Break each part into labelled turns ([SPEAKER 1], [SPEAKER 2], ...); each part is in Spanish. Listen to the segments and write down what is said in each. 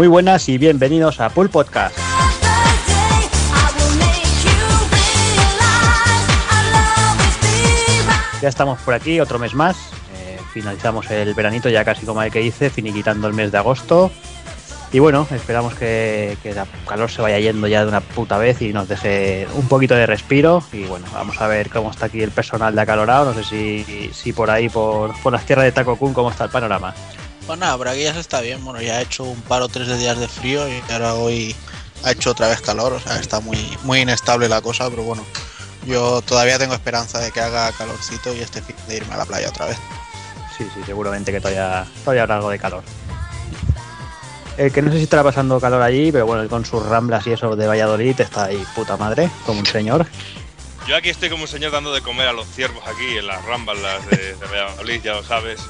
[SPEAKER 1] Muy buenas y bienvenidos a Pool Podcast. Ya estamos por aquí, otro mes más. Eh, finalizamos el veranito ya casi como el que hice, finiquitando el mes de agosto. Y bueno, esperamos que, que el calor se vaya yendo ya de una puta vez y nos deje un poquito de respiro. Y bueno, vamos a ver cómo está aquí el personal de acalorado. No sé si, si por ahí, por, por las tierras de Taco Kun, cómo está el panorama.
[SPEAKER 2] Pues nada, por aquí ya se está bien. Bueno, ya ha hecho un par o tres de días de frío y ahora hoy ha hecho otra vez calor. O sea, está muy, muy inestable la cosa, pero bueno, yo todavía tengo esperanza de que haga calorcito y este fin de irme a la playa otra vez.
[SPEAKER 1] Sí, sí, seguramente que todavía, todavía habrá algo de calor. El que no sé si estará pasando calor allí, pero bueno, él con sus ramblas y eso de Valladolid está ahí puta madre, como un señor.
[SPEAKER 3] Yo aquí estoy como un señor dando de comer a los ciervos aquí en las ramblas de, de Valladolid, ya lo sabes.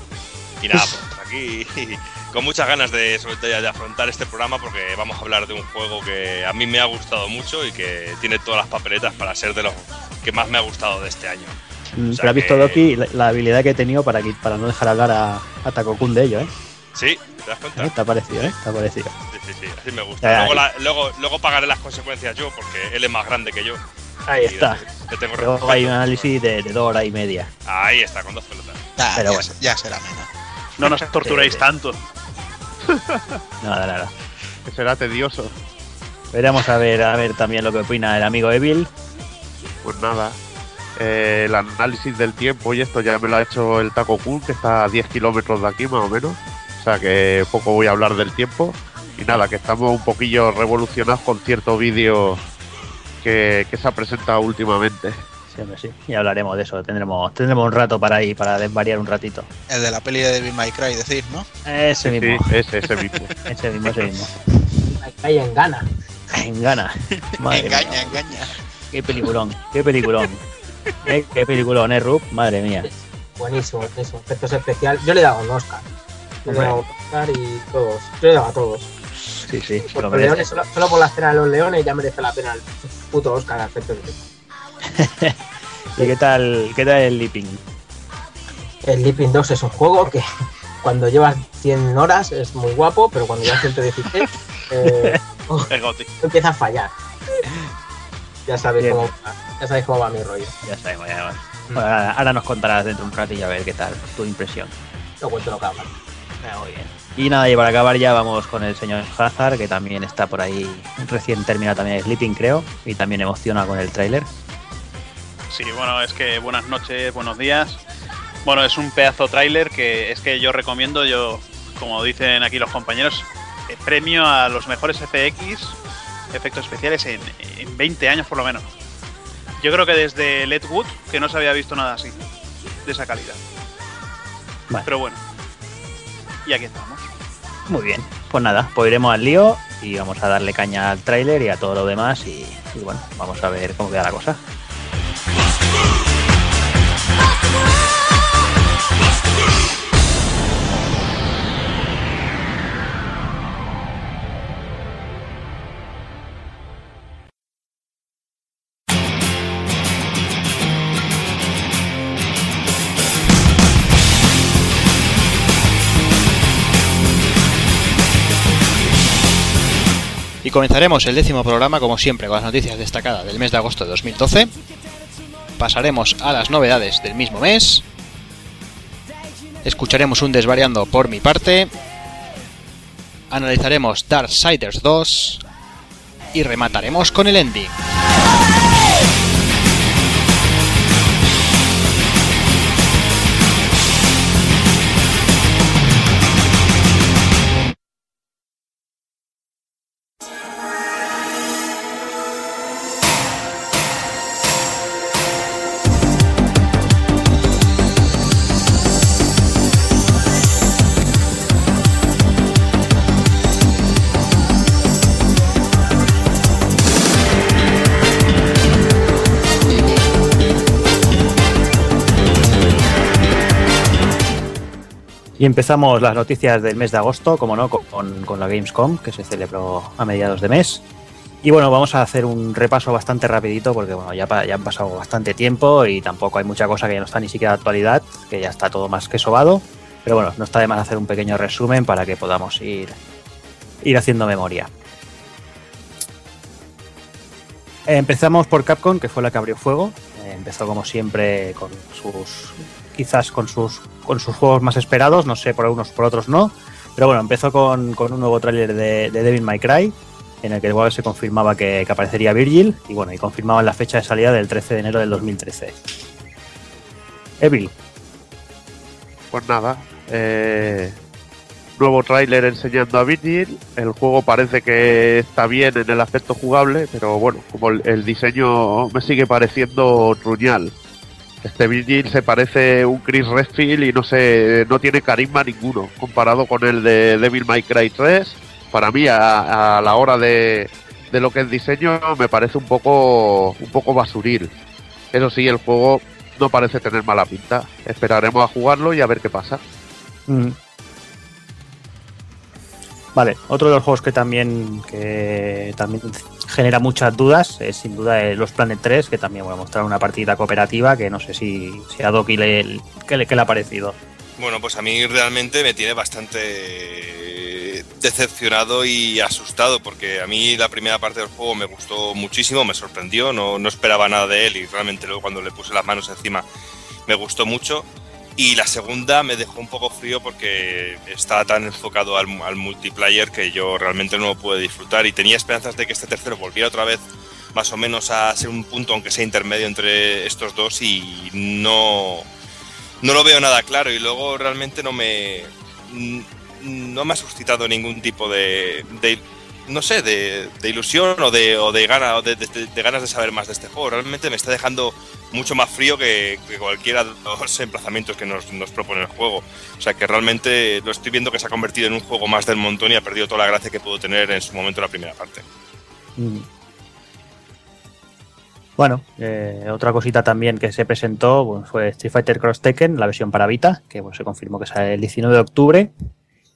[SPEAKER 3] Y nada, pues aquí con muchas ganas de, sobre todo, de afrontar este programa porque vamos a hablar de un juego que a mí me ha gustado mucho y que tiene todas las papeletas para ser de los que más me ha gustado de este año.
[SPEAKER 1] Mm,
[SPEAKER 3] O sea
[SPEAKER 1] Pero ha visto
[SPEAKER 3] que-
[SPEAKER 1] Doki la, la habilidad que he tenido para, que- para no dejar hablar a, a Takokun de ello, ¿eh?
[SPEAKER 3] Sí, ¿te das cuenta?
[SPEAKER 1] ¿Eh? Te ha parecido, ¿eh? Te ha parecido.
[SPEAKER 3] Sí, sí, sí, así me gusta. Luego, la- luego, luego pagaré las consecuencias yo porque él es más grande que yo.
[SPEAKER 1] Ahí
[SPEAKER 3] Y
[SPEAKER 1] está.
[SPEAKER 3] Le tengo
[SPEAKER 1] Luego hay un análisis de, de dos horas y media.
[SPEAKER 3] Ahí está, con dos pelotas.
[SPEAKER 2] Ah,
[SPEAKER 1] Pero
[SPEAKER 2] ya,
[SPEAKER 1] bueno.
[SPEAKER 2] ya será menos.
[SPEAKER 4] No nos torturéis
[SPEAKER 1] sí.
[SPEAKER 4] tanto.
[SPEAKER 1] Nada, nada.
[SPEAKER 5] que será tedioso.
[SPEAKER 1] Veremos a ver, a ver también lo que opina el amigo Evil.
[SPEAKER 5] Pues nada, eh, el análisis del tiempo y esto ya me lo ha hecho el Taco Kun, que está a 10 kilómetros de aquí más o menos. O sea que poco voy a hablar del tiempo. Y nada, que estamos un poquillo revolucionados con cierto vídeo que, que se ha presentado últimamente.
[SPEAKER 1] Sí, sí. Y hablaremos de eso. Tendremos, tendremos un rato para ahí, para desvariar un ratito.
[SPEAKER 2] El de la peli de Devil May Cry, decir, ¿no?
[SPEAKER 1] Ese
[SPEAKER 5] Sí,
[SPEAKER 1] mismo.
[SPEAKER 5] ese, ese mismo.
[SPEAKER 1] Ese mismo, ese mismo.
[SPEAKER 6] Ahí en gana.
[SPEAKER 1] En gana. Madre mía.
[SPEAKER 2] engaña, engaña.
[SPEAKER 1] Qué peliculón, qué peliculón. Eh, qué peliculón, ¿eh, Rup? Madre mía.
[SPEAKER 6] Buenísimo, buenísimo. Efectos especiales. Yo le he dado un Oscar. Yo le he dado un Oscar y todos. Yo le he dado a todos.
[SPEAKER 1] Sí, sí,
[SPEAKER 6] Por
[SPEAKER 1] lo
[SPEAKER 6] los leones, solo, solo por la escena de los leones ya merece la pena el puto Oscar de efectos especiales.
[SPEAKER 1] ¿Y qué tal, qué tal el Leaping?
[SPEAKER 6] El Leaping 2 es un juego que cuando llevas 100 horas es muy guapo, pero cuando llevas 116 eh, empieza a fallar. Ya sabéis,
[SPEAKER 1] Bien.
[SPEAKER 6] cómo, va- ya sabéis cómo va mi rollo.
[SPEAKER 1] Ya sabemos, ya. Bueno, ahora, ahora nos contarás dentro de un ratillo a ver qué tal tu impresión.
[SPEAKER 6] Lo cuento lo que hago.
[SPEAKER 1] Ah, muy bien. Y nada, y para acabar ya vamos con el señor Hazard, que también está por ahí, recién termina también Sleeping, creo, y también emociona con el tráiler.
[SPEAKER 4] Sí, bueno, es que buenas noches, buenos días. Bueno, es un pedazo tráiler que es que yo recomiendo, yo, como dicen aquí los compañeros, eh, premio a los mejores FX, efectos especiales, en, en 20 años por lo menos. Yo creo que desde Let Wood, que no se había visto nada así, de esa calidad.
[SPEAKER 1] Vale.
[SPEAKER 4] Pero bueno, y aquí estamos.
[SPEAKER 1] Muy bien, pues nada, pues iremos al lío y vamos a darle caña al tráiler y a todo lo demás y, y bueno, vamos a ver cómo queda la cosa.
[SPEAKER 7] Y comenzaremos el décimo programa, como siempre, con las noticias destacadas del mes de agosto de 2012. Pasaremos a las novedades del mismo mes. Escucharemos un desvariando por mi parte. Analizaremos Darksiders 2. Y remataremos con el ending.
[SPEAKER 1] Y empezamos las noticias del mes de agosto, como no, con, con la Gamescom, que se celebró a mediados de mes. Y bueno, vamos a hacer un repaso bastante rapidito, porque bueno, ya, ya han pasado bastante tiempo y tampoco hay mucha cosa que ya no está ni siquiera de actualidad, que ya está todo más que sobado. Pero bueno, no está de más hacer un pequeño resumen para que podamos ir ir haciendo memoria. Empezamos por Capcom, que fue la que abrió fuego. Empezó como siempre con sus. Quizás con sus. con sus juegos más esperados, no sé, por unos por otros no. Pero bueno, empezó con, con un nuevo tráiler de, de Devil May Cry, en el que igual se confirmaba que, que aparecería Virgil, y bueno, y confirmaban la fecha de salida del 13 de enero del 2013. Evil,
[SPEAKER 5] Pues nada, eh, nuevo tráiler enseñando a Virgil. El juego parece que está bien en el aspecto jugable, pero bueno, como el, el diseño me sigue pareciendo truñal. Este Virgil se parece un Chris Redfield y no sé, no tiene carisma ninguno comparado con el de Devil May Cry 3. Para mí, a, la hora de, de lo que es diseño, me parece un poco, un poco basuril. Eso sí, el juego no parece tener mala pinta. Esperaremos a jugarlo y a ver qué pasa.
[SPEAKER 1] Mm. Vale, otro de los juegos que también que también genera muchas dudas es sin duda eh, los Planet 3, que también voy a mostrar una partida cooperativa que no sé si, si a Doki le, ¿qué le, qué le ha parecido.
[SPEAKER 3] Bueno, pues a mí realmente me tiene bastante decepcionado y asustado, porque a mí la primera parte del juego me gustó muchísimo, me sorprendió, no, no esperaba nada de él y realmente luego cuando le puse las manos encima me gustó mucho. Y la segunda me dejó un poco frío porque está tan enfocado al, multiplayer que yo realmente no lo pude disfrutar y tenía esperanzas de que este tercero volviera otra vez más o menos a ser un punto, aunque sea intermedio entre estos dos y no, no lo veo nada claro. Y luego realmente no me no me ha suscitado ningún tipo de no sé, de, ilusión o de, o de, o de, de, ganas de saber más de este juego. Realmente me está dejando mucho más frío que, que cualquiera de los emplazamientos que nos, nos, propone el juego. O sea que realmente lo estoy viendo que se ha convertido en un juego más del montón y ha perdido toda la gracia que pudo tener en su momento la primera parte.
[SPEAKER 1] Mm. Bueno, eh, otra cosita también que se presentó fue Street Fighter Cross Tekken, la versión para Vita, que bueno, se confirmó que sale el 19 de octubre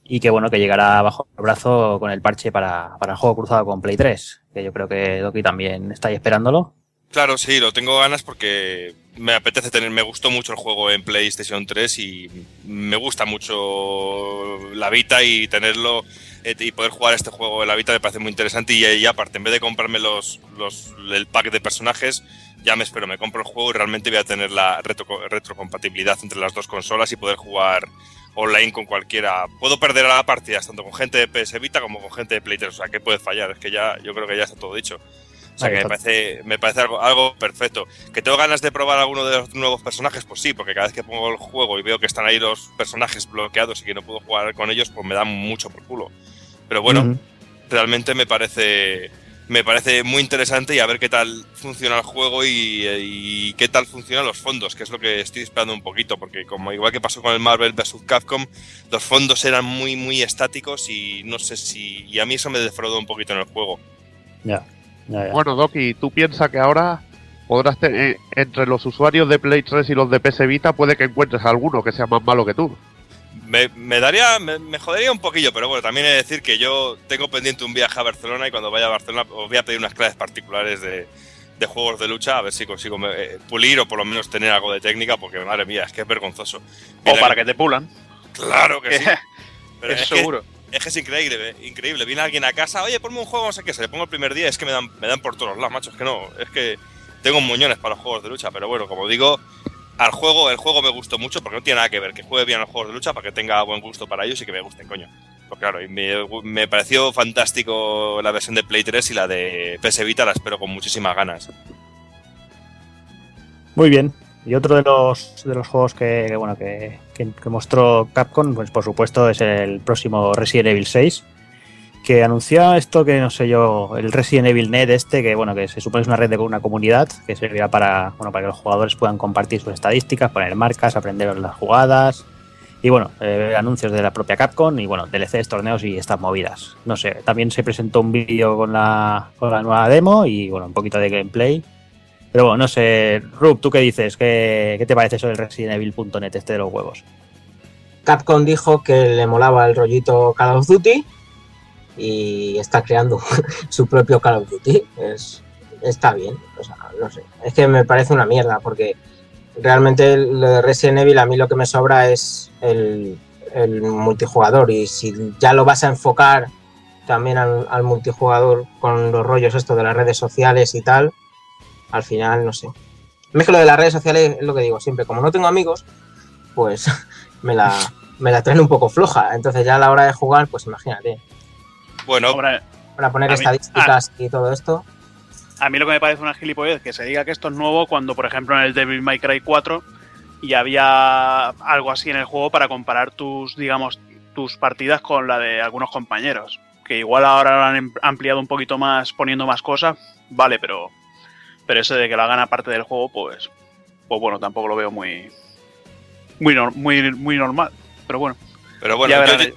[SPEAKER 1] y que bueno que llegará bajo el brazo con el parche para, para el juego cruzado con Play 3, que yo creo que Doki también está ahí esperándolo.
[SPEAKER 3] Claro, sí, lo tengo ganas porque me apetece tener, me gustó mucho el juego en PlayStation 3 y me gusta mucho la Vita y tenerlo eh, y poder jugar este juego en la Vita me parece muy interesante y, y aparte, en vez de comprarme los, los, el pack de personajes, ya me espero, me compro el juego y realmente voy a tener la retro, retrocompatibilidad entre las dos consolas y poder jugar online con cualquiera. Puedo perder a la partida tanto con gente de PS Vita como con gente de Play 3, o sea, ¿qué puede fallar? Es que ya, yo creo que ya está todo dicho. O sea, que me parece, me parece algo, algo perfecto. ¿Que tengo ganas de probar alguno de los nuevos personajes? Pues sí, porque cada vez que pongo el juego y veo que están ahí los personajes bloqueados y que no puedo jugar con ellos, pues me dan mucho por culo. Pero bueno, uh -huh. realmente me parece, me parece muy interesante y a ver qué tal funciona el juego y, y, qué tal funcionan los fondos, que es lo que estoy esperando un poquito, porque como igual que pasó con el Marvel vs. Capcom, los fondos eran muy, muy estáticos y no sé si... Y a mí eso me defraudó un poquito en el juego.
[SPEAKER 1] Ya. Ya, ya.
[SPEAKER 5] Bueno, Doki, ¿tú piensas que ahora podrás tener, entre los usuarios de Play 3 y los de PS Vita, puede que encuentres alguno que sea más malo que tú?
[SPEAKER 3] Me, me daría, me, me, jodería un poquillo, pero bueno, también he de decir que yo tengo pendiente un viaje a Barcelona y cuando vaya a Barcelona os voy a pedir unas clases particulares de, de juegos de lucha, a ver si consigo eh, pulir o por lo menos tener algo de técnica, porque madre mía, es que es vergonzoso.
[SPEAKER 4] Mira, o para que te pulan.
[SPEAKER 3] Claro que sí.
[SPEAKER 4] Pero es, es seguro.
[SPEAKER 3] Que, es que es increíble, increíble. Viene alguien a casa, oye, ponme un juego, no sé qué, se le pongo el primer día, es que me dan, me dan por todos lados, macho. Es que no, es que tengo muñones para los juegos de lucha, pero bueno, como digo, al juego, el juego me gustó mucho porque no tiene nada que ver que juegue bien los juegos de lucha para que tenga buen gusto para ellos y que me gusten, coño. Pues claro, y me, pareció fantástico la versión de Play 3 y la de PS Vita la espero con muchísimas ganas.
[SPEAKER 1] Muy bien. Y otro de los, de los juegos que, bueno que, que, mostró Capcom, pues por supuesto es el próximo Resident Evil 6, que anunció esto que no sé yo, el Resident Evil Net este, que bueno, que se supone es una red de una comunidad que servirá para, bueno, para que los jugadores puedan compartir sus estadísticas, poner marcas, aprender las jugadas. Y bueno, eh, anuncios de la propia Capcom y bueno, DLCs, torneos y estas movidas. No sé, también se presentó un vídeo con la, con la nueva demo y bueno, un poquito de gameplay pero bueno, no sé, Rub, ¿tú qué dices? ¿Qué, qué te parece eso del Resident Evil.net este de los huevos?
[SPEAKER 6] Capcom dijo que le molaba el rollito Call of Duty y está creando su propio Call of Duty. Es, está bien, o sea, no sé. Es que me parece una mierda porque realmente lo de Resident Evil a mí lo que me sobra es el, el multijugador y si ya lo vas a enfocar también al, multijugador con los rollos estos de las redes sociales y tal, al final, no sé. Es que lo de las redes sociales es lo que digo siempre, como no tengo amigos, pues me la, me la traen un poco floja. Entonces ya a la hora de jugar, pues imagínate,
[SPEAKER 3] Bueno,
[SPEAKER 4] Hombre,
[SPEAKER 6] para poner
[SPEAKER 4] mí-
[SPEAKER 6] estadísticas y todo esto.
[SPEAKER 4] a mí lo que me parece una gilipollez que se diga que esto es nuevo cuando, por ejemplo, en el Devil May Cry 4 ya había algo así en el juego para comparar tus, digamos, tus partidas con la de algunos compañeros. Que igual ahora lo han ampliado un poquito más poniendo más cosas, vale, pero pero eso de que lo hagan aparte del juego, pues pues bueno, tampoco lo veo muy muy muy muy normal, pero bueno.
[SPEAKER 3] pero bueno, yo, yo-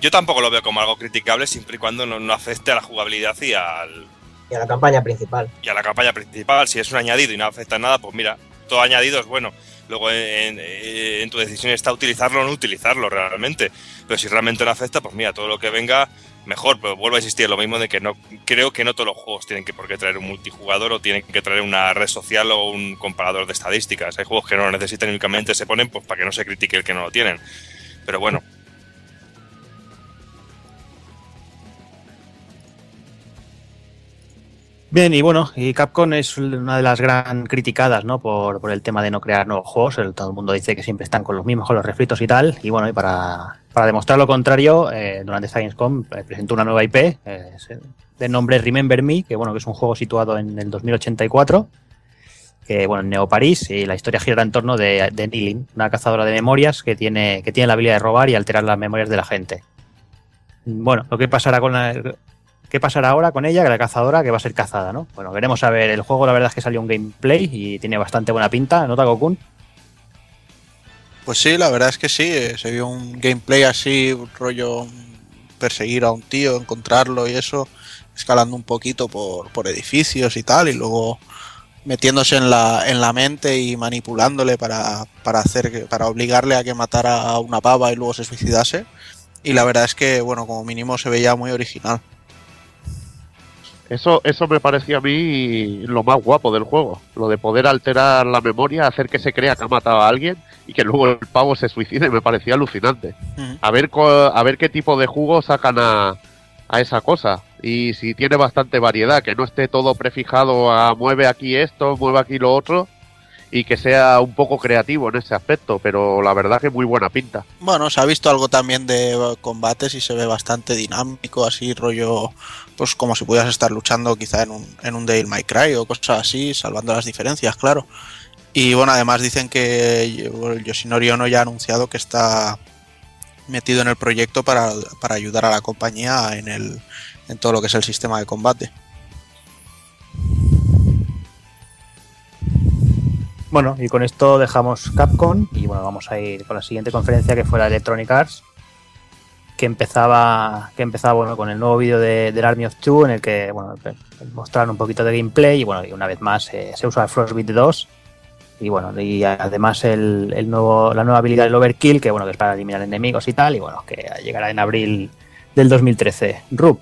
[SPEAKER 3] yo tampoco lo veo como algo criticable siempre y cuando no, no afecte a la jugabilidad y, al,
[SPEAKER 6] Y a la campaña principal.
[SPEAKER 3] y a la campaña principal. Si es un añadido y no afecta en nada, pues mira, todo añadido es bueno. Luego en, en- en tu decisión está utilizarlo o no utilizarlo realmente. Pero si realmente no afecta, pues mira, todo lo que venga, mejor. Pero vuelvo a insistir, lo mismo de que no creo que no todos los juegos tienen que por qué traer un multijugador o tienen que traer una red social o un comparador de estadísticas. Hay juegos que no lo necesitan y únicamente se ponen pues para que no se critique el que no lo tienen. Pero bueno,
[SPEAKER 1] Bien, y bueno, y Capcom es una de las gran criticadas, ¿no? Por, el tema de no crear nuevos juegos. Todo el mundo dice que siempre están con los mismos, con los refritos y tal. Y bueno, y para, demostrar lo contrario, eh, durante Gamescom eh, presentó una nueva IP eh, de nombre Remember Me, que bueno, que es un juego situado en el 2084, que bueno, en Neo París, y la historia gira en torno de, de Nilin, una cazadora de memorias que tiene, que tiene la habilidad de robar y alterar las memorias de la gente. Bueno, lo que pasará con la, ¿Qué pasará ahora con ella, la cazadora, que va a ser cazada, ¿no? Bueno, veremos a ver. El juego, la verdad es que salió un gameplay y tiene bastante buena pinta, ¿no, Takokun?
[SPEAKER 2] Pues sí, la verdad es que sí, eh, se vio un gameplay así, un rollo perseguir a un tío, encontrarlo y eso, escalando un poquito por, por edificios y tal, y luego metiéndose en la, en la mente y manipulándole para, para hacer que- para obligarle a que matara a una pava y luego se suicidase. Y la verdad es que, bueno, como mínimo se veía muy original.
[SPEAKER 5] Eso, eso me parecía a mí lo más guapo del juego. Lo de poder alterar la memoria, hacer que se crea que ha matado a alguien y que luego el pavo se suicide, me parecía alucinante. A ver, a ver qué tipo de jugo sacan a, a esa cosa. Y si tiene bastante variedad, que no esté todo prefijado a mueve aquí esto, mueve aquí lo otro. Y que sea un poco creativo en ese aspecto, pero la verdad que muy buena pinta.
[SPEAKER 2] Bueno, se ha visto algo también de combates y se ve bastante dinámico, así rollo, pues como si pudieras estar luchando quizá en un, en un Devil May Cry o cosas así, salvando las diferencias, claro. Y bueno, además dicen que Yoshinori Ono ya ha anunciado que está metido en el proyecto para, para ayudar a la compañía en, el, en todo lo que es el sistema de combate.
[SPEAKER 1] Bueno, y con esto dejamos Capcom y bueno, vamos a ir con la siguiente conferencia que fue la Electronic Arts, que empezaba, que empezaba bueno, con el nuevo vídeo de, del Army of Two en el que bueno, mostraron un poquito de gameplay y bueno, y una vez más eh, se usa el Frostbite 2 y bueno, y además el, el nuevo, la nueva habilidad del Overkill, que bueno, que es para eliminar enemigos y tal, y bueno, que llegará en abril del 2013. Rub,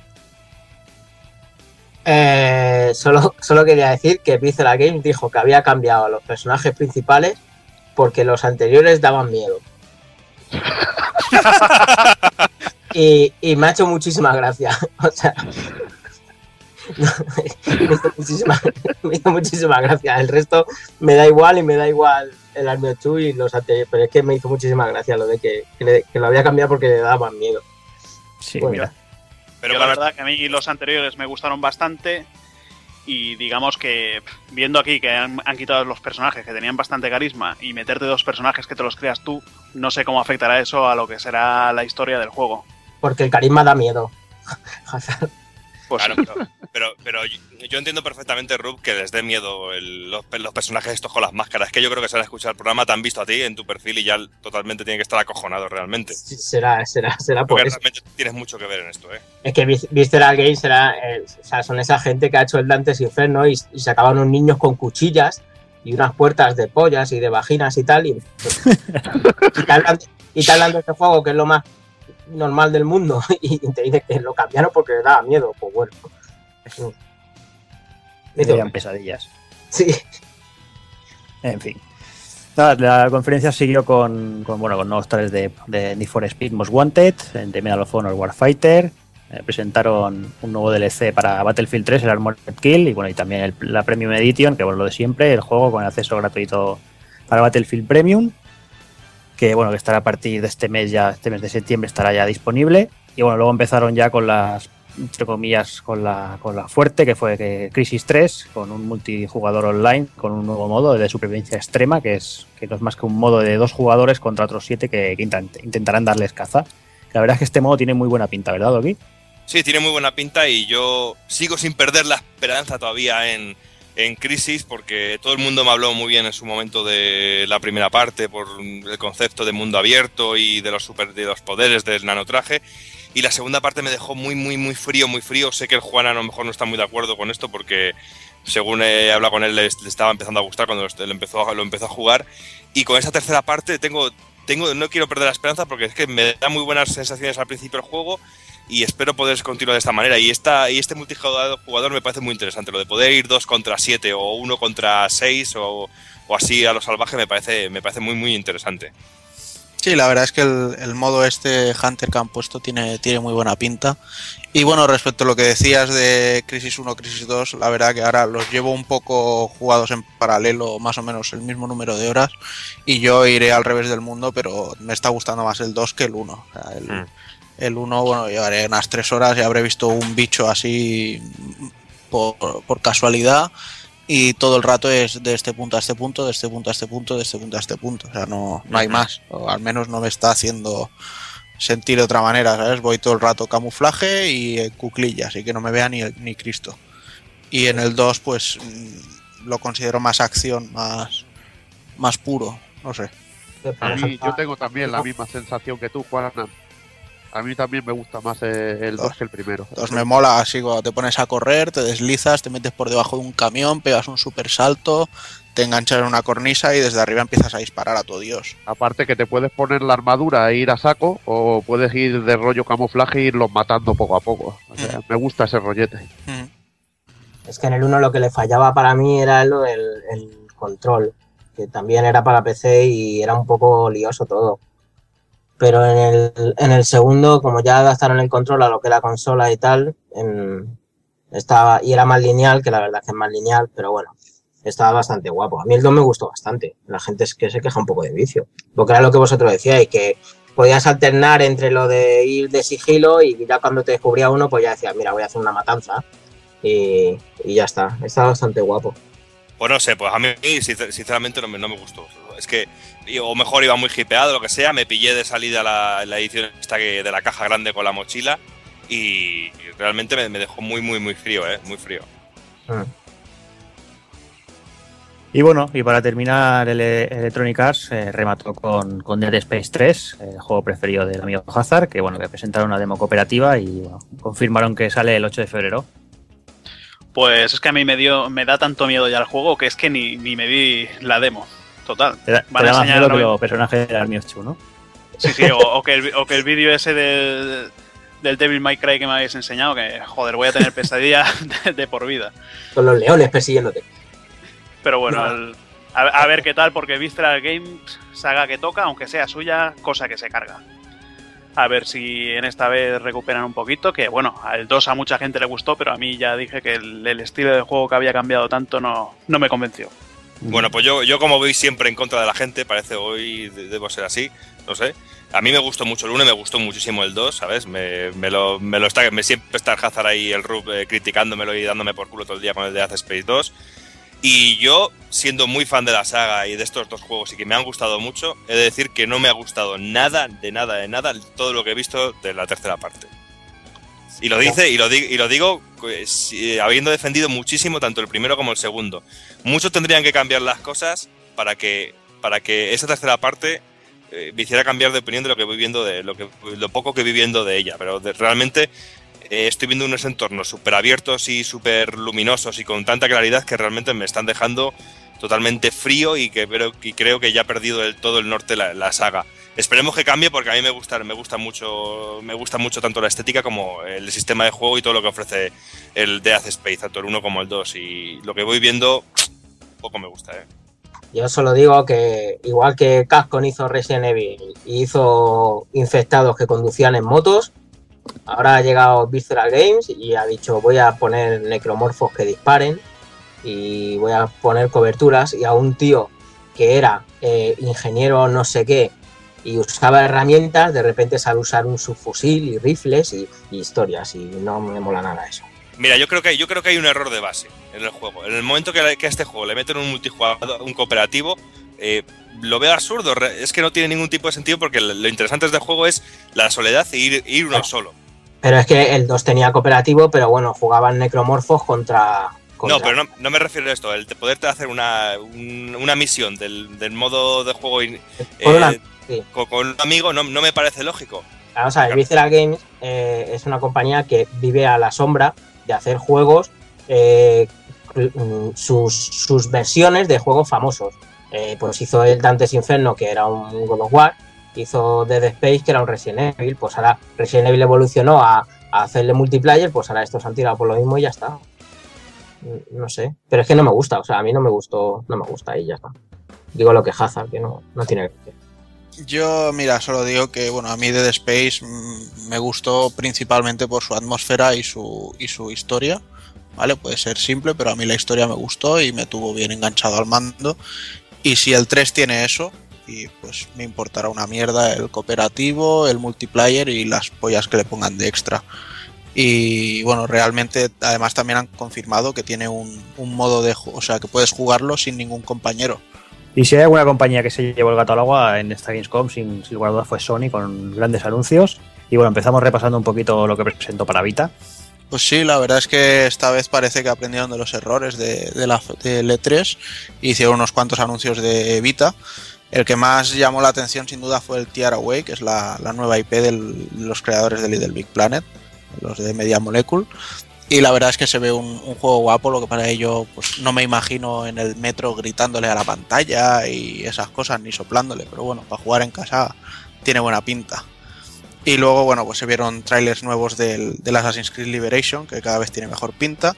[SPEAKER 6] Eh, solo, solo quería decir que Visceral Games dijo que había cambiado a los personajes principales porque los anteriores daban miedo. y, y me ha hecho muchísima gracia. O sea, me, hizo muchísima, me hizo muchísima gracia. El resto me da igual y me da igual el Army of Two y los anteriores, pero es que me hizo muchísima gracia lo de que, que le- que lo había cambiado porque le daban miedo.
[SPEAKER 1] sí,
[SPEAKER 6] Bueno.
[SPEAKER 1] mira.
[SPEAKER 3] Pero
[SPEAKER 4] Yo la verdad que a mí los anteriores me gustaron bastante y digamos que viendo aquí que han, han quitado los personajes que tenían bastante carisma y meterte dos personajes que te los creas tú, no sé cómo afectará eso a lo que será la historia del juego.
[SPEAKER 6] Porque el carisma da miedo.
[SPEAKER 4] Pues
[SPEAKER 3] Claro, pero, pero, pero yo, yo entiendo perfectamente, Rub, que les dé miedo el- los, los personajes estos con las máscaras. Es que yo creo que se han escuchado el programa, te han visto a ti en tu perfil y ya totalmente tienen que estar acojonados realmente.
[SPEAKER 6] será, será, será por
[SPEAKER 3] Porque
[SPEAKER 6] eso.
[SPEAKER 3] realmente tienes mucho que ver en esto, ¿eh?
[SPEAKER 6] Es que Vis- Visceral Games será, eh, o sea, son esa gente que ha hecho el Dantes Inferno y, y sacaban unos niños con cuchillas y unas puertas de pollas y de vaginas y tal. Y, y te hablan, y este juego que es lo más normal del mundo y te dicen que lo cambiaron porque le daba miedo. Pues bueno. Eso-
[SPEAKER 1] darían pesadillas.
[SPEAKER 6] Sí,
[SPEAKER 1] En fin. Nada, la conferencia siguió con, con, bueno, con nuevos trailers de, de Need for Speed Most Wanted, de Medal of Honor Warfighter, eh, presentaron un nuevo DLC para Battlefield 3, el Armored Kill, y bueno, y también el- la Premium Edition, que bueno, lo de siempre, el juego con acceso gratuito para Battlefield Premium, que bueno, que estará a partir de este mes ya, este mes de septiembre estará ya disponible. Y bueno, luego empezaron ya con las, entre comillas, con la, con la fuerte, que fue que Crisis 3, con un multijugador online, con un nuevo modo de supervivencia extrema, que es que no es más que un modo de dos jugadores contra otros siete que, que intent- intentarán darles caza. La verdad es que este modo tiene muy buena pinta, ¿verdad, Doki?
[SPEAKER 3] Sí, tiene muy buena pinta y yo sigo sin perder la esperanza todavía en, en Crisis porque todo el mundo me habló muy bien en su momento de la primera parte por el concepto de mundo abierto y de los, super, de los poderes del nanotraje. Y la segunda parte me dejó muy, muy, muy frío, muy frío. Sé que el Juan a lo mejor no está muy de acuerdo con esto porque según he hablado con él le, estaba empezando a gustar cuando lo empezó, lo empezó a jugar. Y con esa tercera parte tengo, tengo, no quiero perder la esperanza porque es que me da muy buenas sensaciones al principio el juego y espero poder continuar de esta manera. Y, esta, y este multijugador jugador me parece muy interesante. Lo de poder ir 2 contra 7 o 1 contra 6 o, o así a lo salvaje me parece, me parece muy, muy interesante.
[SPEAKER 2] Sí, la verdad es que el, el modo este Hunter que han puesto tiene, tiene muy buena pinta. Y bueno, respecto a lo que decías de Crisis 1, Crisis 2, la verdad que ahora los llevo un poco jugados en paralelo, más o menos el mismo número de horas. Y yo iré al revés del mundo, pero me está gustando más el 2 que el 1. O sea, el,
[SPEAKER 5] Mm.
[SPEAKER 2] El 1, bueno, llevaré unas 3 horas y habré visto un bicho así por, por casualidad. Y todo el rato es de este punto a este punto, de este punto a este punto, de este punto a este punto. O sea, no, no hay más. O al menos no me está haciendo sentir de otra manera, ¿sabes? Voy todo el rato camuflaje y cuclilla, así que no me vea ni, ni Cristo. Y en el 2, pues mm, lo considero más acción, más, más puro, no sé.
[SPEAKER 5] Mí, yo tengo también la misma sensación que tú. A mí también me gusta más el 2 que el primero.
[SPEAKER 2] Entonces me mola así cuando te pones a correr, te deslizas, te metes por debajo de un camión, pegas un super salto, te enganchas en una cornisa y desde arriba empiezas a disparar a tu dios.
[SPEAKER 5] Aparte que te puedes poner la armadura e ir a saco, o puedes ir de rollo camuflaje e irlos matando poco a poco. O sea, me gusta ese rollete.
[SPEAKER 6] Es que en el 1 lo que le fallaba para mí era lo del el control, que también era para PC y era un poco lioso todo. Pero en el, en el segundo, como ya adaptaron el control a lo que era consola y tal, estaba, y era más lineal, que la verdad es que es más lineal, pero bueno, estaba bastante guapo. A mí el 2 me gustó bastante. La gente es que se queja un poco de vicio. Porque era lo que vosotros decíais, que podías alternar entre lo de ir de sigilo y ya cuando te descubría uno, pues ya decías, mira, voy a hacer una matanza. Y, y ya está. Está bastante guapo.
[SPEAKER 3] Pues no sé, pues a mí sincer- sinceramente no me, no me gustó. Es que, o mejor iba muy hipeado, lo que sea, me pillé de salida la, la edición esta que, de la caja grande con la mochila y realmente me, me dejó muy, muy, muy frío, ¿eh? Muy frío.
[SPEAKER 6] Mm.
[SPEAKER 1] Y bueno, y para terminar, el Electronic Arts eh, remató con, con Dead Space 3, el juego preferido del amigo Hazard, que bueno, que presentaron una demo cooperativa y bueno, confirmaron que sale el 8 de febrero.
[SPEAKER 4] Pues es que a mí me dio, me da tanto miedo ya el juego que es que ni, ni me vi la demo. Total.
[SPEAKER 1] Te da, te
[SPEAKER 4] Van a
[SPEAKER 1] más
[SPEAKER 4] enseñar
[SPEAKER 1] miedo que los personajes del Army of Two, ¿no?
[SPEAKER 4] Sí, sí, o, o que el, o que el vídeo ese del, del Devil May Cry que me habéis enseñado, que joder, voy a tener pesadilla de, de por vida.
[SPEAKER 6] Con los leones persiguiéndote.
[SPEAKER 4] Pero bueno,
[SPEAKER 6] No.
[SPEAKER 4] el- a, a ver qué tal, porque Visceral Games, saga que toca, aunque sea suya, cosa que se carga. A ver si en esta vez recuperan un poquito, que bueno, al 2 a mucha gente le gustó, pero a mí ya dije que el, el estilo de juego que había cambiado tanto no, no me convenció.
[SPEAKER 3] Bueno, pues yo, yo como voy siempre en contra de la gente, parece hoy de- debo ser así, no sé. A mí me gustó mucho el 1 y me gustó muchísimo el 2, ¿sabes? Me, me lo, me lo está, me siempre está el Hazard ahí, el Rub, eh, criticándomelo y dándome por culo todo el día con el de Dead Space 2. Y yo, siendo muy fan de la saga y de estos dos juegos y que me han gustado mucho, he de decir que no me ha gustado nada, de nada, de nada, todo lo que he visto de la tercera parte. Y lo dice, y lo, di- y lo digo pues, eh, habiendo defendido muchísimo tanto el primero como el segundo. Muchos tendrían que cambiar las cosas para que, para que esa tercera parte eh, me hiciera cambiar de opinión de lo que voy viendo de lo que lo poco que voy viendo de ella. Pero de- realmente eh, estoy viendo unos entornos súper abiertos y súper luminosos y con tanta claridad que realmente me están dejando totalmente frío y que creo, y creo que ya ha perdido del todo el norte la, la saga. Esperemos que cambie porque a mí me gusta, me gusta mucho, me gusta mucho tanto la estética como el sistema de juego y todo lo que ofrece el Death Space, tanto el 1 como el 2. Y lo que voy viendo, poco me gusta, ¿eh?
[SPEAKER 6] Yo solo digo que igual que Capcom hizo Resident Evil y hizo infectados que conducían en motos, Ahora ha llegado Visceral Games y ha dicho voy a poner necromorfos que disparen y voy a poner coberturas y a un tío que era eh, ingeniero no sé qué y usaba herramientas, de repente sabe usar un subfusil y rifles y, y historias y no me mola nada eso.
[SPEAKER 3] Mira, yo creo que yo creo que hay un error de base en el juego. En el momento que, que a este juego le meten un multijugador, un cooperativo, eh, lo veo absurdo. Es que no tiene ningún tipo de sentido porque lo interesante de este juego es la soledad e ir, ir uno solo.
[SPEAKER 6] Pero es que el 2 tenía cooperativo, pero bueno, jugaban necromorfos contra...
[SPEAKER 3] No, pero no, no me refiero a esto. El de poderte hacer una, un- una misión del, del modo de juego in- eh,
[SPEAKER 6] sí.
[SPEAKER 3] con, con un amigo no, no me parece lógico.
[SPEAKER 6] Vamos a ver, Visceral Games eh, es una compañía que vive a la sombra de hacer juegos, eh, mm, sus, sus versiones de juegos famosos. Eh, pues hizo el Dante's Inferno, que era un God of War, hizo Dead Space, que era un Resident Evil, pues ahora Resident Evil evolucionó a, a hacerle multiplayer, pues ahora estos han tirado por lo mismo y ya está. Mm, No sé, pero es que no me gusta, o sea, a mí no me gustó, no me gusta y ya está. Digo lo que Hazard, que no, no tiene que
[SPEAKER 2] Yo, mira, solo digo que, bueno, a mí Dead Space mm, me gustó principalmente por su atmósfera y su, y su historia. ¿Vale? Puede ser simple, pero a mí la historia me gustó y me tuvo bien enganchado al mando. Y si el 3 tiene eso, y pues me importará una mierda el cooperativo, el multiplayer y las pollas que le pongan de extra. Y bueno, realmente además también han confirmado que tiene un, un modo de o sea, que puedes jugarlo sin ningún compañero.
[SPEAKER 1] Y si hay alguna compañía que se llevó el gato al agua en esta Gamescom, sin, sin lugar a dudas fue Sony con grandes anuncios. Y bueno, empezamos repasando un poquito lo que presentó para Vita.
[SPEAKER 2] Pues sí, la verdad es que esta vez parece que aprendieron de los errores de, de la del E3 y hicieron unos cuantos anuncios de Vita. El que más llamó la atención sin duda fue el Tiara Way, que es la, la nueva IP de los creadores de Little Big Planet, los de Media Molecule. Y la verdad es que se ve un, juego guapo, lo que para ello pues no me imagino en el metro gritándole a la pantalla y esas cosas, ni soplándole, pero bueno, para jugar en casa tiene buena pinta. Y luego, bueno, pues se vieron trailers nuevos del, del Assassin's Creed Liberation, que cada vez tiene mejor pinta.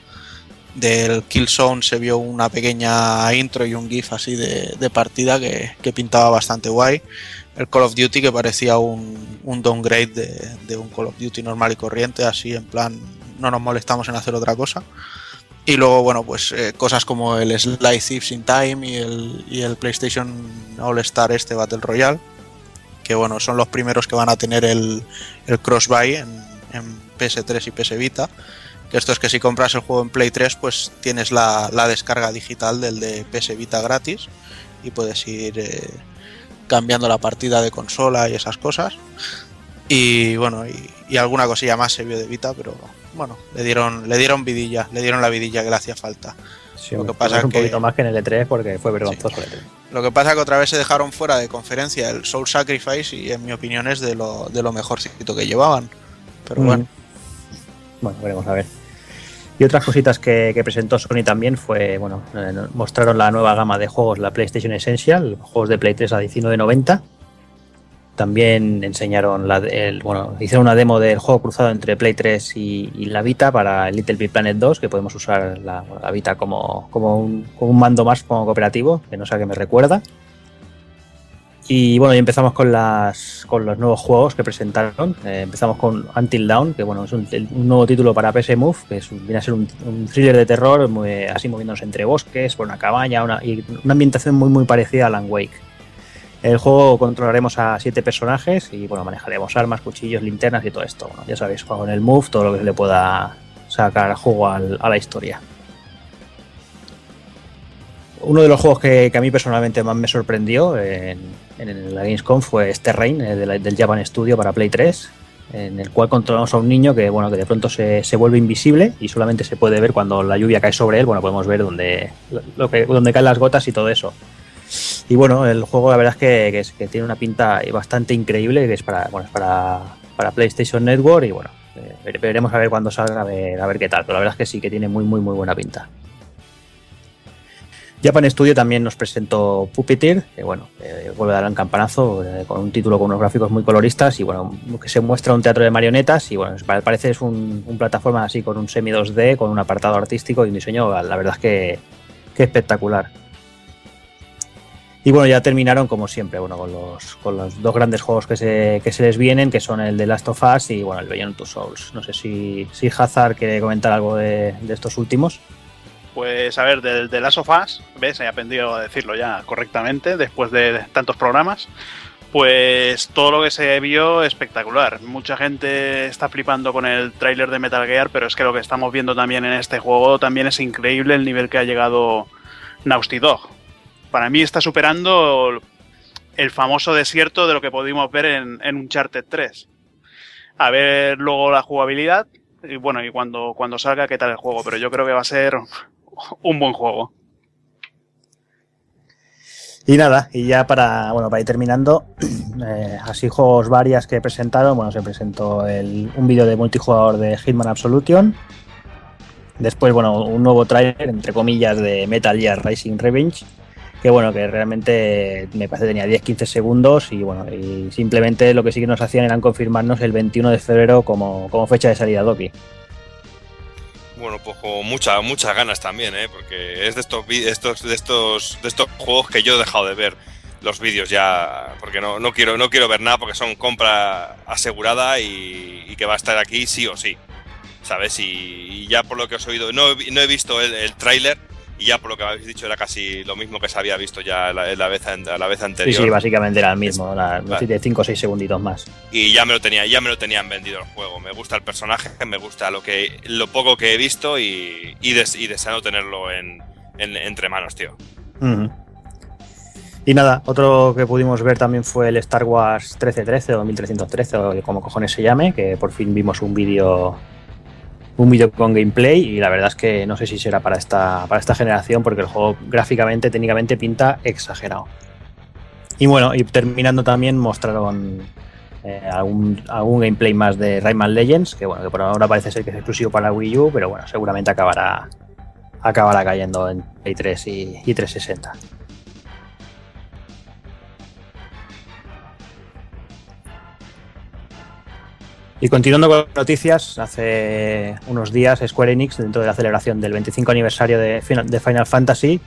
[SPEAKER 2] Del Killzone se vio una pequeña intro y un GIF así de, de partida que, que pintaba bastante guay. El Call of Duty que parecía un, un downgrade de, de un Call of Duty normal y corriente, así en plan no nos molestamos en hacer otra cosa. Y luego, bueno, pues eh, cosas como el Sly Thieves in Time y el, y el PlayStation All Star este Battle Royale, que bueno, son los primeros que van a tener el, el cross-buy en, en PS3 y PS Vita. Que esto es que si compras el juego en Play 3, pues tienes la, la descarga digital del de PS Vita gratis y puedes ir eh, cambiando la partida de consola y esas cosas. Y bueno, y alguna cosilla más se vio de Vita, pero bueno, le dieron, le dieron vidilla, le dieron la vidilla que le hacía falta.
[SPEAKER 1] Sí,
[SPEAKER 2] Lo que pasa
[SPEAKER 1] un
[SPEAKER 2] que-
[SPEAKER 1] poquito más que en el E3 porque fue vergonzoso el E E3.
[SPEAKER 2] Lo que pasa que otra vez se dejaron fuera de conferencia el Soul Sacrifice y en mi opinión es de lo, de lo mejorcito que llevaban. Pero bueno,
[SPEAKER 1] Mm. Bueno, veremos a ver. Y otras cositas que, que presentó Sony también fue, bueno, eh, mostraron la nueva gama de juegos, la PlayStation Essential, juegos de Play 3 a 19.90. También enseñaron, bueno, hicieron una demo del juego cruzado entre Play 3 y, la Vita para Little Big Planet 2, que podemos usar la, Vita como, como, un, mando más como cooperativo, que no sé a qué me recuerda. Y bueno, y empezamos con las con los nuevos juegos que presentaron. Eh, empezamos con Until Dawn, que bueno, es un, nuevo título para PS Move, que es viene a ser un, thriller de terror, así moviéndose entre bosques, por una cabaña, una, y una ambientación muy muy parecida a Alan Wake. El juego controlaremos a siete personajes y bueno, manejaremos armas, cuchillos, linternas y todo esto. Bueno, ya sabéis, juego en el Move, todo lo que se le pueda sacar juego a la historia. Uno de los juegos que, que a mí personalmente más me sorprendió en, en la Gamescom fue este Rain del Japan Studio para Play 3, en el cual controlamos a un niño que bueno que de pronto se, se vuelve invisible y solamente se puede ver cuando la lluvia cae sobre él. Bueno, podemos ver dónde, lo que, dónde caen las gotas y todo eso. Y bueno, el juego la verdad es que, que tiene una pinta bastante increíble, que es para, bueno, es para, para PlayStation Network y bueno, eh, vere- veremos a ver cuándo salga, a ver, a ver qué tal, pero la verdad es que sí que tiene muy, muy, muy buena pinta. Japan Studio también nos presentó Puppeteer, que bueno, eh, vuelve a dar un campanazo eh, con un título con unos gráficos muy coloristas y bueno, que se muestra un teatro de marionetas y bueno, parece es un, un plataforma así con un semi 2D, con un apartado artístico y un diseño, la verdad es que, que espectacular. Y bueno, ya terminaron como siempre, bueno, con los, con los dos grandes juegos que se, que se les vienen, que son el de Last of Us y bueno, el Beyond Two Souls. No sé si, si Hazard quiere comentar algo de, de estos últimos.
[SPEAKER 4] Pues a ver, del de Last of Us, ¿ves? He aprendido a decirlo ya correctamente después de tantos programas. Pues todo lo que se vio espectacular. Mucha gente está flipando con el tráiler de Metal Gear, pero es que lo que estamos viendo también en este juego también es increíble el nivel que ha llegado Naughty Dog. Para mí está superando el famoso desierto de lo que pudimos ver en, en Uncharted 3. A ver luego la jugabilidad y bueno, y cuando, cuando salga qué tal el juego, pero yo creo que va a ser un buen juego.
[SPEAKER 1] Y nada, y ya para, bueno, para ir terminando, eh, así juegos varias que presentaron, bueno, se presentó el, un vídeo de multijugador de Hitman Absolution, después, bueno, un nuevo trailer, entre comillas, de Metal Gear Rising Revenge, que bueno, que realmente me parece que tenía 10-15 segundos y bueno, y simplemente lo que sí que nos hacían eran confirmarnos el 21 de febrero como, como fecha de salida Doki.
[SPEAKER 3] Bueno, pues con muchas muchas ganas también, ¿eh? porque es de estos, estos, de estos, de estos juegos que yo he dejado de ver los vídeos ya, porque no, no, quiero, no quiero ver nada porque son compra asegurada y, y que va a estar aquí sí o sí, ¿sabes? Y, ya por lo que os he oído, no, no he visto el, el tráiler y ya por lo que habéis dicho era casi lo mismo que se había visto ya la, la vez, la vez
[SPEAKER 1] Sí,
[SPEAKER 3] anterior.
[SPEAKER 1] sí, básicamente era el mismo, la-
[SPEAKER 3] Vale.
[SPEAKER 1] de 5 o 6 segunditos más.
[SPEAKER 3] y ya me lo tenía ya me lo tenían vendido el juego me gusta el personaje me gusta lo que lo poco que he visto y, y, des- y deseando tenerlo en, en- entre manos tío.
[SPEAKER 1] Y nada, otro que pudimos ver también fue el Star Wars 1313 o 1313 o como cojones se llame, que por fin vimos un vídeo un vídeo con gameplay y la verdad es que no sé si será para esta para esta generación porque el juego gráficamente, técnicamente pinta exagerado. Y bueno, y terminando también mostraron eh, algún, algún gameplay más de Rayman Legends, que bueno, que por ahora parece ser que es exclusivo para Wii U, pero bueno, seguramente acabará acabará cayendo en Play 3 y, y 360. Y continuando con noticias, hace unos días Square Enix, dentro de la celebración del 25 aniversario de Final, Fantasy,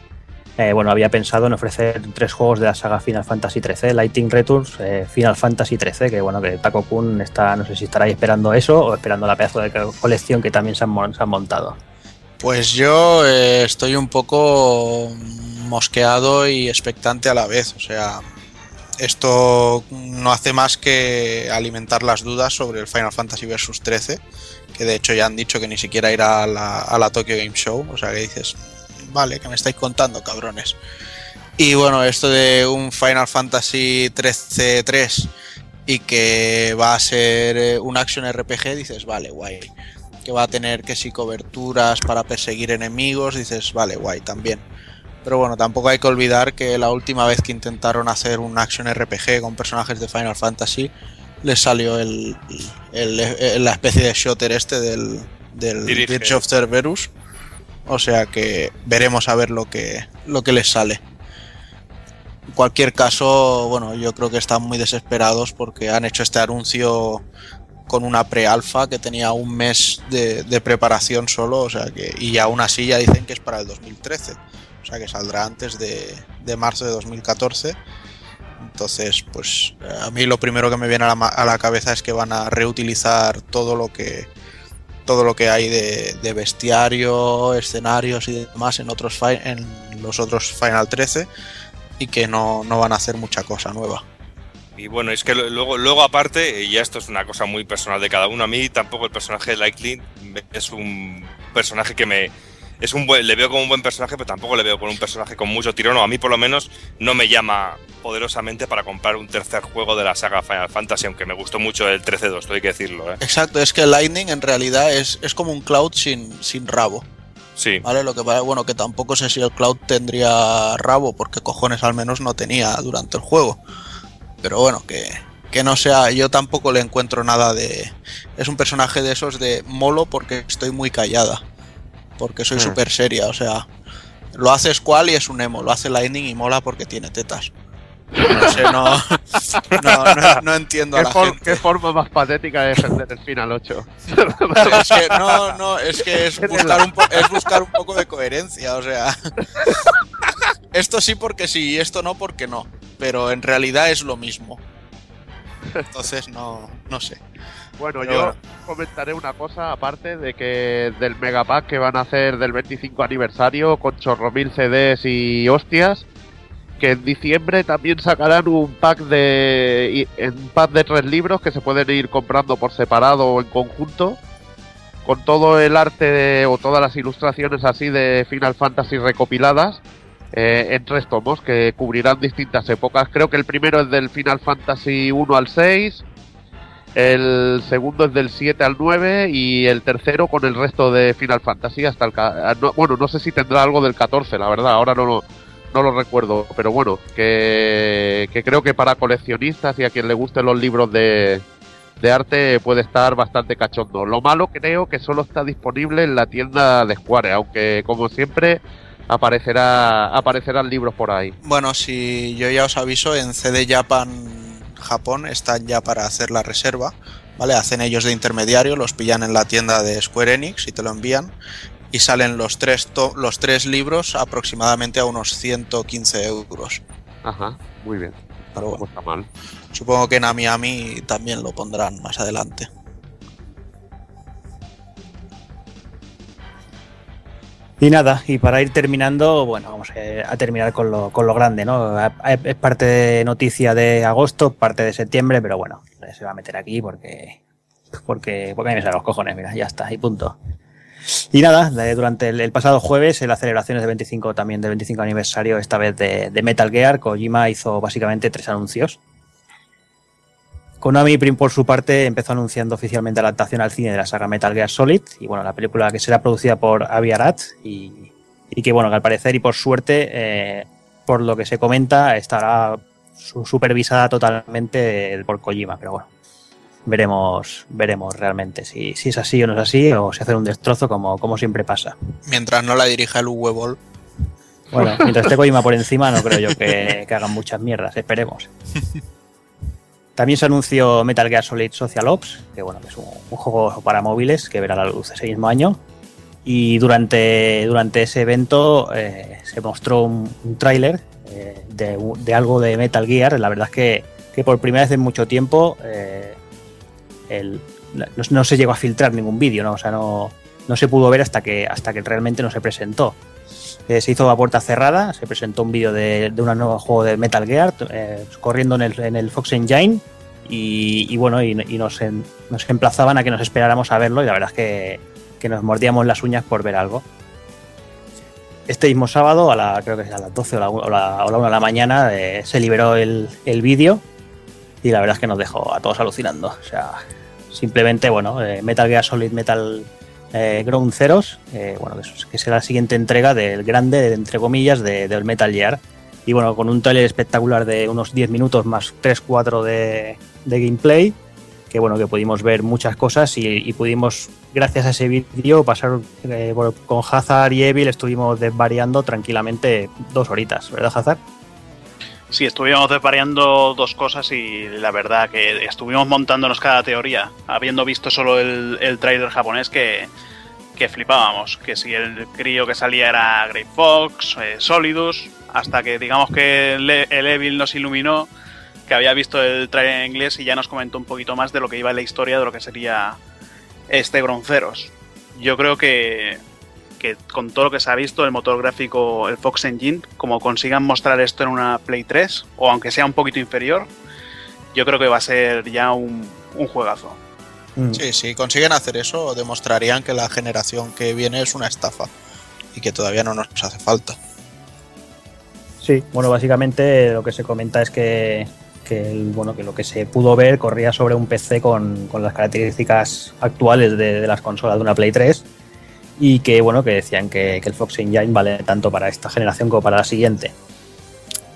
[SPEAKER 1] eh, bueno, había pensado en ofrecer tres juegos de la saga Final Fantasy XIII, Lighting Returns, eh, Final Fantasy XIII, que bueno, que Taco Kun está, no sé si estará ahí esperando eso o esperando la pedazo de co- colección que también se han, mon- se han montado.
[SPEAKER 2] Pues yo eh, estoy un poco mosqueado y expectante a la vez. O sea, esto no hace más que alimentar las dudas sobre el Final Fantasy Versus 13, que de hecho ya han dicho que ni siquiera irá a la, Tokyo Game Show. O sea, que dices, vale, que me estáis contando, cabrones. Y bueno, esto de un Final Fantasy 13-3 y que va a ser eh, un action RPG, dices, vale, guay que va a tener que si coberturas para perseguir enemigos, dices, vale, guay, también. Pero bueno, tampoco hay que olvidar que la última vez que intentaron hacer un action RPG con personajes de Final Fantasy, les salió el, el- el- la especie de shooter este del, del. Bridge of Cerberus. O sea que veremos a ver lo que, lo que les sale. En cualquier caso, bueno, yo creo que están muy desesperados porque han hecho este anuncio con una pre-alfa que tenía un mes de, de preparación solo, o sea que, y aún así ya dicen que es para el 2013, o que saldrá antes de, de marzo de 2014. Entonces, pues a mí lo primero que me viene a la, a la cabeza es que van a reutilizar todo lo que todo lo que hay de, de bestiario, escenarios y demás en otros en los otros Final 13 y que no, no van a hacer mucha cosa nueva.
[SPEAKER 3] y bueno es que luego luego aparte y ya esto es una cosa muy personal de cada uno a mí tampoco el personaje de Lightning es un personaje que me es un buen, le veo como un buen personaje, pero tampoco le veo como un personaje con mucho tirón, o a mí por lo menos no me llama poderosamente para comprar un tercer juego de la saga Final Fantasy, aunque me gustó mucho el 13-2, esto hay que decirlo, ¿eh?
[SPEAKER 2] Exacto, es que Lightning en realidad es, es como un Cloud sin, sin rabo,
[SPEAKER 3] Sí,
[SPEAKER 2] ¿vale? Lo que pasa, bueno, que tampoco sé si el Cloud tendría rabo, porque cojones al menos no tenía durante el juego. Pero bueno, que, que no sea, yo tampoco le encuentro nada de... Es un personaje de esos de molo porque estoy muy callada, porque soy
[SPEAKER 5] Hmm.
[SPEAKER 2] súper seria, o sea... Lo hace Squall y es un emo, lo hace Lightning y mola porque tiene tetas. No sé, no, no, no, no entiendo a
[SPEAKER 5] ¿Qué,
[SPEAKER 2] la
[SPEAKER 5] for-
[SPEAKER 2] gente.
[SPEAKER 5] qué forma más patética de defender el final 8?
[SPEAKER 2] Es que no, no, es que es buscar, un po- es buscar un poco de coherencia, o sea. esto sí porque sí y esto no porque no. Pero en realidad es lo mismo. Entonces no, no sé.
[SPEAKER 5] Bueno,
[SPEAKER 2] Pero
[SPEAKER 5] yo
[SPEAKER 2] bueno.
[SPEAKER 5] comentaré una cosa aparte de que del Megapack que van a hacer del 25 aniversario con chorro mil CDs y hostias, que en diciembre también sacarán un pack de un pack de tres libros que se pueden ir comprando por separado o en conjunto con todo el arte de- o todas las ilustraciones así de Final Fantasy recopiladas eh, en tres tomos que cubrirán distintas épocas. Creo que el primero es del Final Fantasy 1 al 6, el segundo es del 7 al 9 y el tercero con el resto de Final Fantasy hasta el... ah, no- bueno, no sé si tendrá algo del 14, la verdad, ahora no lo, no lo recuerdo, pero bueno, que, que creo que para coleccionistas y a quien le gusten los libros de, de arte puede estar bastante cachondo. Lo malo creo que solo está disponible en la tienda de Square, aunque como siempre aparecerá aparecerán libros por ahí.
[SPEAKER 2] Bueno, si yo ya os aviso, en CD Japan Japón están ya para hacer la reserva, ¿vale? Hacen ellos de intermediario, los pillan en la tienda de Square Enix y te lo envían. Y salen los tres, los tres libros aproximadamente a unos 115 euros.
[SPEAKER 5] Ajá, muy bien.
[SPEAKER 2] Pero
[SPEAKER 5] No
[SPEAKER 2] bueno,
[SPEAKER 5] está mal.
[SPEAKER 2] supongo que en Amiami también lo pondrán más adelante.
[SPEAKER 1] Y nada, y para ir terminando, bueno, vamos a, terminar con lo, con lo grande, ¿no? Es parte de noticia de agosto, parte de septiembre, pero bueno, se va a meter aquí porque. Porque, porque me salen los cojones, mira, ya está, y punto. Y nada, durante el, pasado jueves, en las celebraciones de 25 también del 25 aniversario, esta vez de, de Metal Gear, Kojima hizo básicamente tres anuncios. Konami, prim- por su parte, empezó anunciando oficialmente la adaptación al cine de la saga Metal Gear Solid, y bueno, la película que será producida por Avi Arad, y, y que bueno, que al parecer y por suerte, eh, por lo que se comenta, estará su- supervisada totalmente por Kojima, pero bueno, veremos, veremos realmente si, si es así o no es así, o si hacen un destrozo como, como siempre pasa.
[SPEAKER 2] Mientras no la dirija el Uwe
[SPEAKER 1] Bueno, mientras esté Kojima por encima, no creo yo que, que hagan muchas mierdas, esperemos. También se anunció Metal Gear Solid Social Ops, que bueno, es un, juego para móviles que verá la luz ese mismo año. Y durante, durante ese evento eh, se mostró un, un tráiler eh, de, de algo de Metal Gear. La verdad es que, que por primera vez en mucho tiempo eh, el- no, no se llegó a filtrar ningún vídeo, ¿no? O sea, no, no se pudo ver hasta que, hasta que realmente no se presentó. Eh, se hizo a puerta cerrada, se presentó un vídeo de, de un nuevo juego de Metal Gear eh, corriendo en el, en el Fox Engine y, y bueno, y, nos, nos emplazaban a que nos esperáramos a verlo y la verdad es que, que nos mordíamos las uñas por ver algo. Este mismo sábado, a la, creo que a las 12 o la, la, o la 1 de la mañana, eh, se liberó el, el vídeo y la verdad es que nos dejó a todos alucinando. O sea, simplemente, bueno, Metal Gear Solid Metal eh, Ground Zeroes, eh, bueno, que, será la siguiente entrega del grande, entre comillas, de- del Metal Gear. Y bueno, con un trailer espectacular de unos 10 minutos más 3-4 de, gameplay, que bueno, que pudimos ver muchas cosas y, pudimos, gracias a ese vídeo, pasar eh, con Hazard y Evil, estuvimos desvariando tranquilamente dos horitas, ¿verdad, Hazard?
[SPEAKER 4] Sí, estuvimos desvariando dos cosas y la verdad que estuvimos montándonos cada teoría, habiendo visto solo el, el tráiler japonés que, que flipábamos, que si el crío que salía era Grey Fox, eh, Solidus, hasta que digamos que el, Evil nos iluminó, que había visto el tráiler en inglés y ya nos comentó un poquito más de lo que iba en la historia de lo que sería este Bronceros. Yo creo que, que con todo lo que se ha visto, el motor gráfico, el Fox Engine, como consigan mostrar esto en una Play 3, o aunque sea un poquito inferior, yo creo que va a ser ya un, un juegazo.
[SPEAKER 1] Mm.
[SPEAKER 2] Sí, si consiguen hacer eso, demostrarían que la generación que viene es una estafa y que todavía no nos hace falta.
[SPEAKER 1] Sí, bueno, básicamente lo que se comenta es que, que el- bueno, que lo que se pudo ver corría sobre un PC con, con las características actuales de, de las consolas de una Play 3 y que bueno, que decían que, el Fox Engine vale tanto para esta generación como para la siguiente.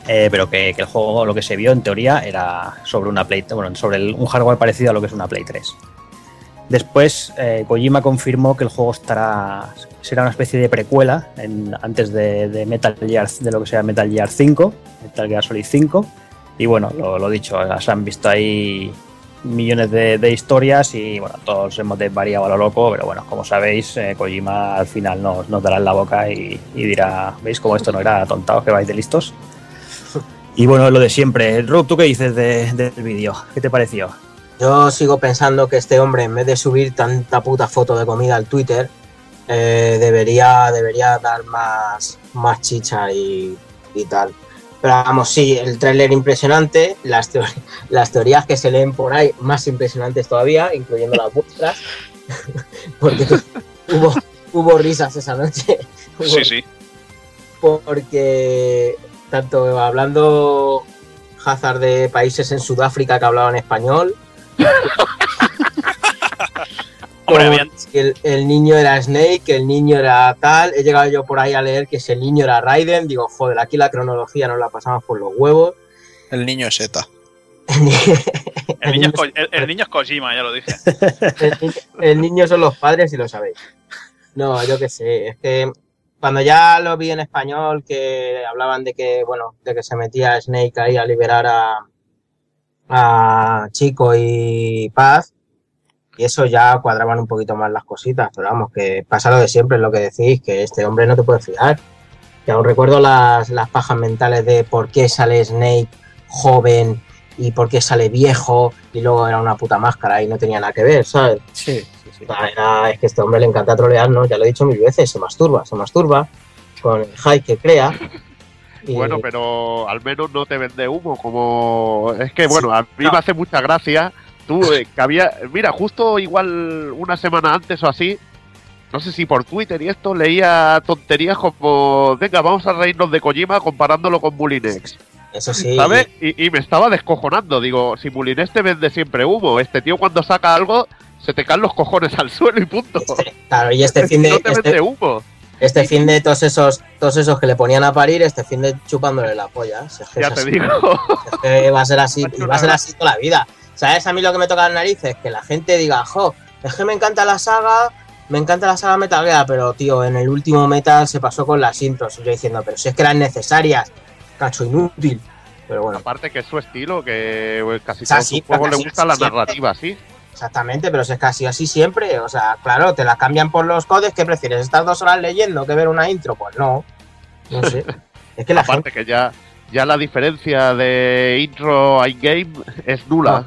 [SPEAKER 1] Eh, pero que, el juego, lo que se vio en teoría, era sobre una Play, bueno, sobre un hardware parecido a lo que es una Play 3. Después, eh, Kojima confirmó que el juego estará será una especie de precuela antes de, de Metal Gear, de lo que sea Metal Gear 5, Metal Gear Solid 5. Y bueno, lo, lo dicho, se han visto ahí millones de, de historias y bueno, todos hemos desvariado a lo loco, pero bueno, como sabéis, eh, Kojima al final nos, nos dará en la boca y, y dirá, ¿veis cómo esto no era tontados que vais de listos? Y bueno, lo de siempre. Rob, ¿tú qué dices de- del vídeo? ¿Qué te pareció?
[SPEAKER 6] Yo sigo pensando que este hombre, en vez de subir tanta puta foto de comida al Twitter, eh, debería, debería dar más, más chicha y, y tal. Pero vamos, sí, el tráiler impresionante, las, teo- las teorías que se leen por ahí más impresionantes todavía, incluyendo las vuestras, porque hubo, hubo risas esa noche. Hubo
[SPEAKER 4] Sí, sí.
[SPEAKER 6] porque tanto hablando Hazard de países en Sudáfrica que hablaban español,
[SPEAKER 4] Hombre,
[SPEAKER 6] como
[SPEAKER 4] habían-
[SPEAKER 6] que el, el niño era Snake, que el niño era tal, he llegado yo por ahí a leer que el niño era Raiden, digo, joder, aquí la cronología nos la pasamos por los huevos.
[SPEAKER 2] El niño es ETA.
[SPEAKER 4] El niño, es el- el niño es Kojima, ya lo dije.
[SPEAKER 6] el niño son los padres y lo sabéis. No, yo qué sé, es que cuando ya lo vi en español que hablaban de que, bueno, de que se metía Snake ahí a liberar a, a Chico y Paz, y eso ya cuadraban un poquito más las cositas, pero vamos, que pasa lo de siempre, es lo que decís, que este hombre no te puede fiar. Que aún recuerdo las, las pajas mentales de por qué sale Snake joven y por qué sale viejo y luego era una puta máscara y no tenía nada que ver, ¿sabes?
[SPEAKER 1] Sí, sí,
[SPEAKER 6] era- es que a este hombre le encanta trolear, ¿no? Ya lo he dicho mil veces, se masturba, se masturba con el hype que crea. Y-
[SPEAKER 5] Bueno, pero al menos no te vende humo, como... Es que, bueno, a mí
[SPEAKER 6] no.
[SPEAKER 5] me hace mucha gracia. Tú, eh, que había... Mira, justo igual una semana antes o así, no sé si por Twitter y esto, leía tonterías como... Venga, vamos a reírnos de Kojima comparándolo con Mulinex,
[SPEAKER 6] Eso sí.
[SPEAKER 5] ¿sabes? Y, y me estaba descojonando. Digo, si Mulinex te vende siempre humo, este tío cuando saca algo, se te caen los cojones al suelo y punto.
[SPEAKER 6] este- claro, y este fin de,
[SPEAKER 5] no te
[SPEAKER 6] este,
[SPEAKER 5] vende humo.
[SPEAKER 6] este fin de todos esos, todos esos que le ponían a parir, este fin de chupándole la polla. Si es que
[SPEAKER 5] Ya te
[SPEAKER 6] así,
[SPEAKER 5] digo.
[SPEAKER 6] es que va a ser así, y va a ser así toda la vida. ¿Sabes? A mí lo que me toca las narices, que la gente diga, jo, es que me encanta la saga, me encanta la saga Metal Gear, pero tío, en el último Metal se pasó con las intros. Y yo diciendo, pero si es que eran necesarias, cacho inútil. Pero bueno,
[SPEAKER 5] Aparte que es su estilo, que eh, casi todos sus juegos le
[SPEAKER 6] casi
[SPEAKER 5] gusta la
[SPEAKER 6] siempre.
[SPEAKER 5] narrativa, ¿sí?
[SPEAKER 6] exactamente, pero si es casi así siempre. O sea, claro, te la cambian por los codes, ¿qué prefieres? ¿Estar dos horas leyendo que ver una intro? Pues no. No sé. Es que la gente.
[SPEAKER 5] Aparte que ya, ya la diferencia de intro a in-game es nula.
[SPEAKER 6] No,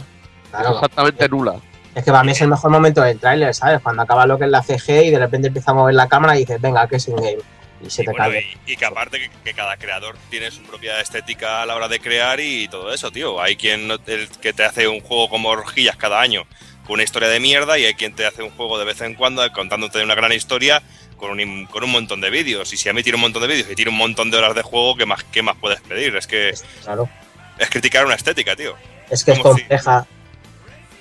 [SPEAKER 6] claro,
[SPEAKER 5] es exactamente nula.
[SPEAKER 6] Es que para mí es el mejor momento del tráiler, ¿sabes? Cuando acaba lo que es la CG y de repente empieza a mover la cámara y dices, venga, que es in-game. Y se
[SPEAKER 3] Y,
[SPEAKER 6] te
[SPEAKER 3] bueno,
[SPEAKER 6] cae.
[SPEAKER 3] y- y que aparte que, que cada creador tiene su propia estética a la hora de crear y todo eso, tío. Hay quien el que te hace un juego como Rojillas cada año con una historia de mierda y hay quien te hace un juego de vez en cuando contándote una gran historia con un, con un montón de vídeos. Y si a mí tiene un montón de vídeos y tiene un montón de horas de juego, ¿qué más, qué más puedes pedir? Es que
[SPEAKER 6] Claro.
[SPEAKER 3] es criticar una estética, tío.
[SPEAKER 6] Es que es
[SPEAKER 3] si-
[SPEAKER 6] compleja.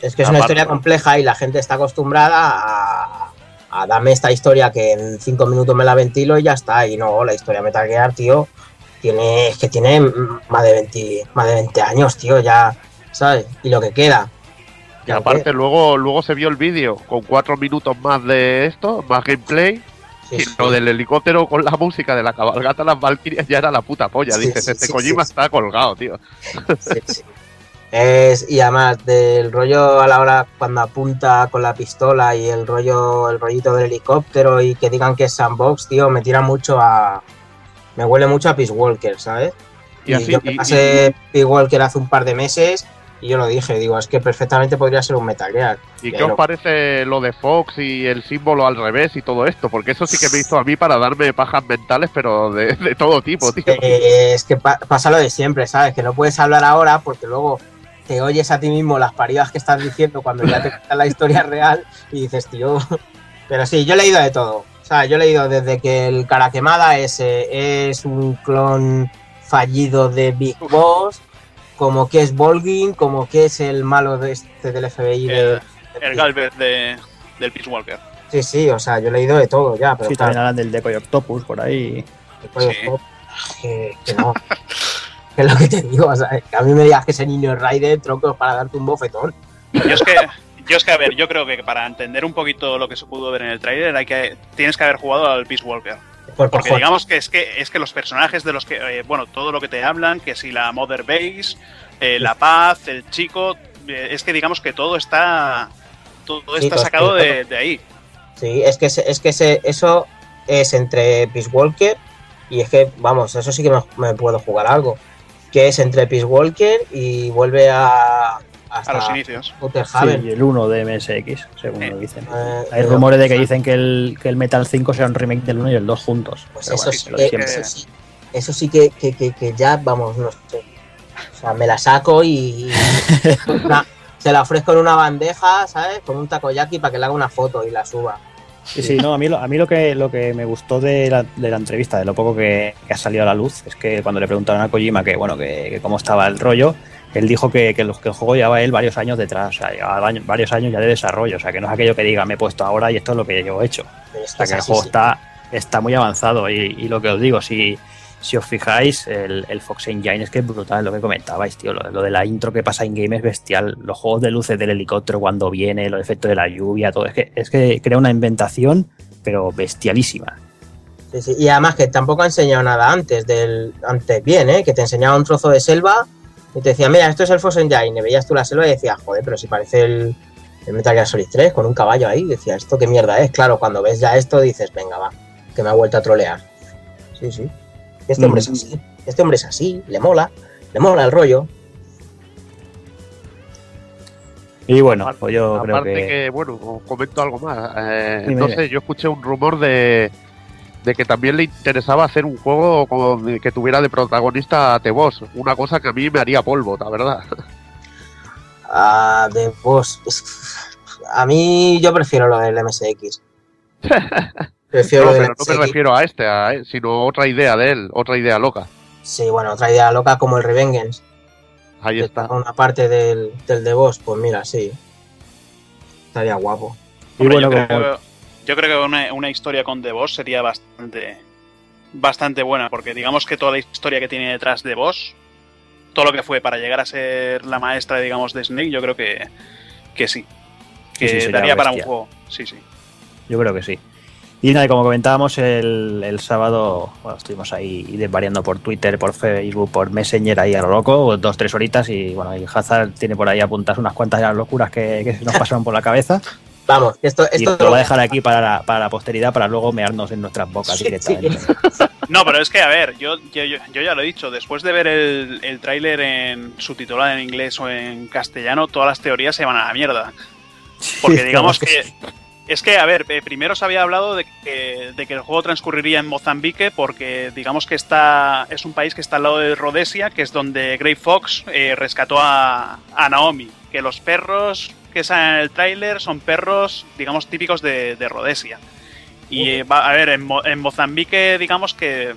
[SPEAKER 6] Es que es una
[SPEAKER 5] Aparte-
[SPEAKER 6] historia compleja y la gente está acostumbrada a, a dame esta historia que en cinco minutos me la ventilo y ya está. Y no, la historia Metal Gear, tío, tiene, es que tiene más de 20, más de 20 años, tío, ya, ¿sabes? Y lo que queda.
[SPEAKER 5] Y aparte luego, luego se vio el vídeo con cuatro minutos más de esto, más gameplay.
[SPEAKER 6] Sí,
[SPEAKER 5] y
[SPEAKER 6] sí.
[SPEAKER 5] lo del helicóptero con la música de la cabalgata las Valkyrias ya era la puta polla.
[SPEAKER 6] Sí,
[SPEAKER 5] Dices, este Kojima está colgado, tío.
[SPEAKER 6] Sí, sí. Es, y además del rollo a la hora cuando apunta con la pistola y el rollo, el rollito del helicóptero y que digan que es sandbox, tío, me tira mucho a. Me huele mucho a Peace Walker, ¿sabes?
[SPEAKER 5] Y
[SPEAKER 6] Y,
[SPEAKER 5] así,
[SPEAKER 6] yo que
[SPEAKER 5] y-
[SPEAKER 6] pasé Peace Walker hace un par de meses y yo lo dije, digo, es que perfectamente podría ser un Metal Gear.
[SPEAKER 5] ¿Y qué os parece lo de Fox y el símbolo al revés y todo esto? Porque eso sí que me hizo a mí para darme pajas mentales, pero de, de todo tipo, tío.
[SPEAKER 6] Es que pa- pasa lo de siempre, ¿sabes? Que no puedes hablar ahora porque luego te oyes a ti mismo las paridas que estás diciendo cuando ya te cuentan la historia real y dices, tío. Pero sí, yo he leído de todo. O sea, yo he leído desde que el cara quemada ese es un clon fallido de Big Boss, como que es Volgin, como que es el malo de este del FBI de.
[SPEAKER 4] El, el Galvez de, del Peace Walker.
[SPEAKER 6] Sí, sí, o sea, yo he leído de todo ya, pero
[SPEAKER 1] Sí,
[SPEAKER 6] claro,
[SPEAKER 1] también hablan del Decoy Octopus por ahí.
[SPEAKER 6] que, que no. que es lo que te digo, o sea, que a mí me digas que ese niño es Raiden, tronco, para darte un bofetón.
[SPEAKER 4] Yo es que, yo es que, a ver, yo creo que para entender un poquito lo que se pudo ver en el tráiler hay que tienes que haber jugado al Peace Walker.
[SPEAKER 6] Por
[SPEAKER 4] Porque digamos que es que es que los personajes de los que, eh, bueno, todo lo que te hablan, que si la Mother Base, eh, la paz, el chico, eh, es que digamos que todo está todo
[SPEAKER 6] Sí,
[SPEAKER 4] está sacado de, de ahí.
[SPEAKER 6] Sí, es que, es que se- eso es entre Peace Walker y es que, vamos, eso sí que me, me puedo jugar algo. Que es entre Peace Walker y vuelve a. Hasta
[SPEAKER 4] A los inicios.
[SPEAKER 1] Sí, el 1 de MSX, según
[SPEAKER 4] Eh,
[SPEAKER 1] lo dicen.
[SPEAKER 6] Eh,
[SPEAKER 1] Hay rumores de que dicen que el, que el Metal 5 sea un remake del 1 y el 2 juntos.
[SPEAKER 6] Pues eso,
[SPEAKER 1] bueno,
[SPEAKER 6] sí que, eso sí, eso sí que, que, que- que ya, vamos, no sé. O sea, me la saco y. y- una- se la ofrezco en una bandeja, ¿sabes? Con un takoyaki para que le haga una foto y la suba.
[SPEAKER 1] Sí, sí, no, a mí, lo, a mí lo, que, lo que me gustó de la, de la entrevista, de lo poco que, que ha salido a la luz, es que cuando le preguntaron a Kojima que, bueno, que, que cómo estaba el rollo, él dijo que, que, el juego llevaba él varios años detrás, o sea, llevaba varios años ya de desarrollo, o sea, que no es aquello que diga, me he puesto ahora y esto es lo que yo he hecho. O sea, que el juego está, está muy avanzado y, y lo que os digo, si, si os fijáis, el, el Fox Engine es que es brutal lo que comentabais, tío. Lo, de la intro que pasa en game es bestial. Los juegos de luces del helicóptero cuando viene, los efectos de la lluvia, todo. Es que, es que crea una inventación, pero bestialísima.
[SPEAKER 6] Sí, sí. Y además que tampoco ha enseñado nada antes del antes bien, ¿eh? Que te enseñaba un trozo de selva y te decía, mira, esto es el Fox Engine. Y veías tú la selva y decías, joder, pero si parece el, el Metal Gear Solid 3 con un caballo ahí. decía, ¿esto qué mierda es? Claro, cuando ves ya esto dices, venga, va, que me ha vuelto a trolear. Sí, sí. Este hombre es así. Este hombre es así, le mola, le mola el rollo.
[SPEAKER 1] Y bueno, pues yo creo
[SPEAKER 5] Aparte
[SPEAKER 1] que.
[SPEAKER 5] que... bueno, os comento algo más. Eh, sé, yo escuché un rumor de, de que también le interesaba hacer un juego de- que tuviera de protagonista a The Boss. Una cosa que a mí me haría polvo, la verdad.
[SPEAKER 6] Ah, de vos. A mí yo prefiero lo del MSX. Prefiero
[SPEAKER 5] No, pero no me refiero a este, a él, sino otra idea de él, otra idea loca.
[SPEAKER 6] Sí, bueno, otra idea loca como el Revengeance.
[SPEAKER 5] Ahí está.
[SPEAKER 6] Una parte del, del de Boss, pues mira, sí. Estaría guapo.
[SPEAKER 1] Y
[SPEAKER 4] Hombre,
[SPEAKER 1] bueno,
[SPEAKER 4] yo,
[SPEAKER 1] como-
[SPEAKER 4] creo, yo creo que una, una historia con The Boss sería bastante bastante buena, porque digamos que toda la historia que tiene detrás de Boss, todo lo que fue para llegar a ser la maestra, digamos, de Snake, yo creo que, que sí. Que
[SPEAKER 1] Sí,
[SPEAKER 4] daría para un juego. Sí, sí.
[SPEAKER 1] Yo creo que sí. Y nada, y como comentábamos el, el sábado, bueno, estuvimos ahí desvariando por Twitter, por Facebook, por Messenger ahí a lo loco, dos, tres horitas y bueno, y Hazard tiene por ahí apuntadas unas cuantas de las locuras que, que se nos pasaron por la cabeza
[SPEAKER 6] Vamos, esto,
[SPEAKER 1] y
[SPEAKER 6] esto
[SPEAKER 1] lo va a dejar aquí para la, para la posteridad para luego mearnos en nuestras bocas
[SPEAKER 6] Sí,
[SPEAKER 1] directamente.
[SPEAKER 4] No, pero es que, a ver, yo, yo, yo- ya lo he dicho, después de ver el, el tráiler en subtitulado en inglés o en castellano, todas las teorías se van a la mierda. Porque
[SPEAKER 1] Sí,
[SPEAKER 4] digamos que... Es que, a ver, eh, primero se había hablado de que, de que el juego transcurriría en Mozambique porque digamos que está es un país que está al lado de Rhodesia, que es donde Grey Fox eh, rescató a, a Naomi. Que los perros que salen en el tráiler son perros, digamos, típicos de, de Rhodesia. Y eh, va, a ver, en, Mo- en Mozambique, digamos que,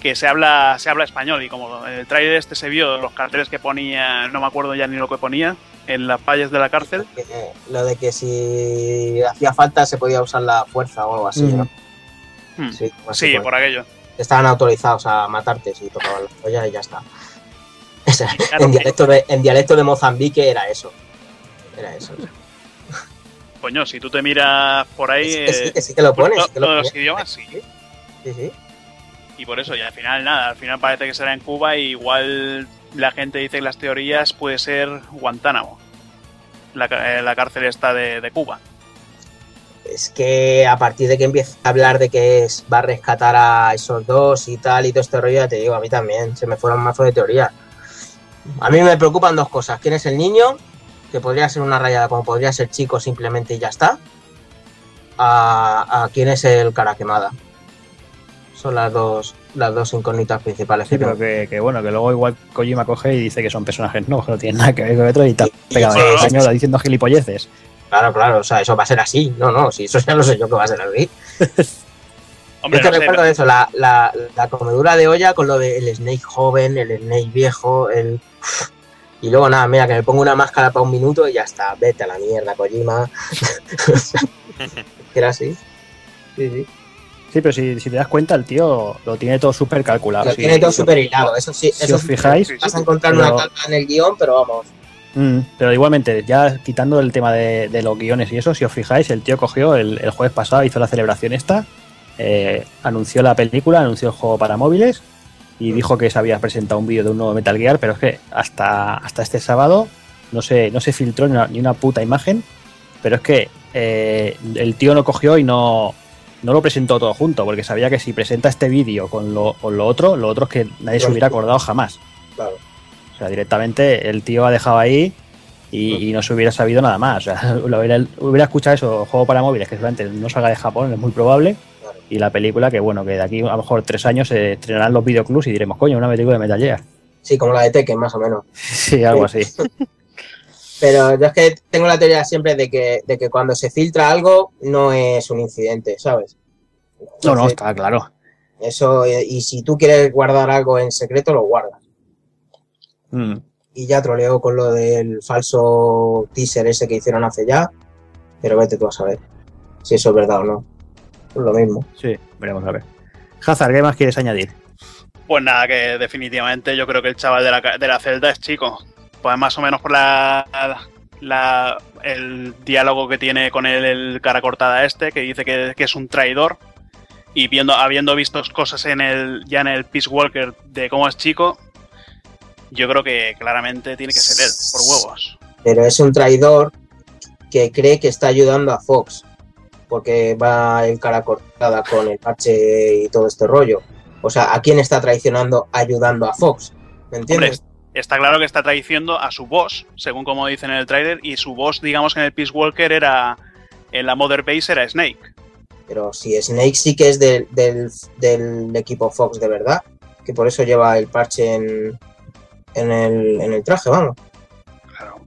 [SPEAKER 4] que se habla se habla español. Y como en el tráiler este se vio, los carteles que ponía, no me acuerdo ya ni lo que ponía, en las vallas de la cárcel.
[SPEAKER 6] que- eh, lo de que si hacía falta se podía usar la fuerza o algo así,
[SPEAKER 1] Mm.
[SPEAKER 6] ¿no?
[SPEAKER 4] Hmm.
[SPEAKER 6] Sí, así,
[SPEAKER 4] Sí,
[SPEAKER 6] pues,
[SPEAKER 4] por aquello.
[SPEAKER 6] Estaban autorizados a matarte si tocaban la polla y ya está.
[SPEAKER 4] Claro
[SPEAKER 6] en, dialecto de, en dialecto de Mozambique era eso. Era eso.
[SPEAKER 4] Coño, si tú te miras por ahí.
[SPEAKER 6] Que sí, que sí,
[SPEAKER 4] eh,
[SPEAKER 6] que sí que lo pone.
[SPEAKER 4] lo-
[SPEAKER 6] sí que lo
[SPEAKER 4] los idiomas, sí.
[SPEAKER 6] Sí, sí.
[SPEAKER 4] Y por eso, y al final nada, al final parece que será en Cuba y igual la gente dice que las teorías puede ser Guantánamo. La, eh, la cárcel esta de, de Cuba.
[SPEAKER 6] Es que a partir de que empieza a hablar de que es- va a rescatar a esos dos y tal y todo este rollo, ya te digo, a mí también se me fueron un mazo de teoría. A mí me preocupan dos cosas. ¿Quién es el niño? Que podría ser una rayada, como podría ser chico simplemente y ya está. A, a quién es el cara quemada. Son las dos, las dos incógnitas principales
[SPEAKER 1] Sí,
[SPEAKER 6] que
[SPEAKER 1] pero que, que bueno, que luego igual Kojima coge y dice que son personajes nuevos, que no tienen nada que ver con otro y
[SPEAKER 6] Sí,
[SPEAKER 1] pegado española diciendo gilipolleces.
[SPEAKER 6] Claro, claro, o sea, eso va a ser así. No, no, si eso ya lo sé yo que va a ser así.
[SPEAKER 4] Hombre,
[SPEAKER 6] Yo te
[SPEAKER 4] no sé,
[SPEAKER 6] recuerdo eso, la, la, la comedura de olla con lo del Snake joven, el Snake viejo, el... Y luego nada, mira, que me pongo una máscara para un minuto y ya está. Vete a la mierda, Kojima. Era así. Sí, sí.
[SPEAKER 1] Sí, pero si, si te das cuenta, el tío lo tiene todo súper calculado.
[SPEAKER 6] Lo
[SPEAKER 1] Sí,
[SPEAKER 6] tiene todo súper hilado, eso sí.
[SPEAKER 1] Si
[SPEAKER 6] eso
[SPEAKER 1] os
[SPEAKER 6] sí,
[SPEAKER 1] fijáis,
[SPEAKER 6] Vas a encontrar
[SPEAKER 1] pero-
[SPEAKER 6] una calca en el guion, pero vamos.
[SPEAKER 1] Mm, pero igualmente, ya quitando el tema de, de los guiones y eso, si os fijáis, el tío cogió el, el jueves pasado, hizo la celebración esta, eh, anunció la película, anunció el juego para móviles y dijo que se había presentado un vídeo de un nuevo Metal Gear, pero es que hasta, hasta este sábado no se, no se filtró ni una, ni una puta imagen, pero es que eh, el tío no cogió y no, no lo presentó todo junto, porque sabía que si presenta este vídeo con lo, con lo otro, lo otro es que nadie se hubiera acordado jamás.
[SPEAKER 6] Claro.
[SPEAKER 1] O sea, directamente el tío ha dejado ahí y, y no se hubiera sabido nada más. O sea, lo hubiera, hubiera escuchado eso, juego para móviles, que seguramente no salga de Japón, es muy probable.
[SPEAKER 6] Claro.
[SPEAKER 1] Y la película, que bueno, que de aquí a lo mejor tres años se estrenarán los videoclubs y diremos, coño, una película de Metal Gear.
[SPEAKER 6] Sí, como la de Tekken, más o menos.
[SPEAKER 1] Sí, algo así.
[SPEAKER 6] Pero yo es que tengo la teoría siempre de que, de que cuando se filtra algo no es un incidente, ¿sabes?
[SPEAKER 1] No, no, está claro.
[SPEAKER 6] Eso, y si tú quieres guardar algo en secreto, lo guardas.
[SPEAKER 1] Mm.
[SPEAKER 6] Y ya troleó con lo del falso teaser ese que hicieron hace ya. Pero vete tú a saber si eso es verdad o no. Es lo mismo.
[SPEAKER 1] Sí, veremos a ver. Hazard, ¿qué más quieres añadir?
[SPEAKER 4] Pues nada, que definitivamente yo creo que el chaval de la, ca- de la celda es chico. Pues más o menos por la, la- el diálogo que tiene con él el cara cortada este, que dice que, que es un traidor. Y viendo, habiendo visto cosas en el, ya en el Peace Walker de cómo es chico, yo creo que claramente tiene que ser él, por huevos.
[SPEAKER 6] Pero es un traidor que cree que está ayudando a Fox. Porque va en cara cortada con el parche y todo este rollo. O sea, ¿a quién está traicionando ayudando a Fox? ¿Me
[SPEAKER 4] Hombre,
[SPEAKER 6] entiendes?
[SPEAKER 4] Está claro que está traicionando a su boss, según como dicen en el trailer, y su boss, digamos, en el Peace Walker era. En la Mother Base era Snake.
[SPEAKER 6] Pero si Snake sí que es del, del, del equipo Fox de verdad, que por eso lleva el parche en, en, el, en el traje, vamos.
[SPEAKER 4] Claro.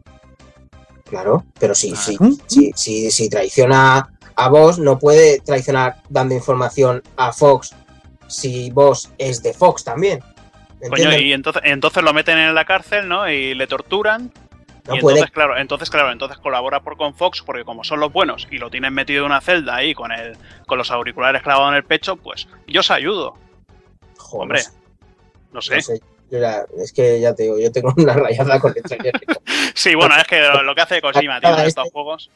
[SPEAKER 6] Claro, pero si, si,
[SPEAKER 1] ¿Mm?
[SPEAKER 6] si, si, si traiciona a Voss, no puede traicionar dando información a Fox si Voss es de Fox también. ¿Me
[SPEAKER 4] Coño, y entonces, entonces lo meten en la cárcel, ¿no? Y le torturan.
[SPEAKER 6] no
[SPEAKER 4] y
[SPEAKER 6] puede,
[SPEAKER 4] entonces, claro, entonces, claro, entonces colabora por con Fox, porque como son los buenos y lo tienen metido en una celda ahí con el, con los auriculares clavados en el pecho, pues yo os ayudo.
[SPEAKER 6] Joder,
[SPEAKER 4] Hombre,
[SPEAKER 6] no sé,
[SPEAKER 4] No.
[SPEAKER 6] Yo es que ya te digo, yo tengo una rayada con el trailer.
[SPEAKER 4] Sí, bueno, es que lo, lo que hace Kojima, tío, en
[SPEAKER 6] Este-
[SPEAKER 4] estos juegos.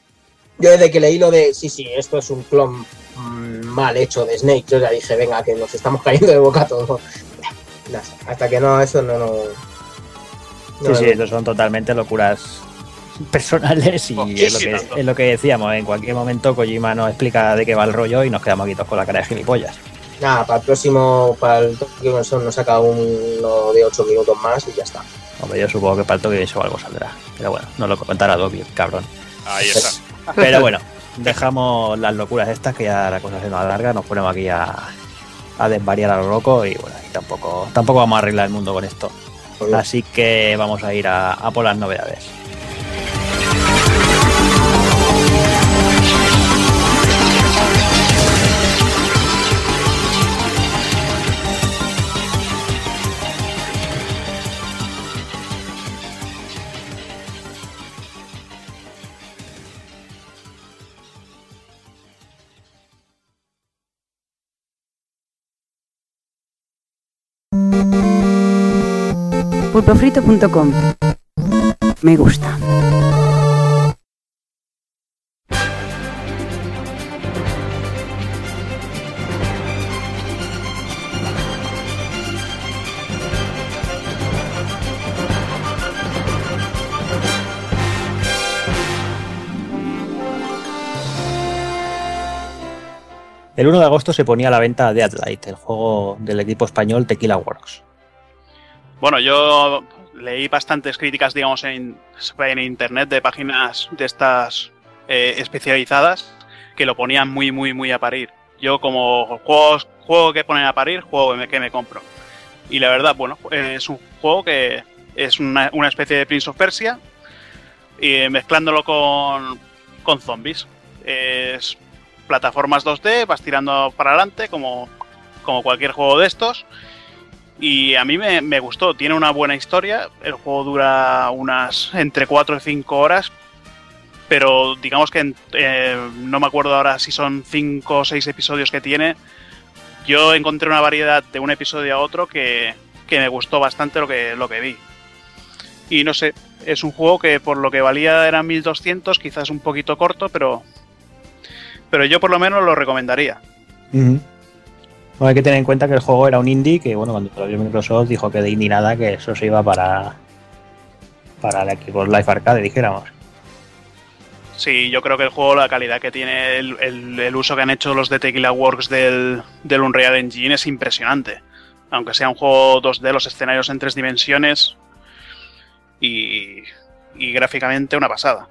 [SPEAKER 6] Yo desde que leí lo de, sí, sí, esto es un clon mm, mal hecho de Snake, yo ya dije, venga, que nos estamos cayendo de boca todos. Hasta que no, eso no, no.
[SPEAKER 1] Sí,
[SPEAKER 6] no
[SPEAKER 1] sí,
[SPEAKER 6] me-
[SPEAKER 1] eso son totalmente locuras personales y es lo, que, es lo que decíamos. En cualquier momento Kojima nos explica de qué va el rollo y nos quedamos aquí todos con la cara de gilipollas.
[SPEAKER 6] Nada, para el próximo, para el Tokyo Game Show nos saca uno de 8 minutos más y ya está.
[SPEAKER 1] Hombre, yo supongo que para el Tokyo Game Show algo saldrá. Pero bueno, no lo contará Dobby, cabrón.
[SPEAKER 3] Ahí está.
[SPEAKER 1] Pero bueno, dejamos las locuras estas que ya la cosa se nos alarga, nos ponemos aquí a, a desvariar a lo loco y bueno, y tampoco, tampoco vamos a arreglar el mundo con esto. Así que vamos a ir a, a por las novedades.
[SPEAKER 8] Pulpofrito.com Me gusta.
[SPEAKER 1] El 1 de agosto se ponía a la venta Deadlight, el juego del equipo español Tequila Works.
[SPEAKER 4] Bueno, yo leí bastantes críticas, digamos, en, en internet de páginas de estas eh, especializadas que lo ponían muy, muy, muy a parir. Yo como juegos, juego que ponen a parir, juego que me, que me compro. Y la verdad, bueno, es un juego que es una, una especie de Prince of Persia y mezclándolo con, con zombies. Es plataformas 2D, vas tirando para adelante como, como cualquier juego de estos. Y a mí me, me gustó, tiene una buena historia. El juego dura unas entre 4 y 5 horas. Pero digamos que eh, no me acuerdo ahora si son 5 o 6 episodios que tiene. Yo encontré una variedad de un episodio a otro que, que me gustó bastante lo que, lo que vi. Y no sé, es un juego que por lo que valía eran 1200, quizás un poquito corto, pero, pero yo por lo menos lo recomendaría.
[SPEAKER 1] Bueno, hay que tener en cuenta que el juego era un indie, que bueno, cuando lo vio Microsoft dijo que de indie nada, que eso se iba para para el equipo Live Arcade, dijéramos.
[SPEAKER 4] Sí, yo creo que el juego, la calidad que tiene, el, el- el uso que han hecho los de Tequila Works del, del Unreal Engine es impresionante. Aunque sea un juego 2D, los escenarios en tres dimensiones y, y gráficamente una pasada.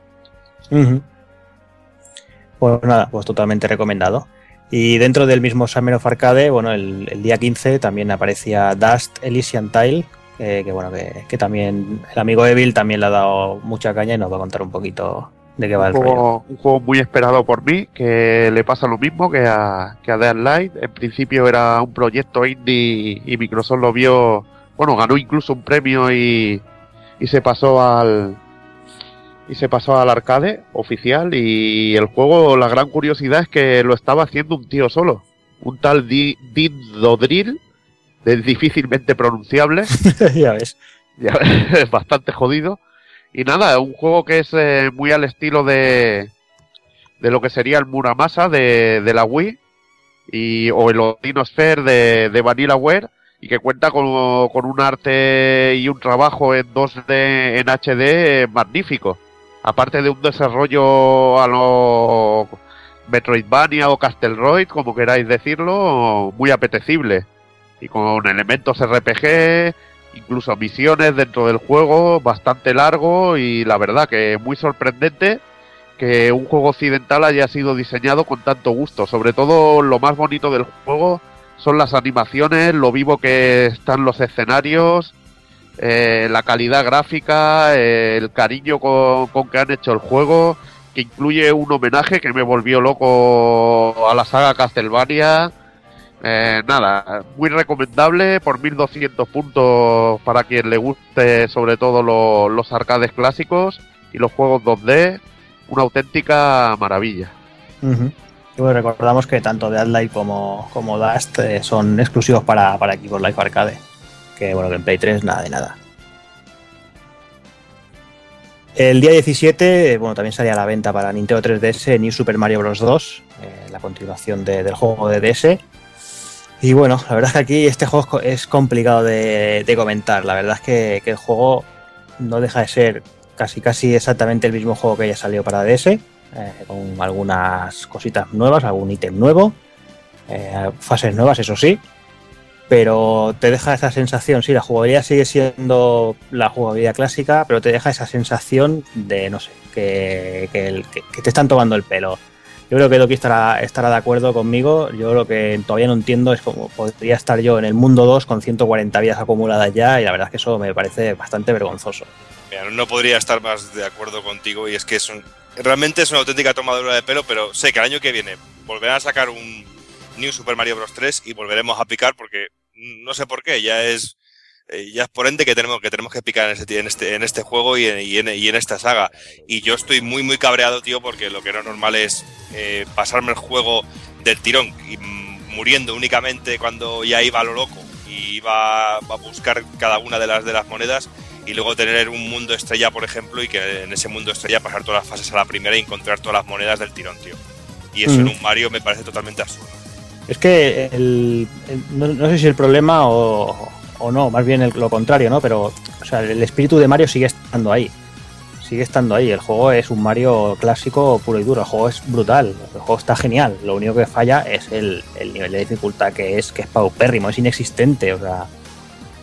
[SPEAKER 1] Pues nada, pues totalmente recomendado. Y dentro del mismo Summer of Arcade, bueno, el, el día 15 también aparecía Dust Elysian Tile, eh, que bueno, que, que también el amigo Evil también le ha dado mucha caña y nos va a contar un poquito de qué va
[SPEAKER 5] Un
[SPEAKER 1] el rollo.
[SPEAKER 5] juego, un juego muy esperado por mí, que le pasa lo mismo que a, que a Dead Light. En principio era un proyecto indie y Microsoft lo vio, bueno, ganó incluso un premio y, y se pasó al y se pasó al arcade oficial y el juego, la gran curiosidad es que lo estaba haciendo un tío solo, un tal Dean Dodrill, de difícilmente pronunciable,
[SPEAKER 1] ya ves.
[SPEAKER 5] ya, es bastante jodido. Y nada, un juego que es eh, muy al estilo de, de lo que sería el Muramasa de, de la Wii y, o el Odinosphere de, de Vanillaware y que cuenta con, con un arte y un trabajo en 2D en HD magnífico. Aparte de un desarrollo a lo Metroidvania o Castletoid, como queráis decirlo, muy apetecible. Y con elementos RPG, incluso misiones dentro del juego, bastante largo y la verdad que muy sorprendente que un juego occidental haya sido diseñado con tanto gusto. Sobre todo lo más bonito del juego son las animaciones, lo vivo que están los escenarios, eh, la calidad gráfica, eh, el cariño con, con que han hecho el juego, que incluye un homenaje que me volvió loco a la saga Castlevania. Eh, nada, muy recomendable por 1200 puntos para quien le guste sobre todo lo- los arcades clásicos y los juegos 2D. Una auténtica maravilla.
[SPEAKER 1] Y bueno, recordamos que tanto Deadlight como, como Dust son exclusivos para, para equipos Live Arcade. Que bueno, que en Play 3 nada de nada. El día 17, eh, bueno, también salía a la venta para Nintendo 3DS New Super Mario Bros. 2, eh, la continuación de- del juego de DS. Y bueno, la verdad es que aquí este juego es co- es complicado de, comentar. La verdad es que, que el juego no deja de ser casi casi exactamente el mismo juego que ya salió para DS, eh, con algunas cositas nuevas, algún ítem nuevo, eh, fases nuevas, eso sí, pero te deja esa sensación, sí, la jugabilidad sigue siendo la jugabilidad clásica, pero te deja esa sensación de, no sé, que, que te están tomando el pelo. Yo creo que Doki estará, estará de acuerdo conmigo. Yo lo que todavía no entiendo es cómo podría estar yo en el mundo 2 con 140 vidas acumuladas ya, y la verdad es que eso me parece bastante vergonzoso.
[SPEAKER 3] Mira, no podría estar más de acuerdo contigo y es que es un- realmente es una auténtica tomadura de pelo, pero sé que el año que viene volverán a sacar un New Super Mario Bros. 3 y volveremos a picar porque no sé por qué, ya es eh, ya es por ende que tenemos que tenemos que picar en este, en este, en este juego y en, y en- y en esta saga. Y yo estoy muy muy cabreado, tío, porque lo que era normal es eh, pasarme el juego del tirón y muriendo únicamente cuando ya iba a lo loco y iba a buscar cada una de las de las monedas y luego tener un mundo estrella, por ejemplo, y que en ese mundo estrella pasar todas las fases a la primera y encontrar todas las monedas del tirón, tío. Y eso en un Mario me parece totalmente absurdo.
[SPEAKER 1] Es que el, no, sé si el problema o, o no, más bien lo contrario, ¿no? Pero o sea, el espíritu de Mario sigue estando ahí. Sigue estando ahí. El juego es un Mario clásico puro y duro. El juego es brutal. El juego está genial. Lo único que falla es el, el nivel de dificultad que es, que es paupérrimo, es inexistente. O sea,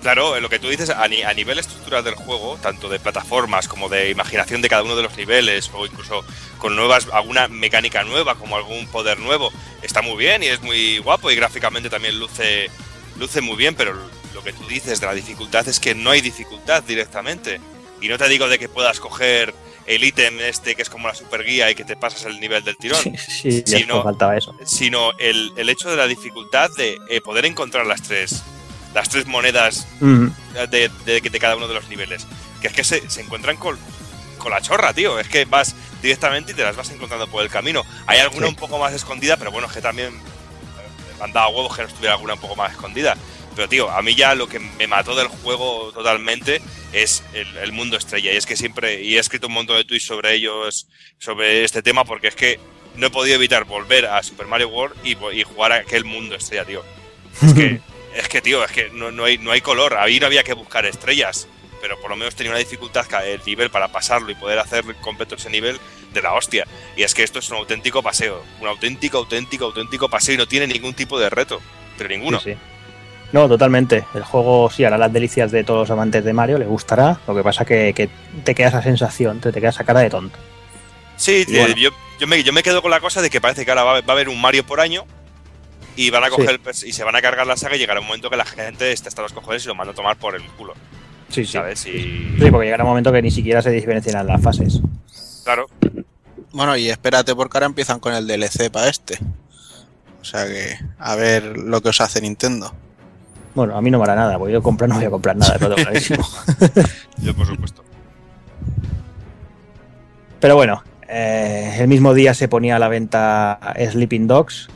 [SPEAKER 3] Claro, lo que tú dices a, ni- a nivel estructural del juego, tanto de plataformas como de imaginación de cada uno de los niveles, o incluso con nuevas, alguna mecánica nueva, como algún poder nuevo, está muy bien y es muy guapo y gráficamente también luce, luce muy bien, pero lo que tú dices de la dificultad es que no hay dificultad directamente. Y no te digo de que puedas coger el ítem este que es como la super guía y que te pasas el nivel del tirón,
[SPEAKER 1] sí, sí, ya
[SPEAKER 3] Sí,
[SPEAKER 1] solo
[SPEAKER 3] no.
[SPEAKER 1] faltaba eso.
[SPEAKER 3] sino el, el hecho de la dificultad de eh, poder encontrar las tres, las tres monedas
[SPEAKER 1] Mm,
[SPEAKER 3] de, de- de cada uno de los niveles. Que es que se, se encuentran con, con la chorra, tío. Es que vas directamente y te las vas encontrando por el camino. Hay alguna
[SPEAKER 1] Sí.
[SPEAKER 3] un poco más escondida, pero bueno, es que también eh, me han dado huevos que no estuviera alguna un poco más escondida. Pero tío, a mí ya lo que me mató del juego totalmente es el, el mundo estrella. Y es que siempre, y he escrito un montón de tweets sobre ellos, sobre este tema, porque es que no he podido evitar volver a Super Mario World y, y jugar a aquel mundo estrella, tío. Es que, es que tío, es que no, no hay, no hay color. Ahí no había que buscar estrellas. pero por lo menos tenía una dificultad, el nivel para pasarlo y poder hacer completo ese nivel de la hostia. Y es que esto es un auténtico paseo, un auténtico, auténtico, auténtico paseo y no tiene ningún tipo de reto, pero ninguno.
[SPEAKER 1] Sí, sí. No, totalmente. El juego sí hará las delicias de todos los amantes de Mario, le gustará. Lo que pasa que, que te queda esa sensación, te, te queda esa cara de tonto.
[SPEAKER 3] Sí,
[SPEAKER 1] bueno.
[SPEAKER 3] yo, yo, me, yo me quedo con la cosa de que parece que ahora va a haber un Mario por año y van a coger
[SPEAKER 1] Sí.
[SPEAKER 3] y se van a cargar la saga y llegará un momento que la gente esté hasta los cojones y lo manda a tomar por el culo,
[SPEAKER 1] Sí, sí.
[SPEAKER 3] ¿sabes? Y
[SPEAKER 1] Sí, porque llegará un momento que ni siquiera se diferenciarán las fases.
[SPEAKER 3] claro,
[SPEAKER 2] Bueno, y espérate porque ahora empiezan con el DLC para este. O sea que a ver lo que os hace Nintendo.
[SPEAKER 1] Bueno, a mí no me hará nada, voy a comprar, no voy a comprar nada, lo tengo clarísimo.
[SPEAKER 3] yo por supuesto.
[SPEAKER 1] Pero bueno, eh, el mismo día se ponía a la venta Sleeping Dogs.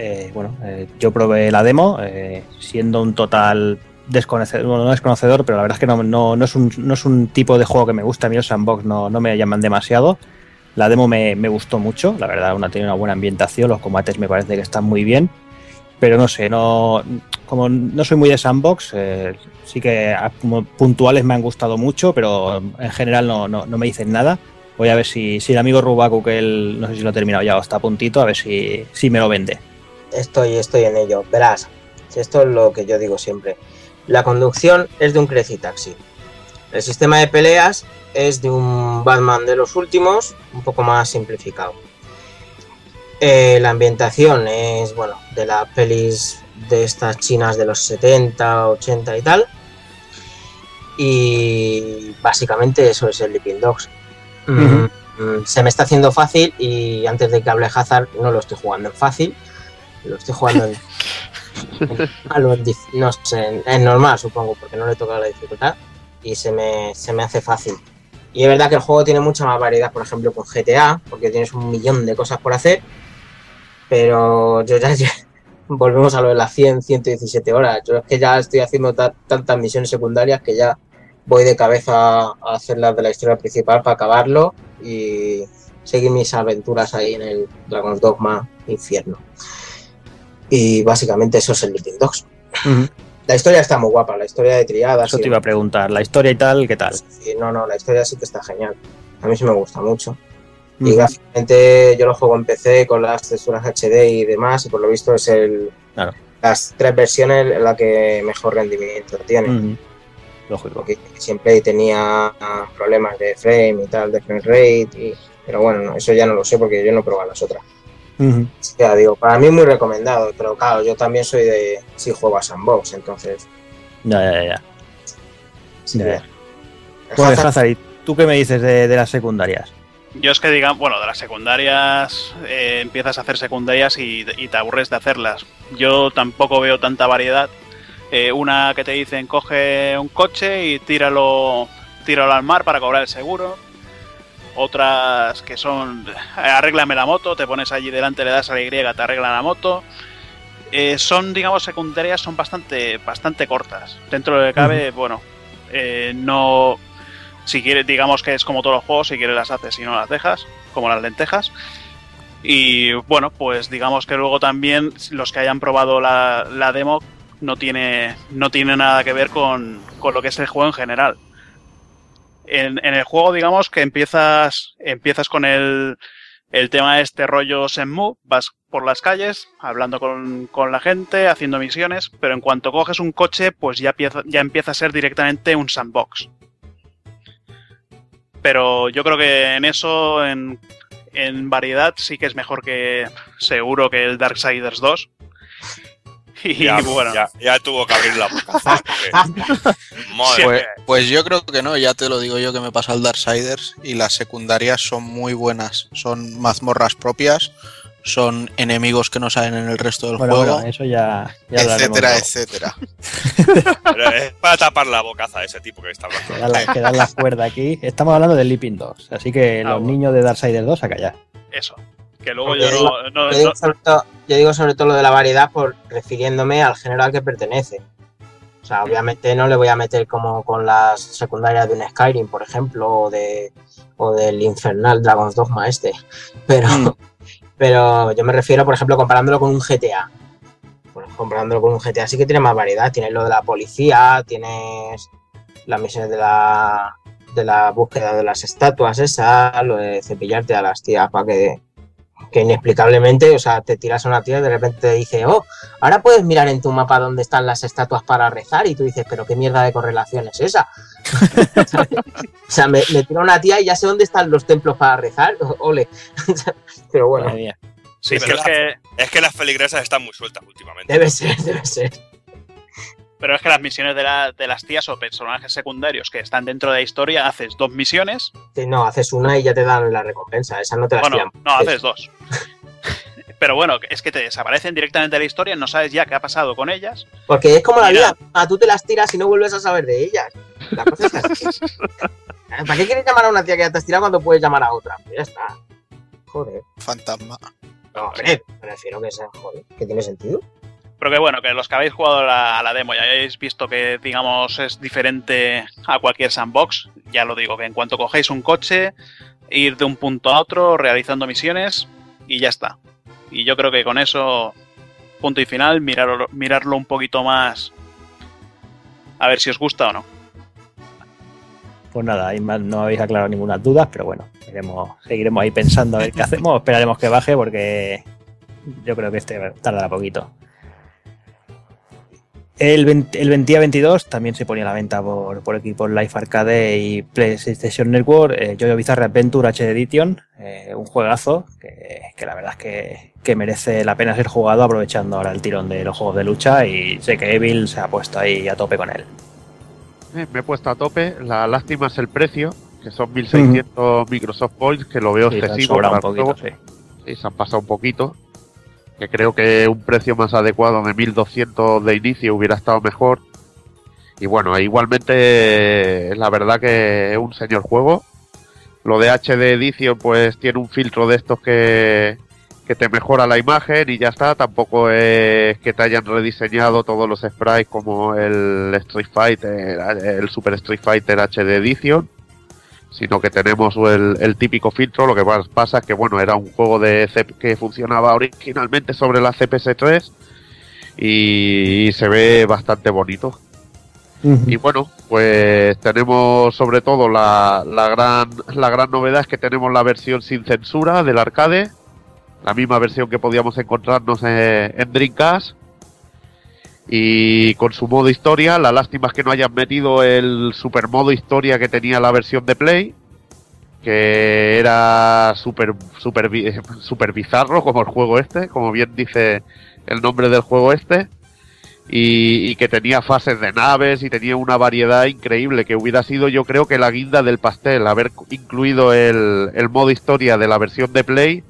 [SPEAKER 1] Eh, bueno, eh, yo probé la demo, eh, siendo un total desconocedor, bueno, no desconocedor, pero la verdad es que no, es un, es un tipo de juego que me gusta. A mí los sandbox no, me llaman demasiado. La demo me, gustó mucho, la verdad, una, tiene una buena ambientación, los combates me parece que están muy bien. Pero no sé, no, como no soy muy de sandbox, eh, sí que como puntuales me han gustado mucho, pero en general no, me dicen nada. Voy a ver si, el amigo Rubaku, que él no sé si lo ha terminado ya o está a puntito, a ver si me lo vende.
[SPEAKER 6] Estoy, estoy en ello. Verás, esto es lo que yo digo siempre. La conducción es de un Crazy Taxi. El sistema de peleas es de un Batman de los últimos, un poco más simplificado. Eh, la ambientación es, bueno, de las pelis de estas chinas de los 70, 80 y tal. Y básicamente eso es el Sleeping Dogs. Mm, mm, Se me está haciendo fácil y antes de que hable Hazard no lo estoy jugando en fácil. Lo estoy jugando en, en- no sé, en, normal supongo, porque no le toca la dificultad y se me, se me hace fácil. Y es verdad que el juego tiene mucha más variedad, por ejemplo, con GTA, porque tienes un millón de cosas por hacer, pero yo ya, ya- volvemos a lo de las 100, 117 horas. Yo es que ya estoy haciendo ta- tantas misiones secundarias que ya voy de cabeza a hacer las de la historia principal para acabarlo y seguir mis aventuras ahí en el Dragon's Dogma Infierno. Y básicamente eso es el Sleeping Dogs. La historia está muy guapa, la historia de triadas.
[SPEAKER 1] Eso te iba a preguntar, la historia y tal, ¿qué tal?
[SPEAKER 6] Sí, no, no, la historia sí que está genial. A mí sí me gusta mucho. Y gráficamente yo lo juego en PC con las texturas HD y demás, y por lo visto es el
[SPEAKER 1] Claro.
[SPEAKER 6] las tres versiones la que mejor rendimiento tiene.
[SPEAKER 1] Lógico.
[SPEAKER 6] Porque siempre tenía problemas de frame y tal, de frame rate, y- pero bueno, no, eso ya no lo sé porque yo no he probado las otras. Que ya digo, para mí muy recomendado, pero claro, yo también soy de si juego a sandbox, entonces.
[SPEAKER 1] Ya, ya, ya.
[SPEAKER 6] sí
[SPEAKER 1] Ya, ya. Bueno,
[SPEAKER 6] Hazard-
[SPEAKER 1] Hazard, ¿y tú qué me dices de, de las secundarias?
[SPEAKER 4] Yo es que digan, bueno, de las secundarias eh, empiezas a hacer secundarias y, y te aburres de hacerlas. Yo tampoco veo tanta variedad. Eh, una que te dicen coge un coche y tíralo, tíralo al mar para cobrar el seguro. Otras que son arréglame la moto, te pones allí delante, le das a la Y, te arreglan la moto. Eh, son, digamos, secundarias, son bastante, bastante cortas. Dentro de lo que cabe, bueno, eh, no, si quieres, digamos que es como todos los juegos, si quieres las haces y no las dejas, como las lentejas. Y bueno, pues digamos que luego también los que hayan probado la, la demo no tiene, no tiene nada que ver con, con lo que es el juego en general. En, el juego, digamos que empiezas, empiezas con el, el tema de este rollo Senmu, vas por las calles, hablando con, con la gente, haciendo misiones, pero en cuanto coges un coche, pues ya empieza, ya empieza a ser directamente un sandbox. Pero yo creo que en eso, en, en variedad, sí que es mejor que seguro que el Darksiders 2. Y
[SPEAKER 3] Ya,
[SPEAKER 4] bueno,
[SPEAKER 3] ya, ya tuvo que abrir la boca.
[SPEAKER 2] Pues, pues yo creo que no, ya te lo digo yo que me pasa el Darksiders y las secundarias son muy buenas. Son mazmorras propias, son enemigos que no salen en el resto del
[SPEAKER 1] Bueno,
[SPEAKER 2] juego,
[SPEAKER 1] bueno, eso ya,
[SPEAKER 2] etcétera, etcétera.
[SPEAKER 3] Pero es para tapar la bocaza a ese tipo que está hablando.
[SPEAKER 1] Que dan la, que dan la cuerda aquí. Estamos hablando de Leaping 2, así que
[SPEAKER 4] Ah,
[SPEAKER 1] los
[SPEAKER 4] bueno.
[SPEAKER 1] niños de Darksiders 2 a callar.
[SPEAKER 4] eso. Que luego
[SPEAKER 6] Yo
[SPEAKER 4] no, no- no-
[SPEAKER 6] yo digo sobre todo lo de la variedad por refiriéndome al género al que pertenece. O sea, obviamente no le voy a meter como con las secundarias de un Skyrim, por ejemplo, o de o del infernal Dragon's Dogma este. Pero,
[SPEAKER 1] Mm.
[SPEAKER 6] pero yo me refiero, por ejemplo, comparándolo con un GTA. Pues comparándolo con un GTA sí que tiene más variedad. Tienes lo de la policía, tienes las misiones de la, de la búsqueda de las estatuas esa, lo de cepillarte a las tías para que, que inexplicablemente, o sea, te tiras a una tía y de repente te dice, oh, ahora puedes mirar en tu mapa dónde están las estatuas para rezar y tú dices, pero qué mierda de correlación es esa. o sea, me, me tiro a una tía y ya sé dónde están los templos para rezar, ole. pero bueno.
[SPEAKER 4] Sí,
[SPEAKER 3] Es
[SPEAKER 4] pero
[SPEAKER 3] que
[SPEAKER 4] es que,
[SPEAKER 3] Es que las feligresas están muy sueltas últimamente.
[SPEAKER 6] debe ser, debe ser.
[SPEAKER 4] Pero es que las misiones de, la- de las tías o personajes secundarios que están dentro de la historia, haces dos misiones,
[SPEAKER 6] Sí, No, haces una y ya te dan la recompensa, esa no te la
[SPEAKER 4] bueno, no, haces dos. Pero bueno, es que te desaparecen directamente de la historia, no sabes ya qué ha pasado con ellas.
[SPEAKER 6] Porque es como la vida, a tú te las tiras y no vuelves a saber de ellas. La cosa es así. ¿Para qué quieres llamar a una tía que ya te has tirado cuando puedes llamar a otra? Pues ya está. Joder.
[SPEAKER 2] Fantasma.
[SPEAKER 6] No, hombre, prefiero que sea, joder, que tiene sentido.
[SPEAKER 4] Pero que bueno, que los que habéis jugado a la demo y hayáis visto que, digamos, es diferente a cualquier sandbox, ya lo digo, que en cuanto cogéis un coche, ir de un punto a otro realizando misiones y ya está. Y yo creo que con eso, punto y final, mirarlo, mirarlo un poquito más. A ver si os gusta o no.
[SPEAKER 1] Pues nada, ahí no habéis aclarado ninguna duda, pero bueno, iremos, seguiremos ahí pensando a ver qué hacemos. Esperaremos que baje porque yo creo que este tardará poquito. El, 20 el 20 día 22 también se ponía a la venta por, por equipos Life Arcade y PlayStation Network, eh, Jojo Bizarre Adventure HD Edition, eh, un juegazo que, que la verdad es que, que merece la pena ser jugado aprovechando ahora el tirón de los juegos de lucha y sé que Evil se ha puesto ahí a tope con él.
[SPEAKER 5] Eh, me he puesto a tope. La lástima es el precio, que son 1600 Microsoft Points, que lo veo
[SPEAKER 1] Sí, se han
[SPEAKER 5] excesivo.
[SPEAKER 1] un poquito, sí.
[SPEAKER 5] Sí, se han pasado un poquito. Que creo que un precio más adecuado de 1200 de inicio hubiera estado mejor. Y bueno, igualmente, la verdad que es un señor juego. Lo de HD Edition, pues tiene un filtro de estos que, que te mejora la imagen y ya está. Tampoco es que te hayan rediseñado todos los sprites como el Street Fighter, el Super Street Fighter HD Edition sino que tenemos el, el típico filtro. Lo que pas- pasa es que, bueno, era un juego de que funcionaba originalmente sobre la CPS3 y, se ve bastante bonito. Y bueno, pues tenemos sobre todo la, la gran la gran novedad es que tenemos la versión sin censura del arcade, la misma versión que podíamos encontrarnos en, en Dreamcast y con su modo historia. La lástima es que no hayan metido el super modo historia que tenía la versión de Play, que era super super super bizarro como el juego este, como bien dice el nombre del juego este. Y, y que tenía fases de naves y tenía una variedad increíble que hubiera sido yo creo que la guinda del pastel haber incluido el, el modo historia de la versión de Play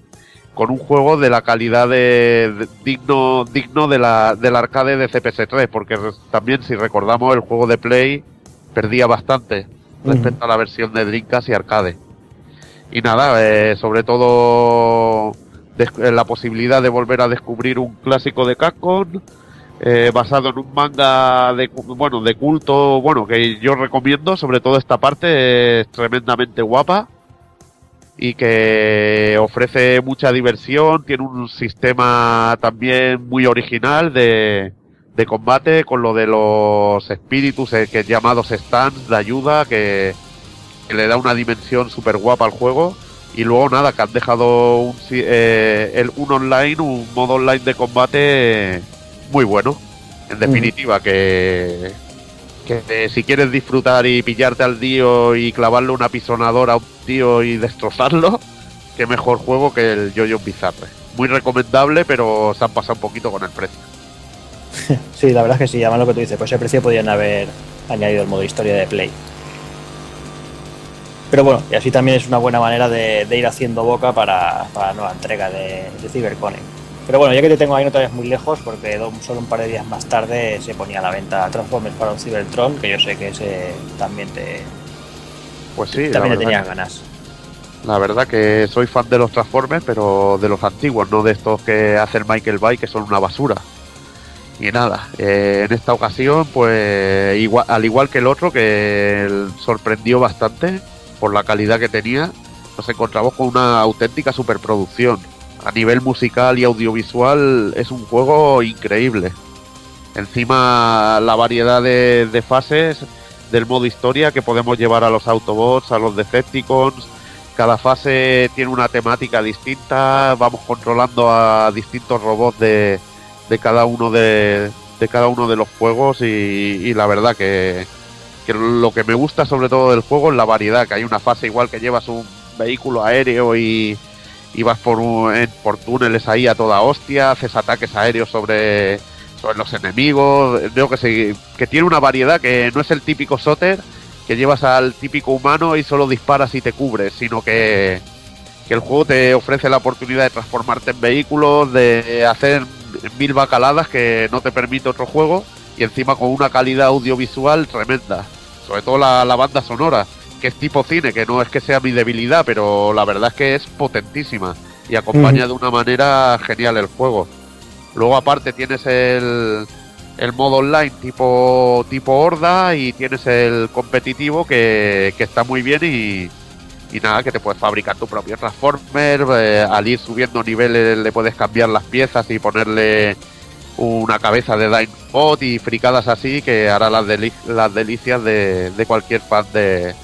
[SPEAKER 5] con un juego de la calidad de, de- digno digno de la del arcade de CPS3 porque también si recordamos el juego de Play perdía bastante respecto a la versión de Dreamcast y arcade. Y nada eh, sobre todo eh, la posibilidad de volver a descubrir un clásico de Capcom eh, basado en un manga de bueno de culto bueno que yo recomiendo sobre todo esta parte es tremendamente guapa y que ofrece mucha diversión, tiene un sistema también muy original de, de combate con lo de los espíritus eh, que llamados stands de ayuda que, que le da una dimensión súper guapa al juego. Y luego nada que han dejado un, eh, el, un online, un modo online de combate muy bueno. En definitiva que que si quieres disfrutar y pillarte al tío y clavarle una pisonadora a un tío y destrozarlo, qué mejor juego que el Jojo Bizarre. Muy recomendable, pero se han pasado un poquito con el precio.
[SPEAKER 1] Sí, la verdad es que sí, además lo que tú dices, pues ese precio podían haber añadido el modo historia de Play. Pero bueno, y así también es una buena manera de, ir haciendo boca para, la nueva entrega de, de. Pero bueno, ya que te tengo ahí no te vayas muy lejos, porque solo un par de días más tarde se ponía a la venta Transformers para un Cybertron, que yo sé que ese también te,
[SPEAKER 5] Pues sí,
[SPEAKER 1] también
[SPEAKER 5] verdad,
[SPEAKER 1] tenías ganas.
[SPEAKER 5] la verdad que soy fan de los Transformers, pero de los antiguos, no de estos que hace el Michael Bay, que son una basura. Y nada, eh, en esta ocasión, pues igual, al igual que el otro, que el- sorprendió bastante por la calidad que tenía, nos encontramos con una auténtica superproducción. A nivel musical y audiovisual es un juego increíble. Encima la variedad de, fases del modo historia que podemos llevar a los Autobots, a los Decepticons. Cada fase tiene una temática distinta, vamos controlando a distintos robots de, cada uno de, cada uno de los juegos y, y la verdad que, que lo que me gusta sobre todo del juego es la variedad, que hay una fase igual que llevas un vehículo aéreo y, y vas por, un- en- por túneles ahí a toda hostia, haces ataques aéreos sobre, sobre los enemigos, veo que, se, que tiene una variedad que no es el típico soter que llevas al típico humano y solo disparas y te cubres, sino que, que el juego te ofrece la oportunidad de transformarte en vehículos, de hacer mil bacaladas que no te permite otro juego y encima con una calidad audiovisual tremenda, sobre todo la, la banda sonora, que es tipo cine, que no es que sea mi debilidad, pero la verdad es que es potentísima y acompaña de una manera genial el juego. Luego aparte tienes el, el modo online tipo tipo horda y tienes el competitivo que, que está muy bien y, y nada, que te puedes fabricar tu propio Transformer, eh, al ir subiendo niveles le puedes cambiar las piezas y ponerle una cabeza de Dinebot y fricadas así que hará las, deli- las delicias de, de cualquier fan de,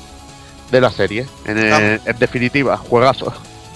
[SPEAKER 5] de la serie. En, eh, en definitiva, juegazo.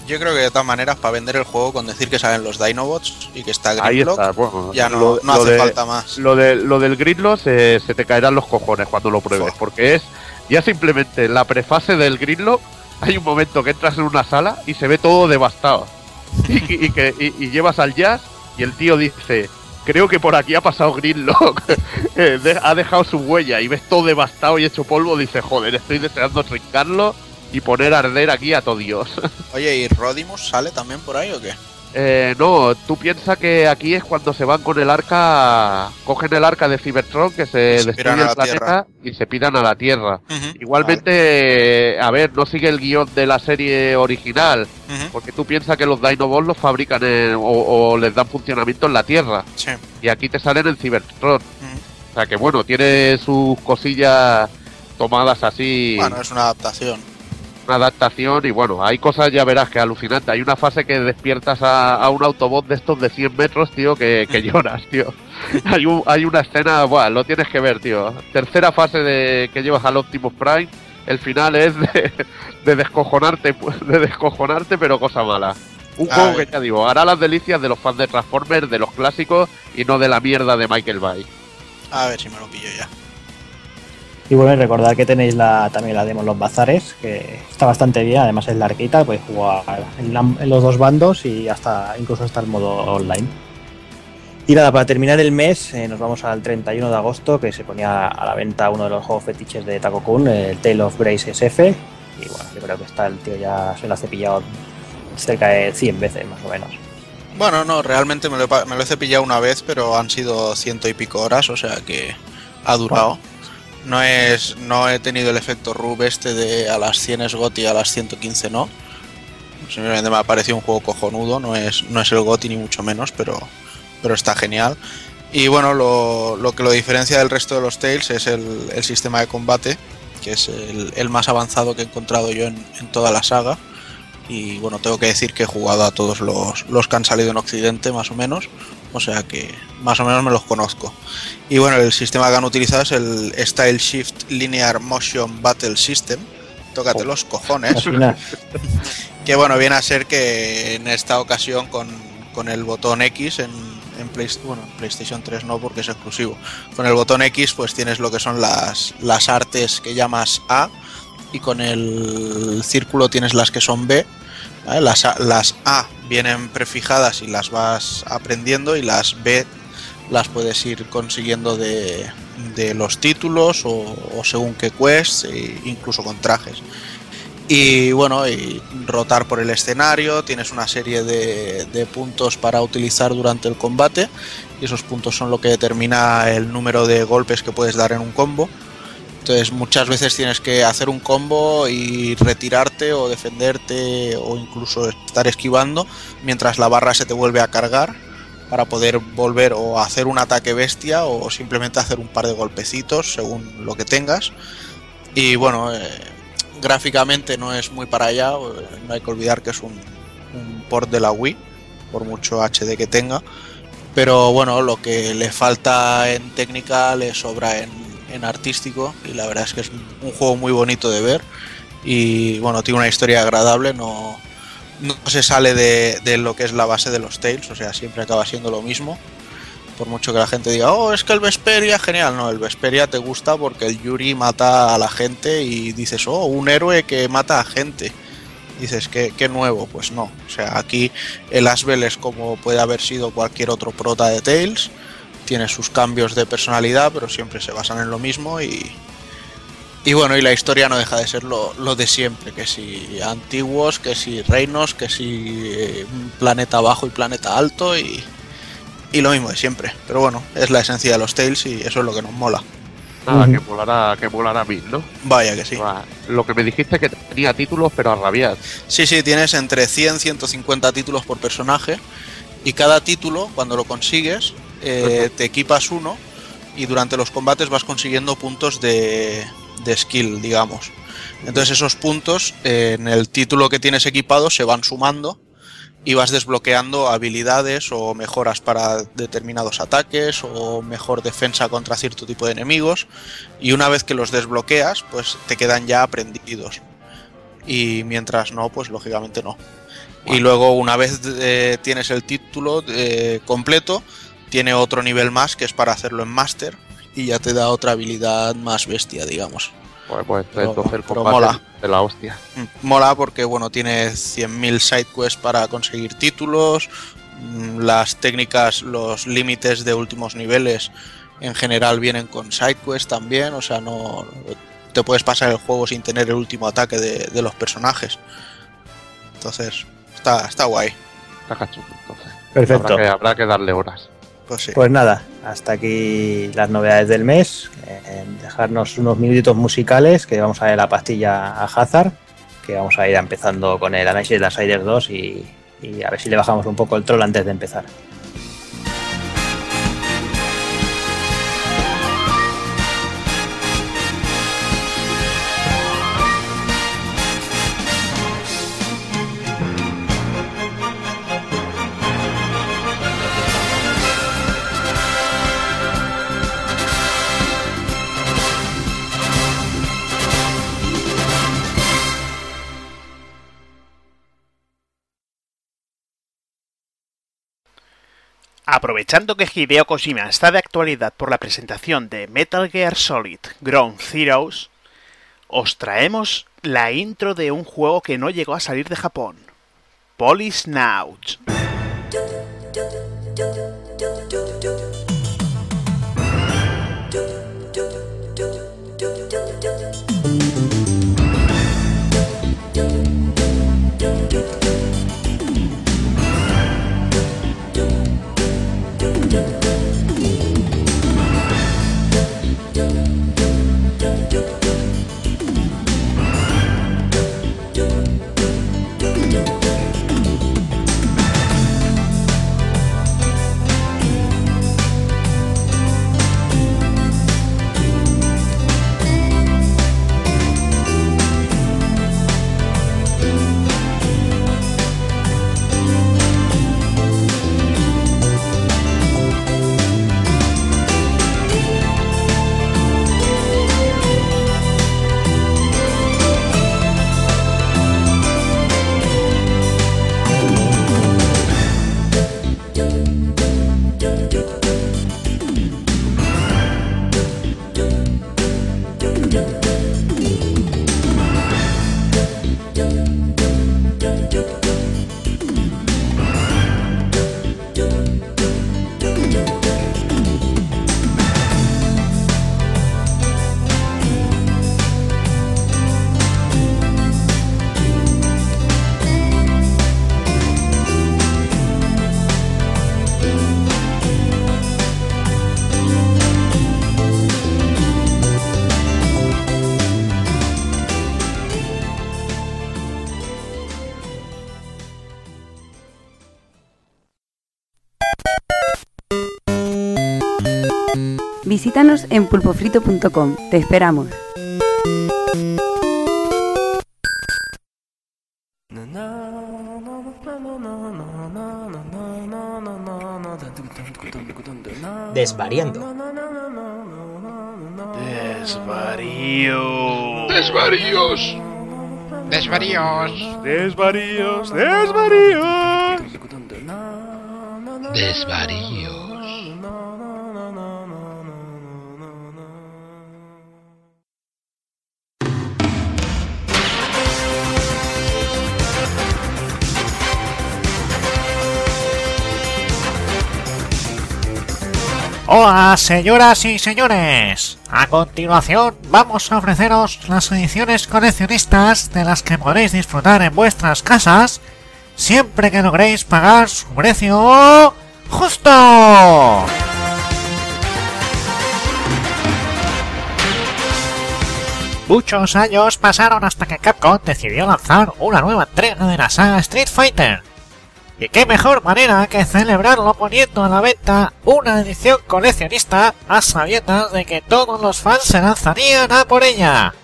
[SPEAKER 2] Yo creo que de todas maneras, para vender el juego, con decir que salen los Dinobots y que está
[SPEAKER 5] está, bueno,
[SPEAKER 2] ya no,
[SPEAKER 5] lo-
[SPEAKER 2] no
[SPEAKER 5] lo
[SPEAKER 2] hace
[SPEAKER 5] de-
[SPEAKER 2] falta más.
[SPEAKER 5] Lo, de, lo del Gridlock se, se te caerán los cojones cuando lo pruebes, porque es ya simplemente en la prefase del Gridlock. Hay un momento que entras en una sala y se ve todo devastado. Y, y que, y- y llevas al jazz y el tío dice: Creo que por aquí ha pasado Gridlock. Eh, ha dejado su huella y ves todo devastado y hecho polvo. Dice: Joder, estoy deseando trincarlo y poner a arder aquí a todo Dios.
[SPEAKER 2] Oye, ¿y Rodimus sale también por ahí o qué?
[SPEAKER 5] Eh, no, tú piensas que aquí es cuando se van con el arca, cogen el arca de Cybertron que se destruye el
[SPEAKER 2] la
[SPEAKER 5] planeta y se piran a la Tierra. Igualmente, a ver, no sigue el guion de la serie original, porque tú piensas que los Dinobots los fabrican en- o, o les dan funcionamiento en la Tierra,
[SPEAKER 2] Sí.
[SPEAKER 5] y aquí te salen en Cybertron. O sea que bueno, tiene sus cosillas tomadas así
[SPEAKER 2] Bueno, es una adaptación.
[SPEAKER 5] Una adaptación y bueno, hay cosas ya verás que alucinante. Hay una fase que despiertas a, a un autobot de estos de 100 metros, tío, que, que lloras, tío. Hay, un- hay una escena, buah, lo tienes que ver, tío. Tercera fase de que llevas al Optimus Prime, el final es de, de descojonarte, de descojonarte, pero cosa mala. Un
[SPEAKER 2] A
[SPEAKER 5] juego
[SPEAKER 2] ver.
[SPEAKER 5] que ya digo, hará las delicias de los fans de Transformers, de los clásicos y no de la mierda de Michael Bay.
[SPEAKER 2] A ver si me lo pillo ya.
[SPEAKER 1] Y bueno, y recordar que tenéis la, también la demo en los bazares, que está bastante bien, además es larguita, podéis jugar en, la- en los dos bandos y hasta incluso hasta el modo online. Y nada, para terminar el mes, eh, nos vamos al 31 de agosto, que se ponía a la venta uno de los juegos fetiches de Taco Kun, el Tale of Grace SF. Y bueno, yo creo que está el tío ya se lo ha cepillado cerca de 100 veces más o menos.
[SPEAKER 2] Bueno, no, realmente me lo, he, pa- me lo he cepillado una vez, pero han sido ciento y pico horas, o sea que ha durado. No es no he tenido el efecto Rub este de a las 100 es GOTI, a las 115 no. Simplemente me ha parecido un juego cojonudo, no es, no es el GOTI ni mucho menos, pero, pero está genial. Y bueno, lo, lo que lo diferencia del resto de los Tales es el, el sistema de combate, que es el, más avanzado que he encontrado yo en, en toda la saga. Y bueno, tengo que decir que he jugado a todos los, los que han salido en Occidente, más o menos. O sea que más o menos me los conozco. Y bueno, el sistema que han utilizado es el Style Shift Linear Motion Battle System. Tócate
[SPEAKER 1] Oh.
[SPEAKER 2] los cojones. Que bueno, viene a ser que en esta ocasión con, con el botón X en, en, Play- bueno, en PlayStation 3 no porque es exclusivo. Con el botón X pues tienes lo que son las, las artes que llamas A y con el círculo tienes las que son B. Las, A, las A vienen prefijadas y las vas aprendiendo y las B las puedes ir consiguiendo de, de los títulos o, según qué quests, e incluso con trajes y bueno, y rotar por el escenario, tienes una serie de, de puntos para utilizar durante el combate y esos puntos son lo que determina el número de golpes que puedes dar en un combo. Entonces muchas veces tienes que hacer un combo y retirarte o defenderte o incluso estar esquivando mientras la barra se te vuelve a cargar para poder volver o hacer un ataque bestia o simplemente hacer un par de golpecitos según lo que tengas. Y bueno, eh, gráficamente no es muy para allá, no hay que olvidar que es un, un port de la Wii, por mucho HD que tenga. Pero bueno, lo que le falta en técnica le sobra en, en artístico y la verdad es que es un juego muy bonito de ver y bueno, tiene una historia agradable, no, no se sale de, de lo que es la base de los Tales, o sea, siempre acaba siendo lo mismo. Por mucho que la gente diga, oh, es que el Vesperia, genial, no, el Vesperia te gusta porque el Yuri mata a la gente y dices, oh, un héroe que mata a gente. Dices, ¿qué, qué nuevo? Pues no. O sea, aquí el Asbel es como puede haber sido cualquier otro prota de Tales. Tiene sus cambios de personalidad, pero siempre se basan en lo mismo y, y bueno, y la historia no deja de ser lo, lo de siempre, que si antiguos, que si reinos, que si eh, planeta bajo y planeta alto y, y lo mismo de siempre. Pero bueno, es la esencia de los Tales y eso es lo que nos mola.
[SPEAKER 5] Nada, que molará, que mí, ¿no?
[SPEAKER 2] Vaya que sí.
[SPEAKER 5] Lo que me dijiste que tenía títulos, pero a rabiar.
[SPEAKER 2] Sí, sí, tienes entre 100 y 150 títulos por personaje y cada título, cuando lo consigues, eh, te equipas uno y durante los combates vas consiguiendo puntos de, de skill, digamos. Entonces esos puntos eh, en el título que tienes equipado se van sumando y vas desbloqueando habilidades o mejoras para determinados ataques o mejor defensa contra cierto tipo de enemigos. Y una vez que los desbloqueas pues te quedan ya aprendidos. Y mientras no pues lógicamente no. Y luego una vez eh, tienes el título eh, completo tiene otro nivel más que es para hacerlo en máster y ya te da otra habilidad más bestia digamos
[SPEAKER 5] Pues, pues
[SPEAKER 2] Pero-
[SPEAKER 5] entonces el
[SPEAKER 2] pero
[SPEAKER 5] combate
[SPEAKER 2] mola.
[SPEAKER 5] de la hostia.
[SPEAKER 2] Mm, Mola porque bueno, tiene 100.000 sidequests para conseguir títulos, mm, las técnicas, los límites de últimos niveles en general vienen con sidequests también, o sea, no te puedes pasar el juego sin tener el último ataque de, de los personajes. Entonces, está, está guay.
[SPEAKER 5] Está entonces.
[SPEAKER 1] Perfecto.
[SPEAKER 5] Habrá que, habrá que darle horas.
[SPEAKER 2] Pues.
[SPEAKER 1] Pues nada, hasta aquí las novedades del mes. Eh, dejarnos unos minutitos musicales que vamos a ver la pastilla a Hazard, que vamos a ir empezando con el análisis de las Siders 2 y, y a ver si le bajamos un poco el troll antes de empezar.
[SPEAKER 4] Aprovechando que Hideo Kojima está de actualidad por la presentación de Metal Gear Solid Ground Zeroes, os traemos la intro de un juego que no llegó a salir de Japón, Polisnaut.
[SPEAKER 8] Visítanos en pulpofrito.com. Te esperamos.
[SPEAKER 6] Desvariando.
[SPEAKER 4] Desvarío.
[SPEAKER 9] Desvaríos.
[SPEAKER 10] Desvaríos.
[SPEAKER 9] Desvaríos. Desvaríos.
[SPEAKER 10] Desvaríos.
[SPEAKER 11] Hola, señoras y señores. A continuación vamos a ofreceros las ediciones coleccionistas de las que podréis disfrutar en vuestras casas siempre que logréis pagar su precio justo. Muchos años pasaron hasta que Capcom decidió lanzar una nueva entrega de la saga Street Fighter. Y qué mejor manera que celebrarlo poniendo a la venta una edición coleccionista a sabiendas de que todos los fans se lanzarían a por ella.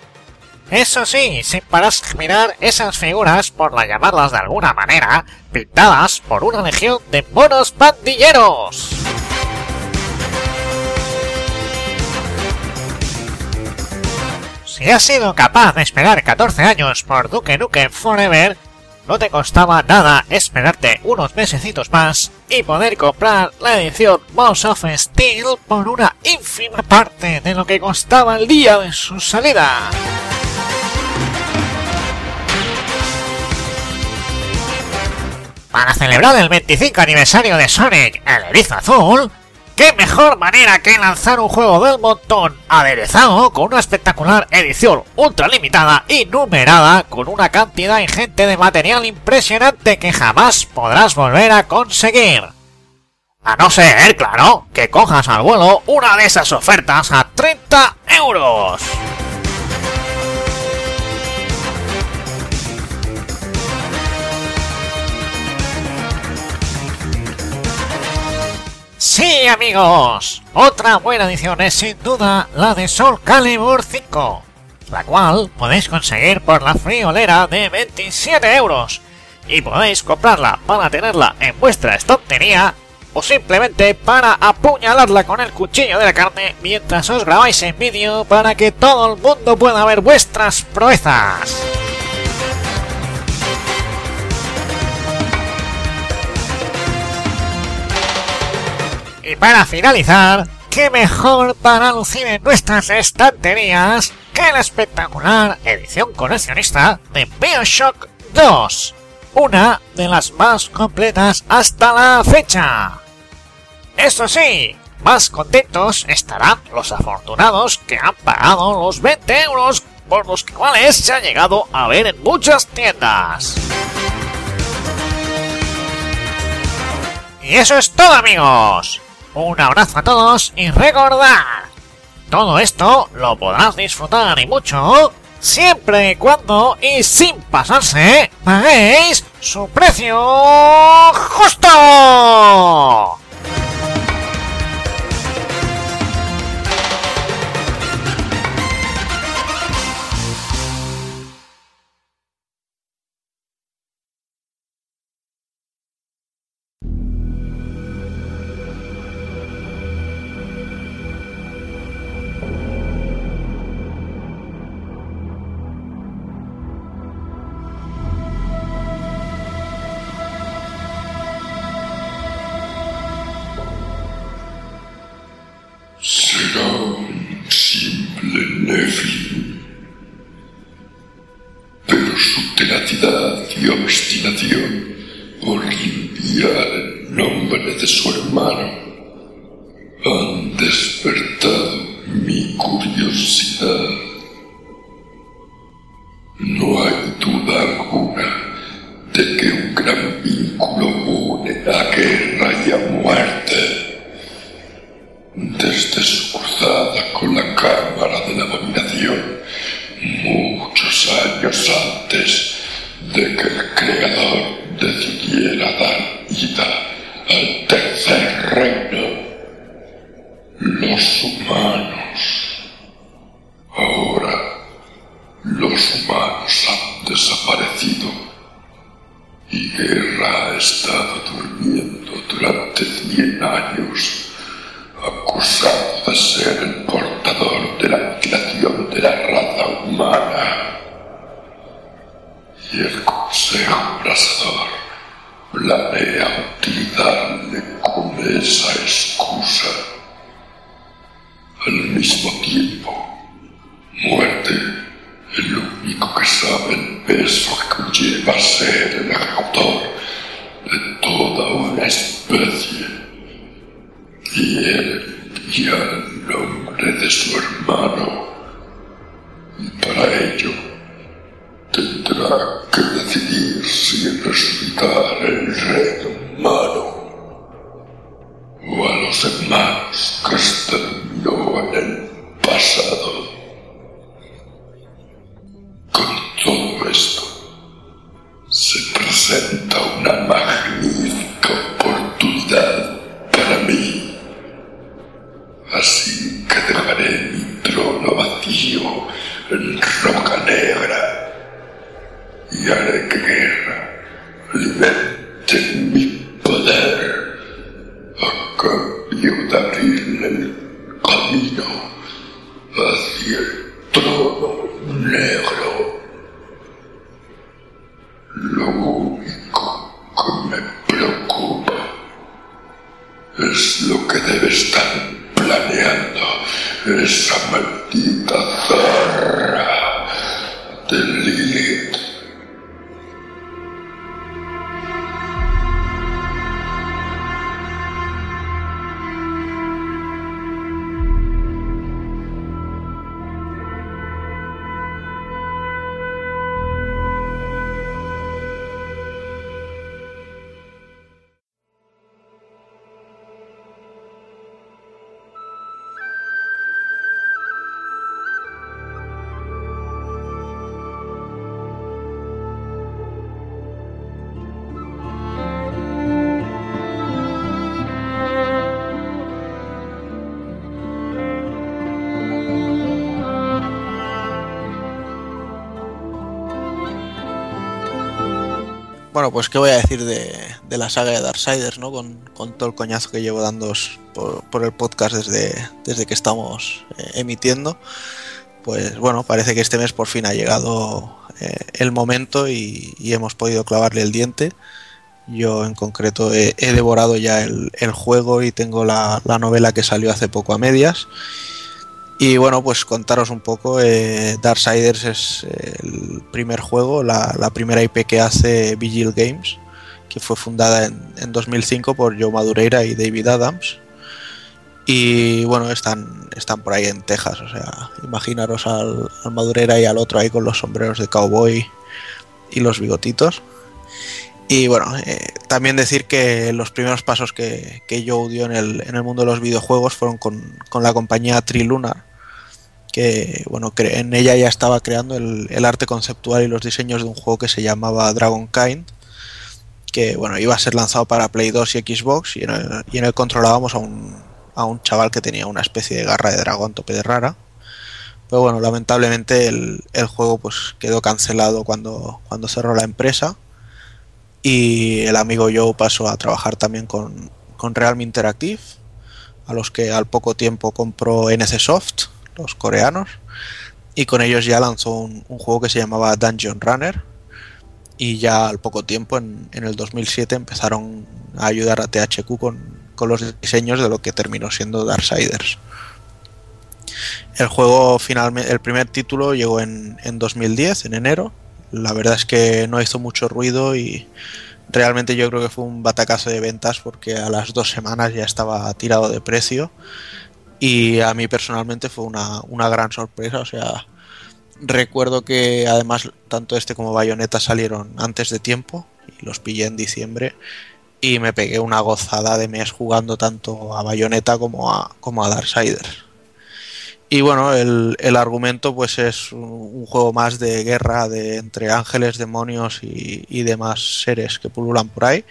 [SPEAKER 11] Eso sí, sin pararse a mirar esas figuras, por la llamarlas de alguna manera, pintadas por una legión de monos pandilleros. Si has sido capaz de esperar 14 años por Duke Nukem Forever, no te costaba nada esperarte unos mesecitos más y poder comprar la edición Boss of Steel por una ínfima parte de lo que costaba el día de su salida. Para celebrar el 25 aniversario de Sonic, el erizo azul, ¿Qué mejor manera que lanzar un juego del montón aderezado con una espectacular edición ultra limitada y numerada con una cantidad ingente de material impresionante que jamás podrás volver a conseguir? A no ser, claro, que cojas al vuelo una de esas ofertas a 30 euros. Sí, amigos, otra buena edición es sin duda la de Soul Calibur 5, la cual podéis conseguir por la friolera de 27 euros y podéis comprarla para tenerla en vuestra estantería o simplemente para apuñalarla con el cuchillo de la carne mientras os grabáis en vídeo para que todo el mundo pueda ver vuestras proezas. Y para finalizar, qué mejor para lucir en nuestras estanterías que la espectacular edición coleccionista de Bioshock 2, una de las más completas hasta la fecha. Eso sí, más contentos estarán los afortunados que han pagado los 20 euros por los cuales se ha llegado a ver en muchas tiendas. Y eso es todo amigos. Un abrazo a todos y recordad, todo esto lo podrás disfrutar y mucho siempre y cuando y sin pasarse paguéis su precio justo.
[SPEAKER 9] No hay duda alguna de que un gran vínculo une a guerra y a muerte desde su cruzada con la cámara de la abominación, muchos años antes de que el creador decidiera dar vida al tercer reino. Los humanos. Ahora los humanos han desaparecido y guerra ha estado durmiendo durante cien años, acusado de ser el portador de la aniquilación de la raza humana. Y el Consejo Brasador planea utilizarle como esa excusa. Al mismo tiempo, muerte es lo único que sabe el peso que conlleva ser el ejecutor de toda una especie. Y él envía el nombre de su hermano. Y para ello tendrá que decidir si resucitar el reino humano o a los hermanos que exterminó en el pasado. Con todo esto, se presenta una magnífica oportunidad para mí. Así que dejaré mi trono vacío en roca negra y haré que guerra alimente mi poder a cambio de abrirle el camino hacia el
[SPEAKER 2] qué voy a decir de, la saga de Darksiders, ¿no? Con, todo el coñazo que llevo dando por, el podcast desde, desde que estamos eh, emitiendo. Pues bueno, parece que este mes por fin ha llegado eh, el momento y, hemos podido clavarle el diente. Yo en concreto he, devorado ya el, juego y tengo la novela que salió hace poco a medias. Y bueno, pues contaros un poco, eh, Darksiders es el primer juego, la, la, primera IP que hace Vigil Games, que fue fundada en, en 2005 por Joe Madureira y David Adams. Y bueno, están, están por ahí en Texas, o sea, imaginaros al, al Madureira y al otro ahí con los sombreros de cowboy y los bigotitos. Y bueno, eh, también decir que los primeros pasos que, que Joe dio en el, en el, mundo de los videojuegos fueron con, con la compañía Trilunar, que bueno, en ella ya estaba creando el, el, arte conceptual y los diseños de un juego que se llamaba Dragonkind, que bueno, iba a ser lanzado para Play 2 y Xbox, y en el, y en el controlábamos a un, a un chaval que tenía una especie de garra de dragón tope de rara. Pero bueno, lamentablemente el, el juego pues quedó cancelado cuando, cuando cerró la empresa y el amigo Joe pasó a trabajar también con, con Realme Interactive, a los que al poco tiempo compró NC Soft, los coreanos, y con ellos ya lanzó un, juego que se llamaba Dungeon Runner, y ya al poco tiempo, en, en, el 2007, empezaron a ayudar a THQ con, con los diseños de lo que terminó siendo Darksiders. El juego finalmente, el primer título llegó en, en 2010, en enero, la verdad es que no hizo mucho ruido y realmente yo creo que fue un batacazo de ventas porque a las dos semanas ya estaba tirado de precio y a mí personalmente fue una, una gran sorpresa, o sea, recuerdo que además tanto este como Bayonetta salieron antes de tiempo y los pillé en diciembre y me pegué una gozada de mes jugando tanto a Bayonetta como a, como a Darksiders. Y bueno, el, el, argumento pues es un, juego más de guerra de entre ángeles, demonios y, y, demás seres que pululan por ahí.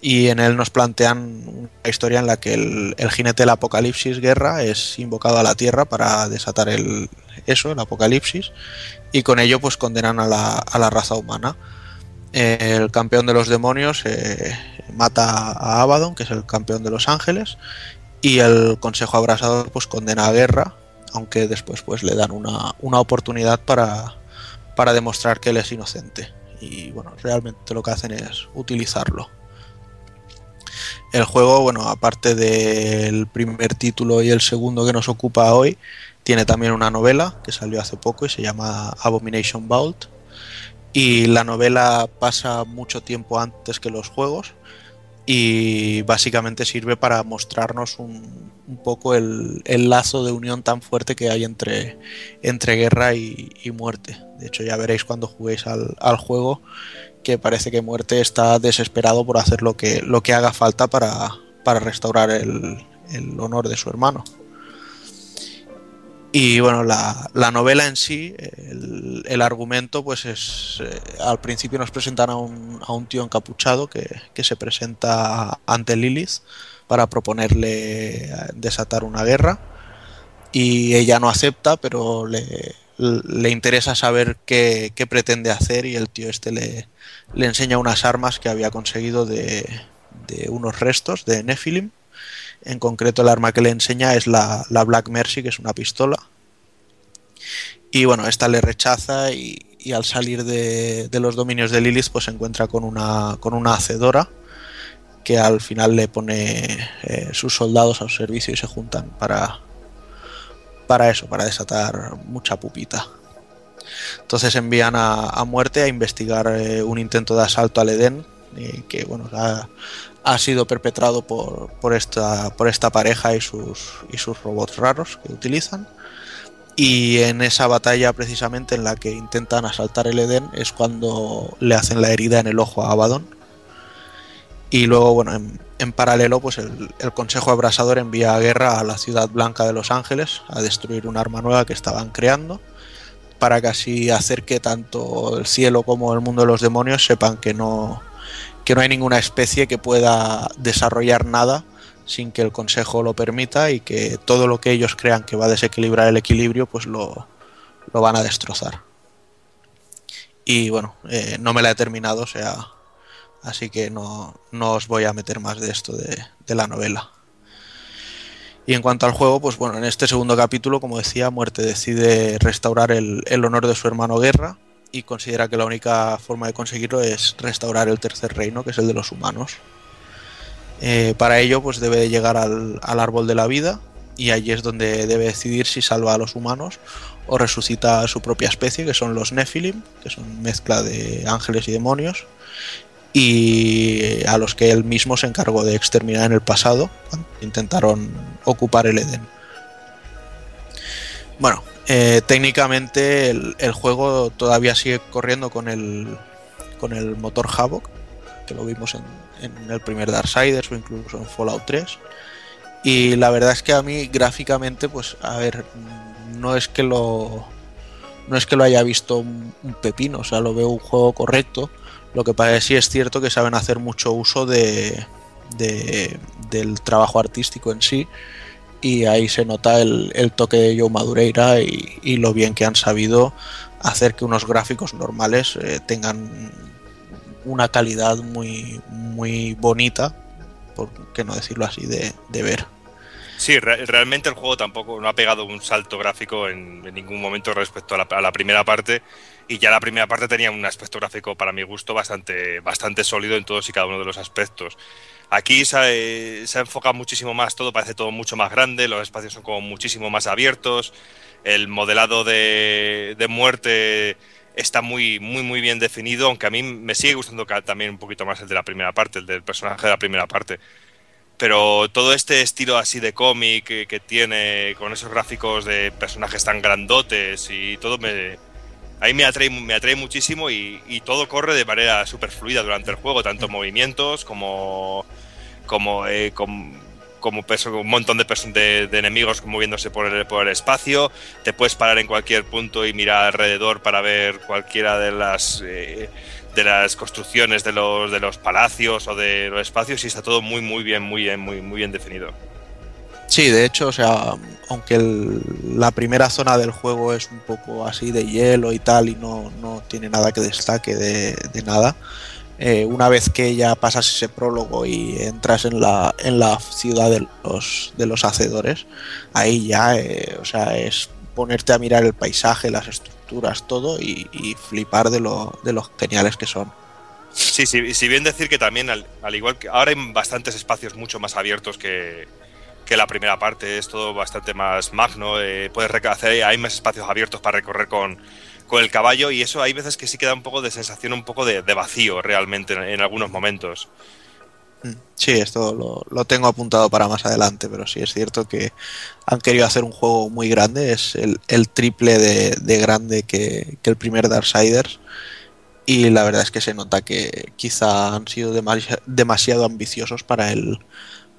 [SPEAKER 2] Y en él nos plantean una historia en la que el, el, jinete del apocalipsis, guerra, es invocado a la tierra para desatar el, eso, el apocalipsis. Y con ello pues condenan a la, a la raza humana. El campeón de los demonios eh, mata a Abaddon, que es el campeón de los ángeles. Y el consejo abrasador pues condena a guerra aunque después pues le dan una, una oportunidad para, para, demostrar que él es inocente. y bueno, realmente lo que hacen es utilizarlo. El juego, bueno, aparte del primer título y el segundo que nos ocupa hoy, tiene también una novela que salió hace poco y se llama Abomination Vault. Y la novela pasa mucho tiempo antes que los juegos y básicamente sirve para mostrarnos un, poco el, lazo de unión tan fuerte que hay entre, guerra y, muerte. De hecho, ya veréis cuando juguéis al, juego que parece que muerte está desesperado por hacer lo que, haga falta para, restaurar el honor de su hermano. Y bueno, la, la novela en sí, el, el argumento, pues es. eh, al principio nos presentan a un, a un tío encapuchado que, que se presenta ante Lilith para proponerle eh, desatar una guerra. Y ella no acepta, pero le, le interesa saber qué, qué pretende hacer. Y el tío este le, le enseña unas armas que había conseguido de, de unos restos de Nephilim. En concreto, el arma que le enseña es la, la Black Mercy, que es una pistola. Y bueno, esta le rechaza y, al salir de, de los dominios de Lilith, pues se encuentra con una, con una hacedora que al final le pone eh, sus soldados a su servicio y se juntan para, para eso, para desatar mucha pupita. Entonces envían a, a muerte a investigar eh, un intento de asalto al Edén, eh, que bueno, ha, ha sido perpetrado por, por, esta, por esta pareja y sus, y sus robots raros que utilizan. Y en esa batalla precisamente en la que intentan asaltar el Edén es cuando le hacen la herida en el ojo a Abaddon. Y luego, bueno, en, en paralelo, pues el, el, Consejo Abrasador envía a guerra a la ciudad blanca de Los Ángeles a destruir un arma nueva que estaban creando para que así hacer que tanto el cielo como el mundo de los demonios sepan que no, que no hay ninguna especie que pueda desarrollar nada sin que el consejo lo permita y que todo lo que ellos crean que va a desequilibrar el equilibrio pues lo, lo van a destrozar. Y bueno, eh, no me la he terminado, o sea, así que no, no os voy a meter más de esto de, de, la novela. Y en cuanto al juego, pues bueno, en este segundo capítulo, como decía, Muerte decide restaurar el, el honor de su hermano Guerra y considera que la única forma de conseguirlo es restaurar el tercer reino, que es el de los humanos. Eh, para ello, pues debe llegar al, árbol de la vida y allí es donde debe decidir si salva a los humanos o resucita a su propia especie, que son los Nephilim, que son mezcla de ángeles y demonios, y a los que él mismo se encargó de exterminar en el pasado, cuando intentaron ocupar el Edén. Bueno, eh, técnicamente el, juego todavía sigue corriendo con el, con el motor Havoc, que lo vimos en, el primer Darksiders o incluso en Fallout 3. Y la verdad es que a mí gráficamente, pues a ver, no es que lo no es que lo haya visto un, pepino, o sea, lo veo un juego correcto. Lo que que sí es cierto que saben hacer mucho uso de, de del trabajo artístico en sí. Y ahí se nota el, el toque de Joe Madureira y, y, lo bien que han sabido hacer que unos gráficos normales eh, tengan una calidad muy, muy bonita, por qué no decirlo así, de, de ver.
[SPEAKER 3] Sí, re realmente el juego tampoco no ha pegado un salto gráfico en, en ningún momento respecto a la, a la, primera parte. Y ya la primera parte tenía un aspecto gráfico, para mi gusto, bastante, bastante sólido en todos y cada uno de los aspectos. Aquí se, se enfoca muchísimo más todo, parece todo mucho más grande, los espacios son como muchísimo más abiertos, el modelado de, de muerte está muy, muy, muy bien definido, aunque a mí me sigue gustando también un poquito más el de la primera parte, el del personaje de la primera parte. Pero todo este estilo así de cómic que, tiene, con esos gráficos de personajes tan grandotes y todo, me, ahí me atrae, me atrae muchísimo y, todo corre de manera súper fluida durante el juego, tanto movimientos como, como, eh, como un montón de, de, de, enemigos moviéndose por el, por el espacio. Te puedes parar en cualquier punto y mirar alrededor para ver cualquiera de las eh, de las construcciones de los, de los palacios o de los espacios y está todo muy muy bien, muy bien, muy, muy bien definido.
[SPEAKER 2] Sí, de hecho, o sea, aunque la primera zona del juego es un poco así de hielo y tal y no, no tiene nada que destaque de, nada, eh, una vez que ya pasas ese prólogo y entras en la, en la ciudad de los, de los hacedores, ahí ya, eh, o sea, es ponerte a mirar el paisaje, las estructuras todo, y, flipar de lo, de lo geniales que son.
[SPEAKER 3] Sí, sí, si bien decir que también, al, al igual que ahora hay bastantes espacios mucho más abiertos que, que la primera parte, es todo bastante más magno, eh, puedes hacer, hay más espacios abiertos para recorrer con, con el caballo y eso hay veces que sí queda un poco de sensación, un poco de, de vacío realmente en, algunos momentos.
[SPEAKER 2] Mm, Sí, esto lo, lo tengo apuntado para más adelante, pero sí es cierto que han querido hacer un juego muy grande, es el, triple de, de grande que, que el primer Darksiders. Y la verdad es que se nota que quizá han sido demasi- demasiado ambiciosos para el,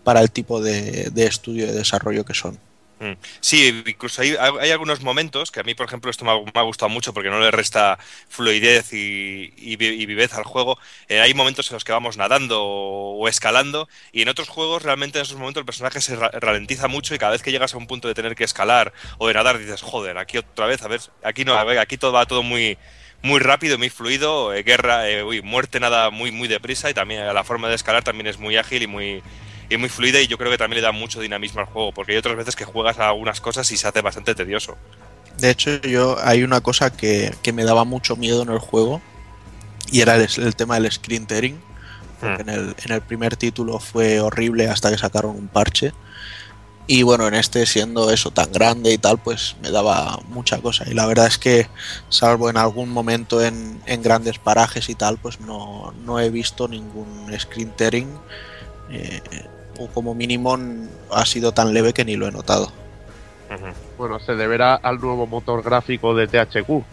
[SPEAKER 2] para el tipo de, de estudio y desarrollo que son.
[SPEAKER 3] Mm. Sí, incluso hay, hay algunos momentos que a mí, por ejemplo, esto me ha, gustado mucho porque no le resta fluidez y, y vi- y viveza al juego. Eh, hay momentos en los que vamos nadando o, escalando y en otros juegos realmente en esos momentos el personaje se ra- ralentiza mucho y cada vez que llegas a un punto de tener que escalar o de nadar dices, joder, aquí otra vez, a ver, aquí no, aquí todo va todo muy muy rápido, muy fluido, eh, guerra, eh, uy, muerte nada muy muy deprisa y también la forma de escalar también es muy ágil y muy y muy fluida y yo creo que también le da mucho dinamismo al juego, porque hay otras veces que juegas a algunas cosas y se hace bastante tedioso.
[SPEAKER 2] De hecho, yo hay una cosa que, que me daba mucho miedo en el juego y era el, el tema del screen tearing. Porque en, el, en el primer título fue horrible hasta que sacaron un parche. Y bueno, en este, siendo eso tan grande y tal, pues me daba mucha cosa. Y la verdad es que, salvo en algún momento en, en grandes parajes y tal, pues no, no he visto ningún screen tearing. eh, o como mínimo ha sido tan leve que ni lo he notado.
[SPEAKER 5] Bueno, se deberá al nuevo motor gráfico de THQ,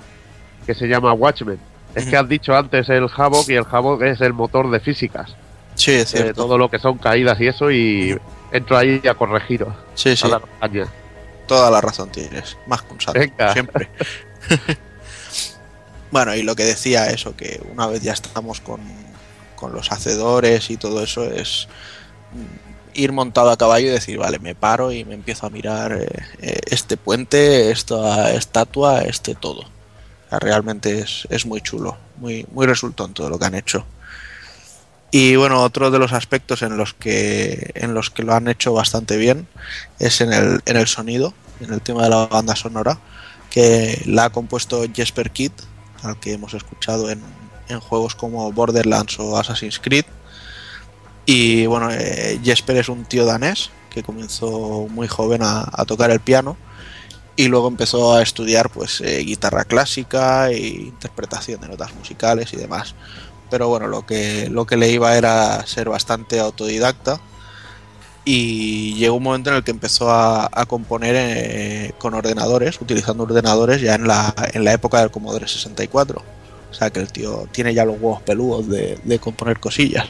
[SPEAKER 5] que se llama Watchmen. Es que has dicho antes el Havok y el Havok es el motor de físicas.
[SPEAKER 2] Sí, es
[SPEAKER 5] de
[SPEAKER 2] cierto.
[SPEAKER 5] todo lo que son caídas y eso, y entro ahí a corregiros.
[SPEAKER 2] Sí, sí. Toda la razón tienes. Más que un santo, siempre. bueno, y lo que decía eso, que una vez ya estamos con, con los hacedores y todo eso, es ir montado a caballo y decir, vale, me paro y me empiezo a mirar eh, eh, este puente, esta estatua, este todo. Realmente es, es muy chulo, muy, muy resultón todo lo que han hecho. Y bueno, otro de los aspectos en los que en los que lo han hecho bastante bien es en el, en el sonido, en el tema de la banda sonora, que la ha compuesto Jesper Kidd, al que hemos escuchado en, en juegos como Borderlands o Assassin's Creed. Y bueno, eh, Jesper es un tío danés que comenzó muy joven a, tocar el piano y luego empezó a estudiar pues eh, guitarra clásica e interpretación de notas musicales y demás pero bueno, lo que, lo que le iba era ser bastante autodidacta y llegó un momento en el que empezó a, componer eh, con ordenadores, utilizando ordenadores ya en la, en la época del Commodore 64. O sea que el tío tiene ya los huevos peludos de componer cosillas.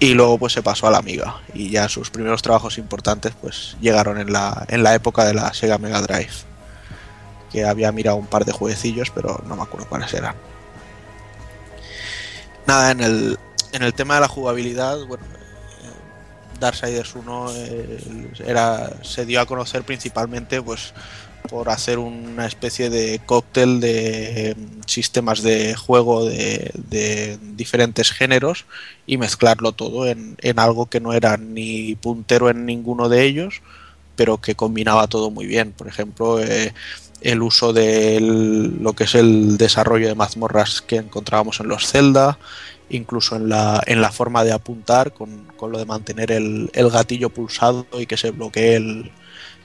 [SPEAKER 2] Y luego pues se pasó a la Amiga y ya sus primeros trabajos importantes pues llegaron en la, en la época de la Sega Mega Drive. Que había mirado un par de jueguecillos, pero no me acuerdo cuáles eran. Nada, en el, en el tema de la jugabilidad, bueno, eh, Darksiders 1 eh, era, se dio a conocer principalmente pues por hacer una especie de cóctel de eh, sistemas de juego de, de diferentes géneros y mezclarlo todo en, en algo que no era ni puntero en ninguno de ellos, pero que combinaba todo muy bien. Por ejemplo, eh, el uso de lo que es el desarrollo de mazmorras que encontrábamos en los Zelda, incluso en la, en la forma de apuntar, con, con lo de mantener el, el, gatillo pulsado y que se bloquee el,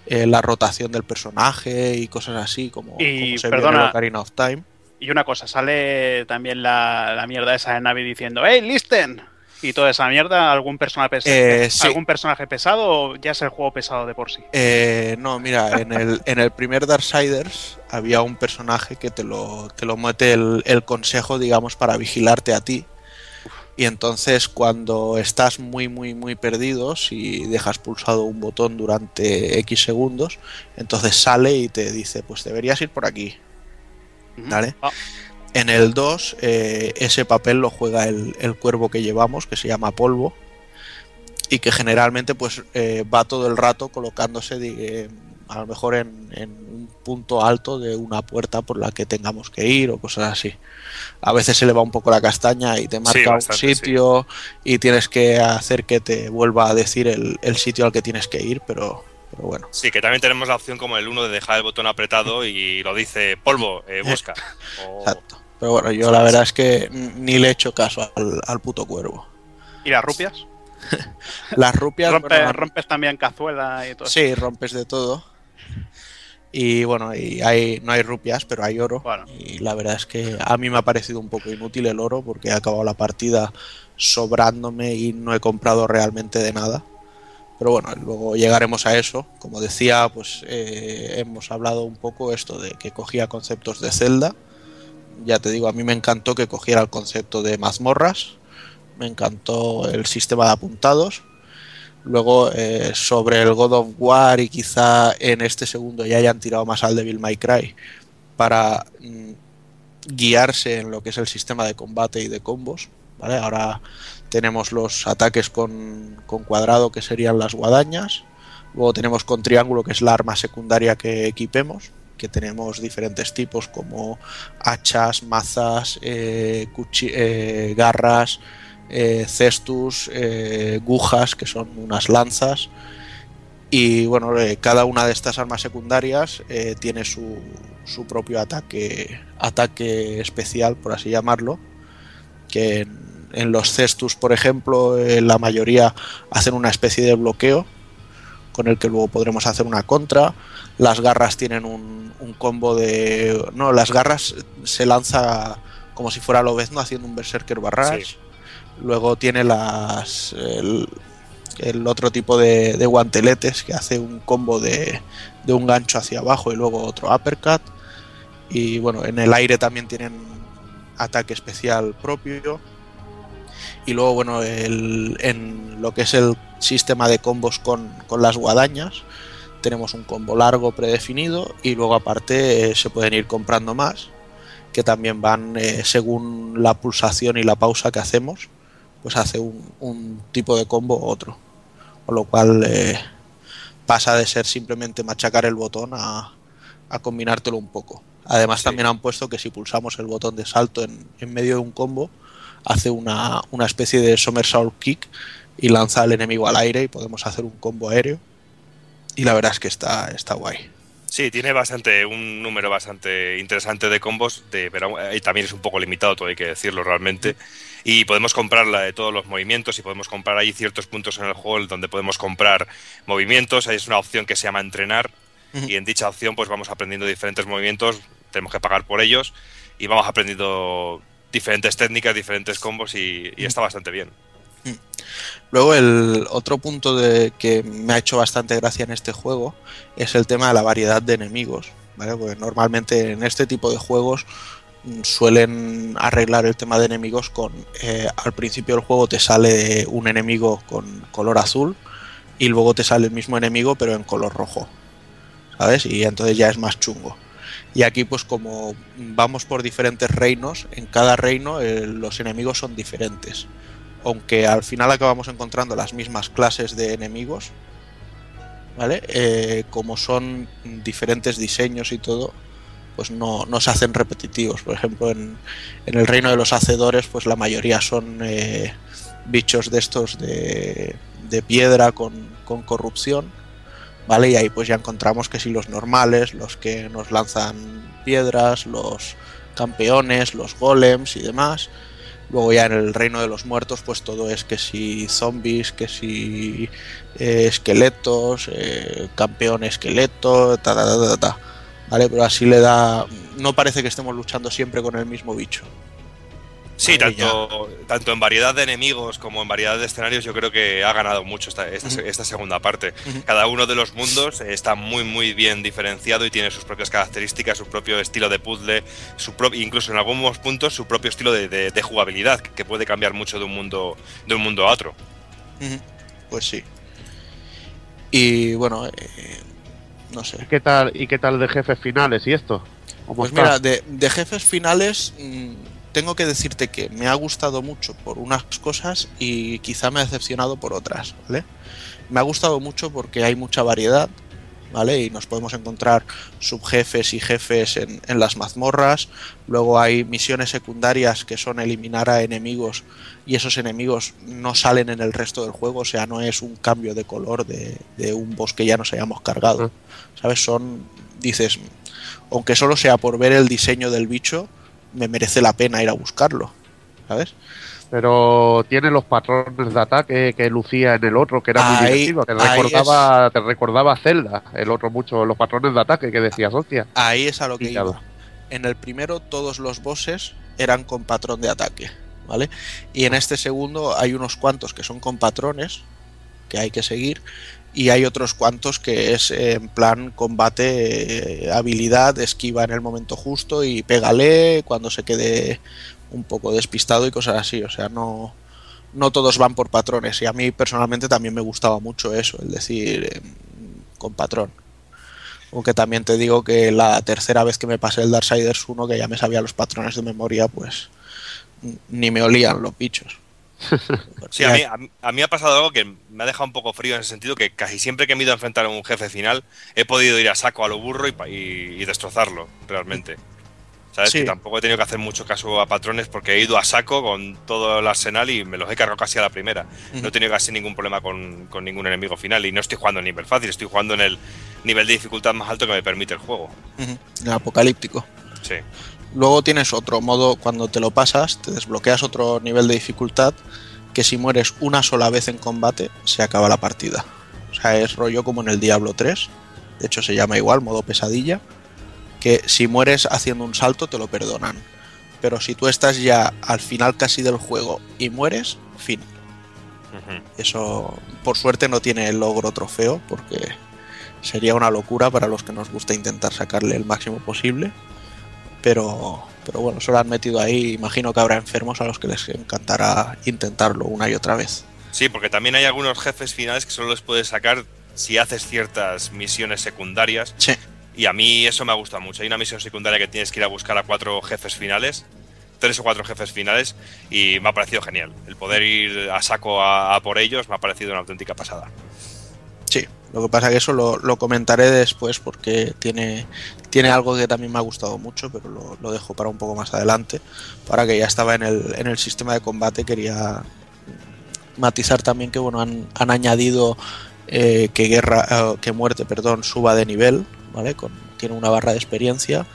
[SPEAKER 2] eh, la rotación del personaje y cosas así, como,
[SPEAKER 4] y,
[SPEAKER 2] como se
[SPEAKER 4] perdona,
[SPEAKER 2] vio en Ocarina of Time.
[SPEAKER 4] Y una cosa, sale también la, la mierda esa de Navi diciendo ¡Hey, listen! Y toda esa mierda, ¿algún personaje, pes
[SPEAKER 2] eh, sí.
[SPEAKER 4] ¿algún personaje pesado o ya es el juego pesado de por sí?
[SPEAKER 2] Eh, no, mira, en el, en el primer Darksiders había un personaje que te lo, te lo mete el, el consejo, digamos, para vigilarte a ti. Y entonces cuando estás muy, muy, muy perdido, si dejas pulsado un botón durante X segundos, entonces sale y te dice, pues deberías ir por aquí. ¿Vale?
[SPEAKER 4] Ah.
[SPEAKER 2] En el 2, eh, ese papel lo juega el, el, cuervo que llevamos, que se llama Polvo, y que generalmente pues eh, va todo el rato colocándose eh, a lo mejor en, en, un punto alto de una puerta por la que tengamos que ir o cosas así. A veces se le va un poco la castaña y te marca sí, bastante, un sitio sí. y tienes que hacer que te vuelva a decir el, el, sitio al que tienes que ir, pero, Pero bueno.
[SPEAKER 3] Sí, que también tenemos la opción como el uno de dejar el botón apretado y lo dice polvo, eh, busca. O-
[SPEAKER 2] Exacto. Pero bueno, yo la verdad es que ni le he hecho caso al, al puto cuervo.
[SPEAKER 4] ¿Y las rupias?
[SPEAKER 2] Las rupias.
[SPEAKER 4] Rompes,
[SPEAKER 2] bueno,
[SPEAKER 4] rompes también cazuela y todo eso.
[SPEAKER 2] Sí, rompes de todo. Y bueno, y hay, no hay rupias, pero hay oro.
[SPEAKER 4] Bueno.
[SPEAKER 2] Y la verdad es que a mí me ha parecido un poco inútil el oro porque he acabado la partida sobrándome y no he comprado realmente de nada. Pero bueno, luego llegaremos a eso. Como decía, pues eh, hemos hablado un poco esto de que cogía conceptos de Zelda. Ya te digo, a mí me encantó que cogiera el concepto de mazmorras. Me encantó el sistema de apuntados. Luego, eh, sobre el God of War y quizá en este segundo ya hayan tirado más al Devil May Cry para mm, guiarse en lo que es el sistema de combate y de combos. Ahora tenemos los ataques con, con cuadrado que serían las guadañas. Luego tenemos con triángulo que es la arma secundaria que equipemos. Que tenemos diferentes tipos como hachas, mazas, eh, eh, garras, eh, cestus, eh, gujas, que son unas lanzas. Y bueno, eh, cada una de estas armas secundarias eh, tiene su, su propio ataque, ataque especial, por así llamarlo. Que en, los cestus, por ejemplo, la mayoría hacen una especie de bloqueo con el que luego podremos hacer una contra. Las garras tienen un, combo de. No, las garras se lanza como si fuera Lobezno haciendo un Berserker Barrage. Luego tiene las. El, otro tipo de, guanteletes que hace un combo de, un gancho hacia abajo y luego otro uppercut. Y bueno, en el aire también tienen ataque especial propio. Y luego, bueno, en lo que es el sistema de combos con, con las guadañas, tenemos un combo largo predefinido y luego aparte eh, se pueden ir comprando más, que también van eh, según la pulsación y la pausa que hacemos, pues hace un, un tipo de combo u otro. Con lo cual eh, pasa de ser simplemente machacar el botón a, a combinártelo un poco. Además
[SPEAKER 3] Sí.
[SPEAKER 2] también han puesto que si pulsamos el botón de salto en, en medio de un combo, hace una, una especie de somersault kick y lanza al enemigo al aire y podemos hacer un combo aéreo. Y la verdad es que está, está guay.
[SPEAKER 3] Sí, tiene bastante, un número bastante interesante de combos, de, pero eh, también es un poco limitado, todo hay que decirlo realmente. Y podemos comprar la de todos los movimientos y podemos comprar ahí ciertos puntos en el juego donde podemos comprar movimientos. Ahí es una opción que se llama entrenar y en dicha opción pues vamos aprendiendo diferentes movimientos, tenemos que pagar por ellos y vamos aprendiendo diferentes técnicas, diferentes combos y, y está bastante bien.
[SPEAKER 2] Luego el otro punto de que me ha hecho bastante gracia en este juego es el tema de la variedad de enemigos, ¿vale? Porque normalmente en este tipo de juegos suelen arreglar el tema de enemigos con eh, al principio del juego te sale un enemigo con color azul y luego te sale el mismo enemigo pero en color rojo, ¿sabes? Y entonces ya es más chungo. Y aquí pues como vamos por diferentes reinos, en cada reino eh, los enemigos son diferentes aunque al final acabamos encontrando las mismas clases de enemigos, ¿vale? Eh, como son diferentes diseños y todo, pues no, no se hacen repetitivos. Por ejemplo, en, en el reino de los hacedores, pues la mayoría son eh, bichos de estos de, de piedra con, con corrupción, ¿vale? Y ahí pues ya encontramos que si los normales, los que nos lanzan piedras, los campeones, los golems y demás. Luego ya en el reino de los muertos, pues todo es que si zombies, que si eh, esqueletos, eh, campeón esqueleto, ta, ta, ta, ta, ta. ¿Vale? Pero así le da... No parece que estemos luchando siempre con el mismo bicho.
[SPEAKER 3] Sí, tanto, tanto en variedad de enemigos como en variedad de escenarios, yo creo que ha ganado mucho esta, esta, segunda parte. Cada uno de los mundos está muy, muy bien diferenciado y tiene sus propias características, su propio estilo de puzzle, su pro- incluso en algunos puntos su propio estilo de, de- de jugabilidad, que puede cambiar mucho de un mundo, de un mundo a otro.
[SPEAKER 2] Pues sí. Y bueno, eh, no sé.
[SPEAKER 5] ¿Y qué tal, y qué tal de jefes finales y esto? ¿Cómo
[SPEAKER 2] Pues mira, de, de jefes finales mm, tengo que decirte que me ha gustado mucho por unas cosas y quizá me ha decepcionado por otras, ¿vale? Me ha gustado mucho porque hay mucha variedad. ¿Vale? Y nos podemos encontrar subjefes y jefes en, en las mazmorras. Luego hay misiones secundarias que son eliminar a enemigos y esos enemigos no salen en el resto del juego, o sea, no es un cambio de color de, de un boss que ya nos hayamos cargado. ¿Sabes? Son, dices, aunque solo sea por ver el diseño del bicho, me merece la pena ir a buscarlo. ¿Sabes?
[SPEAKER 5] Pero tiene los patrones de ataque que lucía en el otro, que era muy divertido, que recordaba, te recordaba a Zelda, el otro mucho, los patrones de ataque que decías, hostia.
[SPEAKER 2] Ahí es a lo que iba. En el primero todos los bosses eran con patrón de ataque, ¿vale? Y en este segundo hay unos cuantos que son con patrones que hay que seguir y hay otros cuantos que es eh, en plan combate, eh, habilidad, esquiva en el momento justo y pégale cuando se quede un poco despistado y cosas así, o sea, no no todos van por patrones y a mí personalmente también me gustaba mucho eso, el decir eh, con patrón. Aunque también te digo que la tercera vez que me pasé el Darksiders 1, que ya me sabía los patrones de memoria, pues ni me olían los bichos.
[SPEAKER 3] Sí, a mí, a, ha pasado algo que me ha dejado un poco frío en ese sentido, que casi siempre que me he ido a enfrentar a un jefe final, he podido ir a saco a lo burro y- y destrozarlo, realmente. ¿Sabes?
[SPEAKER 2] Sí.
[SPEAKER 3] Que tampoco he tenido que hacer mucho caso a patrones porque he ido a saco con todo el arsenal y me los he cargado casi a la primera. No he tenido casi ningún problema con, con ningún enemigo final y no estoy jugando en nivel fácil, estoy jugando en el nivel de dificultad más alto que me permite el juego.
[SPEAKER 2] Ujú, El apocalíptico.
[SPEAKER 3] Sí.
[SPEAKER 2] Luego tienes otro modo, cuando te lo pasas, te desbloqueas otro nivel de dificultad, que si mueres una sola vez en combate, se acaba la partida. O sea, es rollo como en el Diablo 3, de hecho se llama igual, modo pesadilla, que si mueres haciendo un salto te lo perdonan. Pero si tú estás ya al final casi del juego y mueres, fin. Eso, por suerte, no tiene el logro trofeo, porque sería una locura para los que nos gusta intentar sacarle el máximo posible. Pero, pero bueno, eso lo han metido ahí. Imagino que habrá enfermos a los que les encantará intentarlo una y otra vez.
[SPEAKER 3] Sí, porque también hay algunos jefes finales que solo les puedes sacar si haces ciertas misiones secundarias.
[SPEAKER 2] Sí.
[SPEAKER 3] Y a mí eso me ha gustado mucho. Hay una misión secundaria que tienes que ir a buscar a cuatro jefes finales, tres o cuatro jefes finales, y me ha parecido genial. El poder ir a saco a, por ellos me ha parecido una auténtica pasada.
[SPEAKER 2] Sí, lo que pasa que eso lo, comentaré después porque tiene, tiene algo que también me ha gustado mucho, pero lo, lo dejo para un poco más adelante. Para que ya estaba en el, en el sistema de combate, quería matizar también que bueno han, han añadido eh, que guerra eh, que muerte perdón suba de nivel tiene una barra de experiencia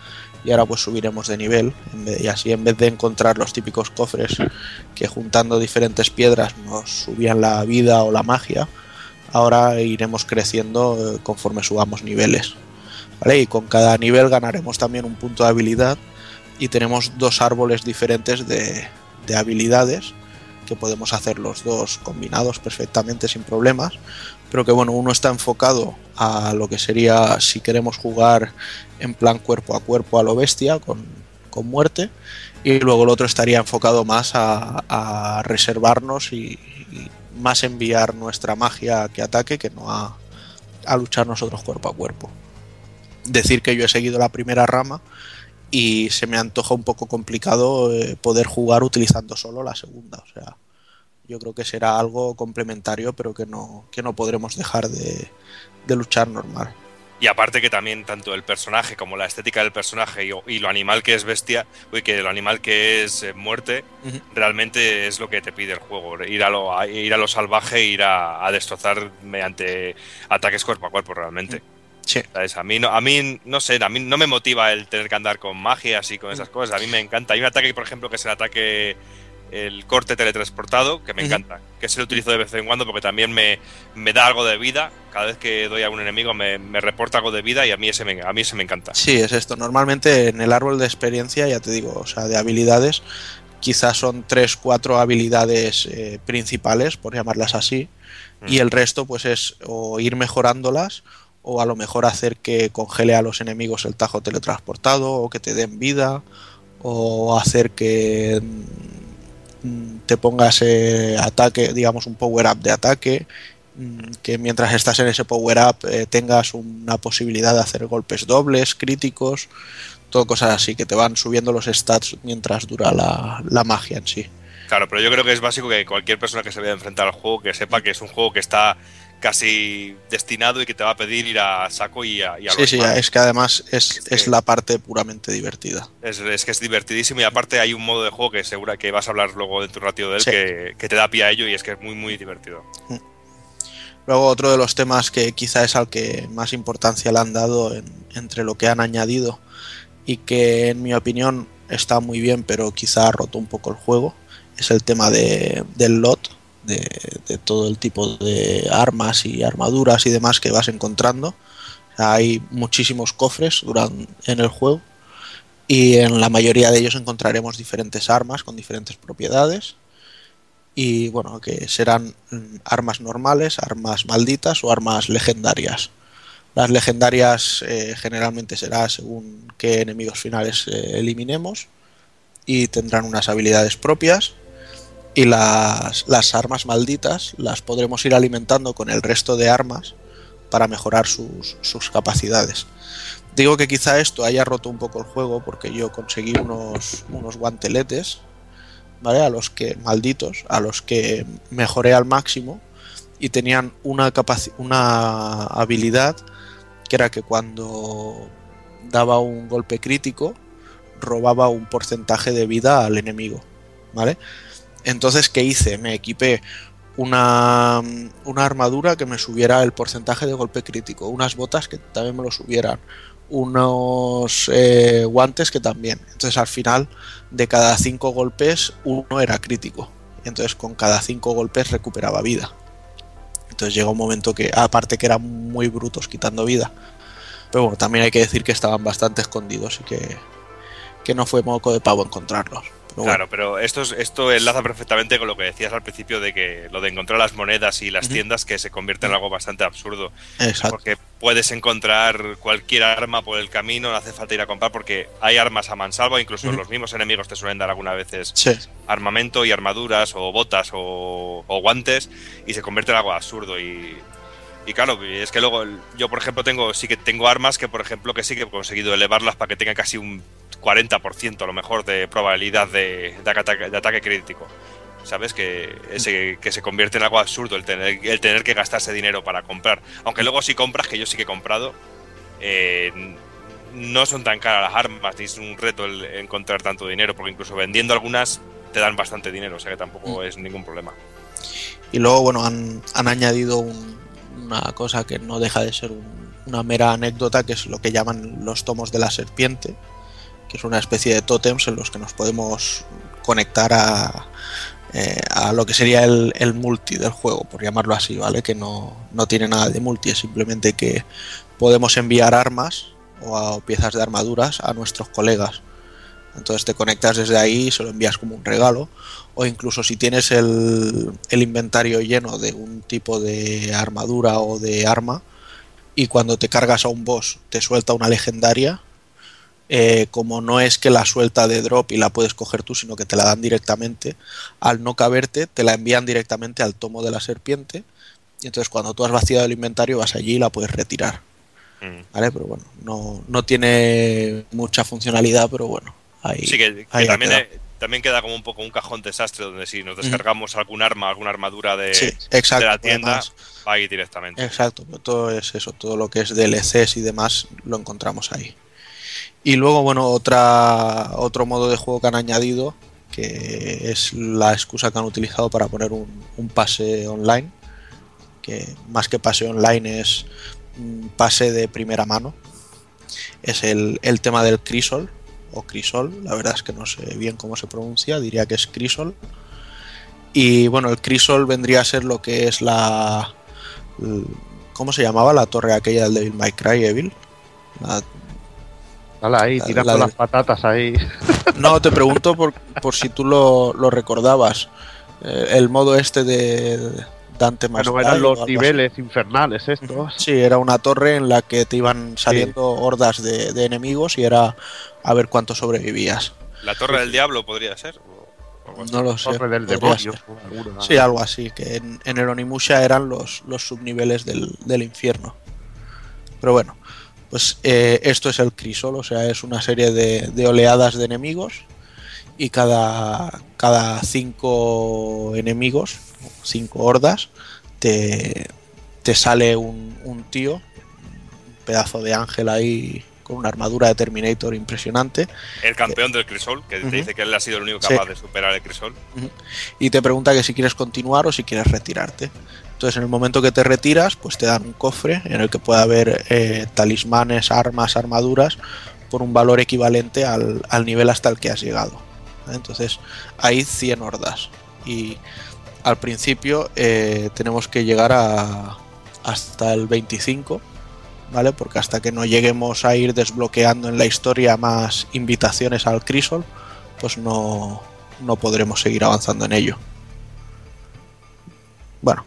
[SPEAKER 2] y ahora pues subiremos de nivel y así en vez de encontrar los típicos cofres que juntando diferentes piedras nos subían la vida o la magia ahora iremos creciendo eh, conforme subamos niveles y con cada nivel ganaremos también un punto de habilidad y tenemos dos árboles diferentes de, de habilidades que podemos hacer los dos combinados perfectamente sin problemas, pero que bueno, uno está enfocado a lo que sería si queremos jugar en plan cuerpo a cuerpo a lo bestia con, con muerte, y luego el otro estaría enfocado más a, reservarnos y, y más enviar nuestra magia que ataque que no a, a luchar nosotros cuerpo a cuerpo. Decir que yo he seguido la primera rama y se me antoja un poco complicado eh, poder jugar utilizando solo la segunda. O sea, yo creo que será algo complementario, pero que no, que no podremos dejar de, de luchar normal.
[SPEAKER 3] Y aparte que también tanto el personaje como la estética del personaje y, y lo animal que es bestia, uy, que lo animal que es eh, muerte, realmente es lo que te pide el juego. Ir a lo, a- ir a lo salvaje, ir a, a destrozar mediante ataques cuerpo a cuerpo realmente.
[SPEAKER 2] Sí.
[SPEAKER 3] ¿Sabes? A mí no, a mí no sé, a mí no me motiva el tener que andar con magia así con esas cosas. A mí me encanta. Hay un ataque, por ejemplo, que es el ataque el corte teletransportado, que me encanta, que se lo utilizo de vez en cuando porque también me, me da algo de vida. Cada vez que doy a un enemigo me, me reporta algo de vida y a mí ese me, a mí ese me encanta.
[SPEAKER 2] Sí, es esto. Normalmente en el árbol de experiencia, ya te digo, o sea, de habilidades, quizás son tres, cuatro habilidades eh, principales, por llamarlas así, y el resto pues es o ir mejorándolas o a lo mejor hacer que congele a los enemigos el tajo teletransportado o que te den vida o hacer que mm, te pongas eh, ataque, digamos un power up de ataque, mm, que mientras estás en ese power up eh, tengas una posibilidad de hacer golpes dobles, críticos, todo cosas así que te van subiendo los stats mientras dura la, la magia en sí.
[SPEAKER 3] Claro, pero yo creo que es básico que cualquier persona que se vaya a enfrentar al juego que sepa que es un juego que está casi destinado y que te va a pedir ir a saco y a, y a
[SPEAKER 2] Sí, sí,
[SPEAKER 3] manos.
[SPEAKER 2] es que además es,
[SPEAKER 3] Es
[SPEAKER 2] la parte puramente divertida.
[SPEAKER 3] Es, es que es divertidísimo y aparte hay un modo de juego que segura que vas a hablar luego de tu ratio de él
[SPEAKER 2] Sí.
[SPEAKER 3] que, que te da pie a ello y es que es muy muy divertido.
[SPEAKER 2] Luego otro de los temas que quizá es al que más importancia le han dado en- entre lo que han añadido y que en mi opinión está muy bien pero quizá ha roto un poco el juego es el tema de, del lot, de, todo el tipo de armas y armaduras y demás que vas encontrando. Hay muchísimos cofres duran- en el juego y en la mayoría de ellos encontraremos diferentes armas con diferentes propiedades y bueno, que serán mm, armas normales, armas malditas o armas legendarias. Las legendarias eh, generalmente será según qué enemigos finales eh, eliminemos y tendrán unas habilidades propias. Y las, las armas malditas las podremos ir alimentando con el resto de armas para mejorar sus, sus capacidades. Digo que quizá esto haya roto un poco el juego porque yo conseguí unos, unos guanteletes ¿vale? A los que, malditos, a los que mejoré al máximo y tenían una, una habilidad que era que cuando daba un golpe crítico robaba un porcentaje de vida al enemigo, ¿vale? Entonces, ¿qué hice? Me equipé una, una armadura que me subiera el porcentaje de golpe crítico, unas botas que también me lo subieran, unos eh, guantes que también. Entonces, al final, de cada cinco golpes, uno era crítico. Entonces, con cada cinco golpes recuperaba vida. Entonces llega un momento que, aparte que eran muy brutos quitando vida. Pero bueno, también hay que decir que estaban bastante escondidos y que, que no fue moco de pavo encontrarlos. Pero bueno,
[SPEAKER 3] Claro, pero esto, es- esto enlaza perfectamente con lo que decías al principio de que lo de encontrar las monedas y las tiendas que se convierte en algo bastante absurdo.
[SPEAKER 2] exacto.
[SPEAKER 3] Porque puedes encontrar cualquier arma por el camino, no hace falta ir a comprar porque hay armas a mansalva, incluso
[SPEAKER 2] Ujú.
[SPEAKER 3] los mismos enemigos te suelen dar algunas veces
[SPEAKER 2] Sí,
[SPEAKER 3] armamento y armaduras o botas o, o guantes y se convierte en algo absurdo y, y claro es que luego yo por ejemplo tengo sí que tengo armas que por ejemplo que sí que he conseguido elevarlas para que tengan casi un 40% a lo mejor de probabilidad de, de ataque, de ataque crítico. Sabes que ese, que se convierte en algo absurdo el tener el tener que gastarse dinero para comprar. Aunque luego si compras que yo sí que he comprado eh, no son tan caras las armas ni es un reto el encontrar tanto dinero porque incluso vendiendo algunas te dan bastante dinero, o sea que tampoco es ningún problema.
[SPEAKER 2] Y luego, bueno, han, han añadido un- una cosa que no deja de ser un- una mera anécdota, que es lo que llaman los tomos de la serpiente, que es una especie de tótems en los que nos podemos conectar a, eh, a lo que sería el, el multi del juego, por llamarlo así, ¿vale? Que no, no tiene nada de multi, es simplemente que podemos enviar armas o, piezas de armaduras a nuestros colegas. Entonces te conectas desde ahí y se lo envías como un regalo. O incluso si tienes el, el inventario lleno de un tipo de armadura o de arma y cuando te cargas a un boss te suelta una legendaria, eh, como no es que la suelta de drop y la puedes coger tú, sino que te la dan directamente, al no caberte te la envían directamente al tomo de la serpiente y entonces cuando tú has vaciado el inventario vas allí y la puedes retirar.
[SPEAKER 3] Mm.
[SPEAKER 2] ¿Vale? Pero bueno, no, no tiene mucha funcionalidad, pero bueno. Ahí,
[SPEAKER 3] Sí, que, que
[SPEAKER 2] ahí
[SPEAKER 3] también,
[SPEAKER 2] quedado.
[SPEAKER 3] eh, también queda como un poco un cajón desastre donde si nos descargamos algún arma, alguna armadura de,
[SPEAKER 2] Sí,
[SPEAKER 3] de
[SPEAKER 2] exacto.
[SPEAKER 3] la tienda,
[SPEAKER 2] además.
[SPEAKER 3] va ahí directamente.
[SPEAKER 2] Exacto, pero todo es eso, todo lo que es DLCs y demás lo encontramos ahí. Y luego, bueno, otra, otro modo de juego que han añadido, que es la excusa que han utilizado para poner un, pase online, que más que pase online es un pase de primera mano, es el, el tema del Crisol, o Crisol, la verdad es que no sé bien cómo se pronuncia, diría que es Crisol. Y bueno, el Crisol vendría a ser lo que es la, ¿Cómo se llamaba la torre aquella del Devil May Cry Evil? La-
[SPEAKER 5] Dale ahí, tirando
[SPEAKER 2] la
[SPEAKER 5] las patatas ahí.
[SPEAKER 2] No, te pregunto por, por si tú lo, lo recordabas. Eh, el modo este de Dante más
[SPEAKER 5] Bueno, eran los niveles infernales estos.
[SPEAKER 2] Sí, era una torre en la que te iban saliendo hordas de, de enemigos y era a ver cuánto sobrevivías.
[SPEAKER 3] La Torre del Diablo podría ser. o-.
[SPEAKER 2] No lo sé.
[SPEAKER 5] Torre del demonio. alguna.
[SPEAKER 2] Sí, algo así, que en, en el Onimusha eran los, los subniveles del, del infierno. Pero bueno, pues eh, esto es el Crisol, o sea, es una serie de, de oleadas de enemigos y cada, cada cinco enemigos, cinco hordas, te, te sale un, un tío, un pedazo de ángel ahí con una armadura de Terminator impresionante,
[SPEAKER 3] El campeón del Crisol, que te dice que él ha sido el único
[SPEAKER 2] Sí.
[SPEAKER 3] capaz de superar el Crisol.
[SPEAKER 2] y te pregunta que si quieres continuar o si quieres retirarte. Entonces, en el momento que te retiras, pues te dan un cofre en el que puede haber eh, talismanes, armas, armaduras por un valor equivalente al, al nivel hasta el que has llegado. Entonces, hay 100 hordas. Y al principio eh, tenemos que llegar a, hasta el 25, ¿vale? Porque hasta que no lleguemos a ir desbloqueando en la historia más invitaciones al Crisol, pues no, no podremos seguir avanzando en ello. Bueno,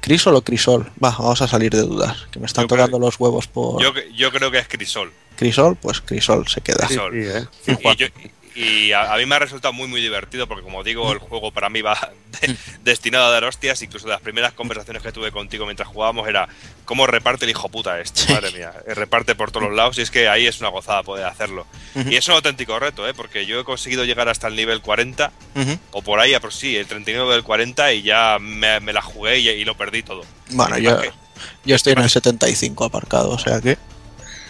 [SPEAKER 2] ¿Crisol o Crisol? Va, vamos a salir de dudas, que me están
[SPEAKER 3] Yo creo
[SPEAKER 2] tocando los huevos por
[SPEAKER 3] Yo, yo creo que es Crisol.
[SPEAKER 2] Crisol, pues Crisol se queda.
[SPEAKER 5] Sí,
[SPEAKER 3] Crisol.
[SPEAKER 5] sí, ¿eh?
[SPEAKER 3] Y, yo- y a, a mí me ha resultado muy muy divertido porque como digo el juego para mí va de- destinado a dar hostias. Incluso las primeras conversaciones que tuve contigo mientras jugábamos era cómo reparte el hijo puta este madre mía eh, reparte por todos los lados. Y es que ahí es una gozada poder hacerlo. Y es un auténtico reto ¿eh? porque yo he conseguido llegar hasta el nivel 40
[SPEAKER 2] Ujú.
[SPEAKER 3] o por ahí por sí el 39 del 40 y ya me, me la jugué y, y lo perdí todo.
[SPEAKER 2] Bueno, yo, yo estoy en el 75 aparcado, o sea que...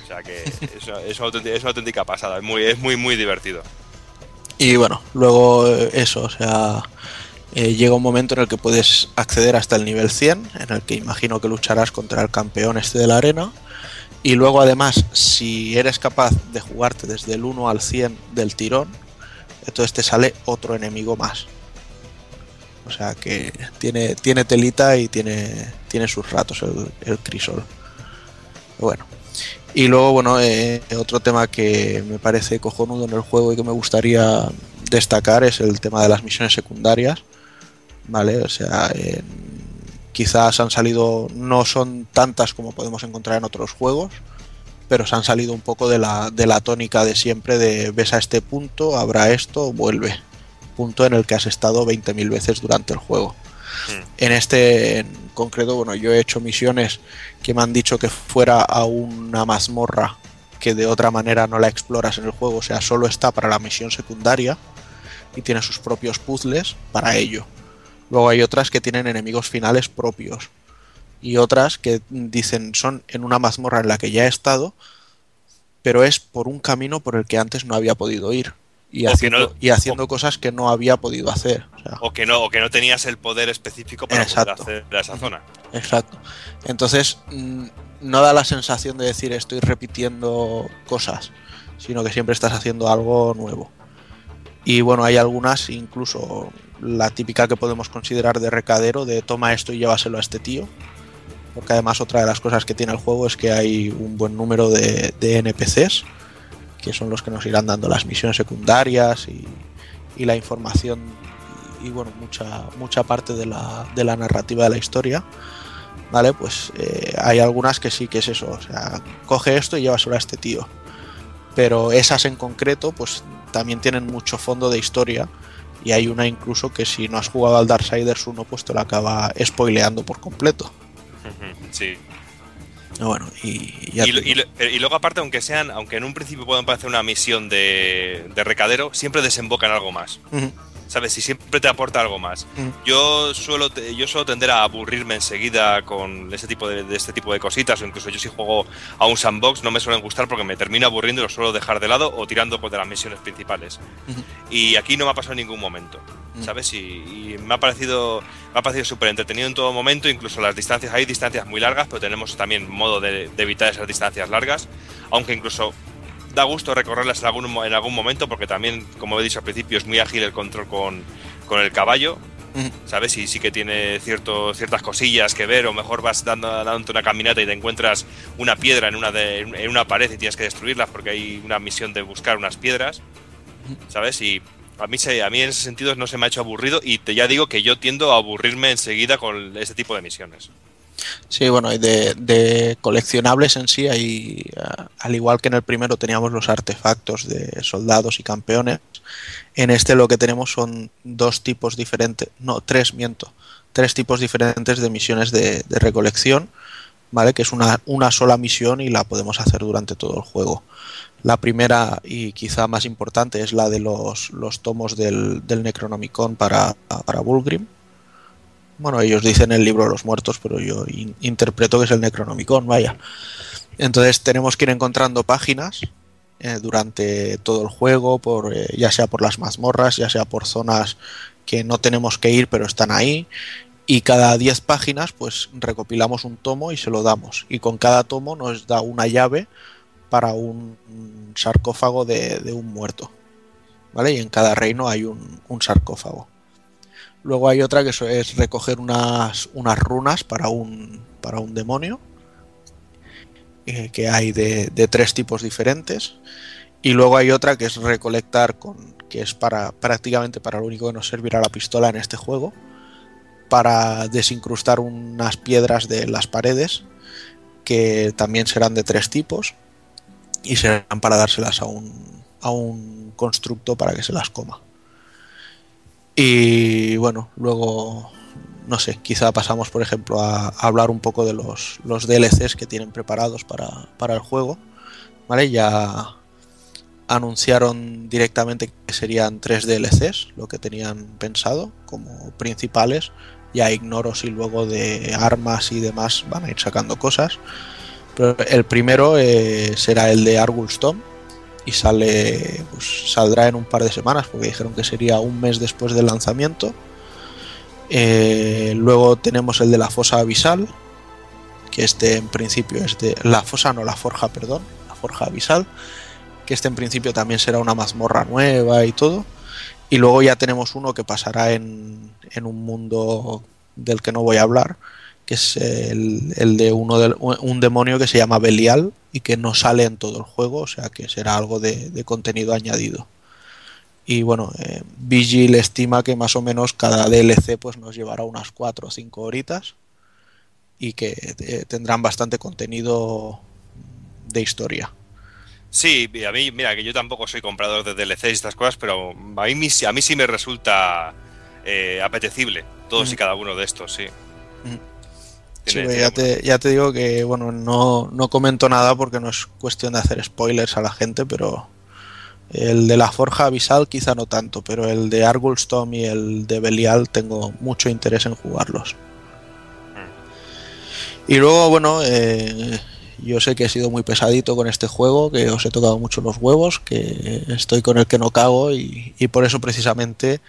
[SPEAKER 3] o sea que es, es una auténtica, es una auténtica pasada es muy es muy muy divertido
[SPEAKER 2] Y bueno, luego eh, eso, o sea, eh, llega un momento en el que puedes acceder hasta el nivel 100, en el que imagino que lucharás contra el campeón este de la arena. Y luego además, si eres capaz de jugarte desde el 1 al 100 del tirón, entonces te sale otro enemigo más. O sea que tiene, tiene telita y tiene, tiene sus ratos el, el crisol. Bueno. Y luego, bueno, eh, otro tema que me parece cojonudo en el juego y que me gustaría destacar es el tema de las misiones secundarias. ¿Vale? O sea, quizás han salido, no son tantas como podemos encontrar en otros juegos, pero se han salido un poco de la, de la tónica de siempre de ves a este punto, habrá esto, vuelve. Punto en el que has estado 20.000 veces durante el juego.
[SPEAKER 3] Mm.
[SPEAKER 2] En este en concreto, bueno, yo he hecho misiones que me han dicho que fuera a una mazmorra que de otra manera no la exploras en el juego, o sea, solo está para la misión secundaria y tiene sus propios puzzles para ello. Luego hay otras que tienen enemigos finales propios y otras que dicen son en una mazmorra en la que ya he estado, pero es por un camino por el que antes no había podido ir y
[SPEAKER 3] O
[SPEAKER 2] haciendo,
[SPEAKER 3] no-
[SPEAKER 2] y haciendo cosas que no había podido hacer. O sea,
[SPEAKER 3] o que no o que no tenías el poder específico para poder
[SPEAKER 2] Exacto.
[SPEAKER 3] a esa zona
[SPEAKER 2] Exacto. Entonces, mm, no da la sensación de decir estoy repitiendo cosas, sino que siempre estás haciendo algo nuevo. Y bueno, hay algunas, incluso la típica que podemos considerar de recadero, de toma esto y llévaselo a este tío. Porque además otra de las cosas que tiene el juego es que hay un buen número de, de NPCs, que son los que nos irán dando las misiones secundarias y, y la información y, bueno, mucha, mucha parte de la, de la narrativa de la historia. ¿Vale? Pues eh, hay algunas que sí que es eso, o sea, coge esto y llévaselo a este tío. Pero esas en concreto, pues también tienen mucho fondo de historia. Y hay una incluso que si no has jugado al Darksiders 1, pues te lo acaba spoileando por completo.
[SPEAKER 3] Sí
[SPEAKER 2] Bueno, y ya
[SPEAKER 3] y, luego aparte aunque sean aunque en un principio puedan parecer una misión de, de recadero siempre desemboca en algo más sabes y siempre te aporta algo más.
[SPEAKER 2] Ujú,
[SPEAKER 3] yo suelo te- yo suelo tender a aburrirme enseguida con ese tipo de, de este tipo de cositas o incluso yo si juego a un sandbox no me suelen gustar porque me termino aburriendo y lo suelo dejar de lado o tirando de las misiones principales. Y aquí no me ha pasado en ningún momento
[SPEAKER 2] Ujú.
[SPEAKER 3] sabes y, y me ha parecido me ha parecido súper entretenido en todo momento incluso las distancias hay distancias muy largas pero tenemos también modo de, de evitar esas distancias largas aunque incluso da gusto recorrerlas en algún, mo- en algún momento porque también, como he dicho al principio, es muy ágil el control con, con el caballo. ¿sabes? Y sí que tiene cierto, ciertas cosillas que ver, o mejor vas dando, dándote una caminata y te encuentras una piedra en una, de- en una pared y tienes que destruirlas porque hay una misión de buscar unas piedras, ¿sabes? Y a mí, se- a mí en ese sentido no se me ha hecho aburrido y te, ya digo que yo tiendo a aburrirme enseguida con ese tipo de misiones.
[SPEAKER 2] Sí, bueno, y de, coleccionables en sí, hay, ah, al igual que en el primero teníamos los artefactos de soldados y campeones, en este lo que tenemos son dos tipos diferentes, no, tres, miento, tres tipos diferentes de misiones de, de recolección, ¿vale? Que es una, una sola misión y la podemos hacer durante todo el juego. La primera y quizá más importante es la de los, los tomos del, del Necronomicon para, para Bulgrim, Bueno, ellos dicen el libro de los muertos, pero yo in- interpreto que es el Necronomicon, vaya. Entonces tenemos que ir encontrando páginas eh, durante todo el juego, por, eh, ya sea por las mazmorras, ya sea por zonas que no tenemos que ir, pero están ahí. Y cada 10 páginas, pues recopilamos un tomo y se lo damos. Y con cada tomo nos da una llave para un sarcófago de, un muerto. ¿Vale? Y en cada reino hay un sarcófago. Luego hay otra que es recoger unas, unas runas para un, para un demonio. eh, que hay de, de tres tipos diferentes. Y luego hay otra que es recolectar con. que es para prácticamente para lo único que nos servirá la pistola en este juego. Para desincrustar unas piedras de las paredes. Que también serán de tres tipos. Y serán para dárselas a un, a un constructo para que se las coma. Y bueno, luego, no sé, quizá pasamos, por ejemplo, a, hablar un poco de los, los DLCs que tienen preparados para, para el juego. ¿Vale? Ya anunciaron directamente que serían tres DLCs, lo que tenían pensado como principales. Ya ignoro si luego de armas y demás van a ir sacando cosas. Pero el primero eh, será el de Argulstorm, y sale pues, saldrá en un par de semanas porque dijeron que sería un mes después del lanzamiento. Eh, luego tenemos el de la fosa abisal que este en principio es de la fosa no la forja perdón la forja abisal que este en principio también será una mazmorra nueva y todo. Y luego ya tenemos uno que pasará en, en un mundo del que no voy a hablar que es el, el de uno del, un demonio que se llama Belial y que no sale en todo el juego, o sea que será algo de, de contenido añadido. Y bueno, eh, Vigil estima que más o menos cada DLC pues nos llevará unas 4 o 5 horitas y que eh, tendrán bastante contenido de historia.
[SPEAKER 3] Sí, a mí, mira, que yo tampoco soy comprador de DLCs y estas cosas, pero a mí, sí- a mí sí me resulta eh, apetecible todos y
[SPEAKER 2] Mm.
[SPEAKER 3] cada uno de estos, sí.
[SPEAKER 2] Sí, ya, te, ya te digo que bueno, no, no comento nada porque no es cuestión de hacer spoilers a la gente, pero el de la Forja Abisal quizá no tanto, pero el de Argulstorm y el de Belial tengo mucho interés en jugarlos. Y luego, bueno, eh, yo sé que he sido muy pesadito con este juego, que os he tocado mucho los huevos, que estoy con el que no cago y, y por eso precisamente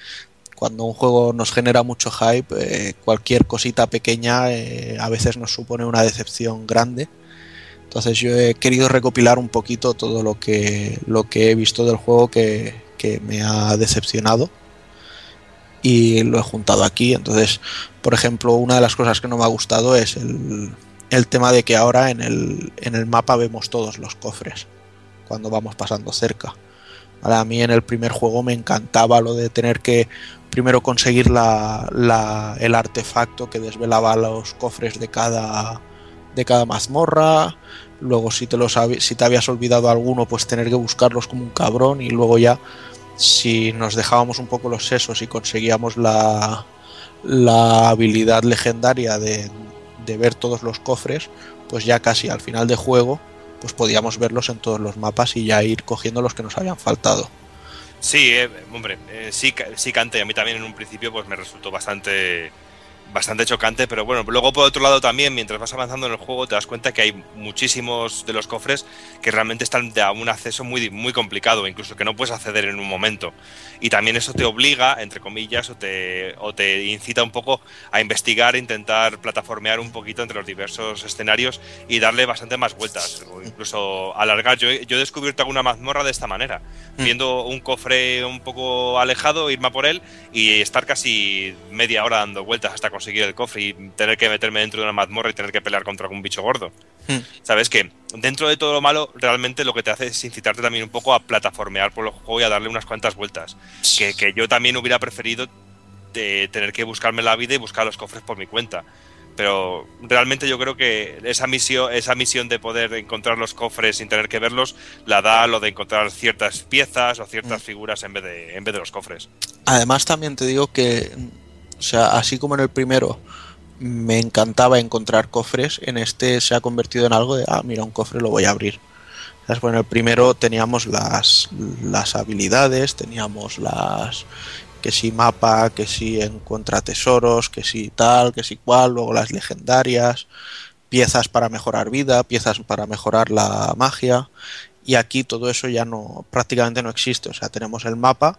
[SPEAKER 2] cuando un juego nos genera mucho hype, eh, cualquier cosita pequeña eh, a veces nos supone una decepción grande. Entonces yo he querido recopilar un poquito todo lo que, lo que he visto del juego que, que me ha decepcionado y lo he juntado aquí. Entonces, por ejemplo, una de las cosas que no me ha gustado es el, el tema de que ahora en el, en el mapa vemos todos los cofres cuando vamos pasando cerca. A mí en el primer juego me encantaba lo de tener que primero conseguir la, la- el artefacto que desvelaba los cofres de cada, de cada mazmorra. Luego, si te, los, si te habías olvidado alguno, pues tener que buscarlos como un cabrón. Y luego ya, si nos dejábamos un poco los sesos y conseguíamos la, la habilidad legendaria de, de ver todos los cofres, pues ya casi al final de juego, pues podíamos verlos en todos los mapas y ya ir cogiendo los que nos habían faltado.
[SPEAKER 3] Sí, eh, hombre, eh, sí, sí cante. A mí también en un principio pues me resultó bastante bastante chocante, pero bueno, luego por otro lado también, mientras vas avanzando en el juego, te das cuenta que hay muchísimos de los cofres que realmente están a un acceso muy, muy complicado, incluso que no puedes acceder en un momento. Y también eso te obliga, entre comillas, o te, o te incita un poco a investigar, intentar plataformear un poquito entre los diversos escenarios y darle bastante más vueltas, o incluso alargar. Yo, yo he descubierto alguna mazmorra de esta manera,
[SPEAKER 2] Mm.
[SPEAKER 3] viendo un cofre un poco alejado, irme a por él y estar casi media hora dando vueltas hasta conseguir el cofre y tener que meterme dentro de una mazmorra y tener que pelear contra algún bicho gordo.
[SPEAKER 2] Mm.
[SPEAKER 3] Sabes que dentro de todo lo malo, realmente lo que te hace es incitarte también un poco a plataformear por el juego y a darle unas cuantas vueltas. Que, que yo también hubiera preferido de tener que buscarme la vida y buscar los cofres por mi cuenta. Pero realmente yo creo que esa misión, esa misión de poder encontrar los cofres sin tener que verlos, la da lo de encontrar ciertas piezas o ciertas figuras en vez de, en vez de los cofres.
[SPEAKER 2] Además también te digo que, o sea, así como en el primero me encantaba encontrar cofres, en este se ha convertido en algo de, ah, mira, un cofre lo voy a abrir. O ¿Sabes? Pues en el primero teníamos las, las habilidades, teníamos las que si mapa, que si encuentra tesoros, que si tal, que si cual, luego las legendarias, piezas para mejorar vida, piezas para mejorar la magia. Y aquí todo eso ya no, prácticamente no existe. O sea, tenemos el mapa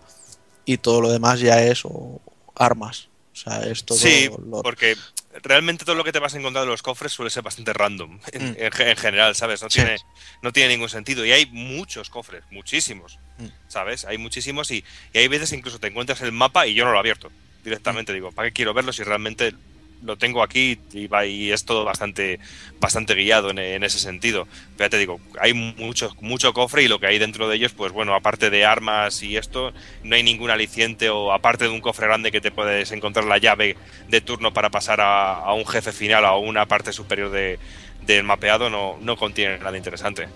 [SPEAKER 2] y todo lo demás ya es o, armas. O sea, es todo
[SPEAKER 3] Sí,
[SPEAKER 2] lo-
[SPEAKER 3] porque realmente todo lo que te vas a encontrar en los cofres suele ser bastante random en,
[SPEAKER 2] Mm.
[SPEAKER 3] en ge- en general, ¿sabes? No
[SPEAKER 2] Sí.
[SPEAKER 3] tiene, no tiene ningún sentido. Y hay muchos cofres, muchísimos,
[SPEAKER 2] Mm.
[SPEAKER 3] ¿sabes? Hay muchísimos y, y hay veces incluso te encuentras el mapa y yo no lo he abierto directamente. Digo, ¿para qué quiero verlo si realmente lo tengo aquí y, va, y es todo bastante, bastante guiado en, en ese sentido? Pero ya te digo, hay mucho, mucho cofre y lo que hay dentro de ellos, pues bueno, aparte de armas y esto, no hay ningún aliciente o aparte de un cofre grande que te puedes encontrar la llave de turno para pasar a, a un jefe final o a una parte superior de, del mapeado, no, no contiene nada interesante.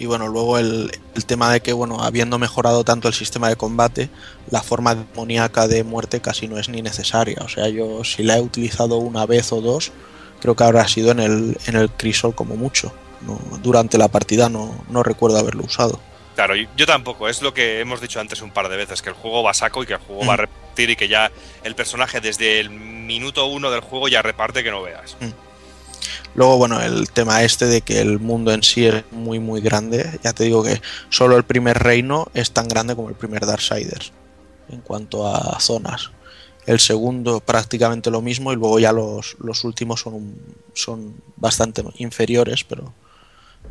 [SPEAKER 2] Y bueno, luego el, el tema de que, bueno, habiendo mejorado tanto el sistema de combate, la forma demoníaca de muerte casi no es ni necesaria. O sea, yo si la he utilizado una vez o dos, creo que habrá sido en el, en el Crisol como mucho. No, durante la partida no, no recuerdo haberlo usado.
[SPEAKER 3] Claro, yo tampoco, es lo que hemos dicho antes un par de veces, que el juego va a saco y que el juego va a
[SPEAKER 2] Mm.
[SPEAKER 3] repetir y que ya el personaje desde el minuto uno del juego ya reparte que no veas.
[SPEAKER 2] Luego, bueno, el tema este de que el mundo en sí es muy, muy grande. Ya te digo que solo el primer reino es tan grande como el primer Darksiders en cuanto a zonas. El segundo prácticamente lo mismo y luego ya los, los últimos son, son bastante inferiores, pero,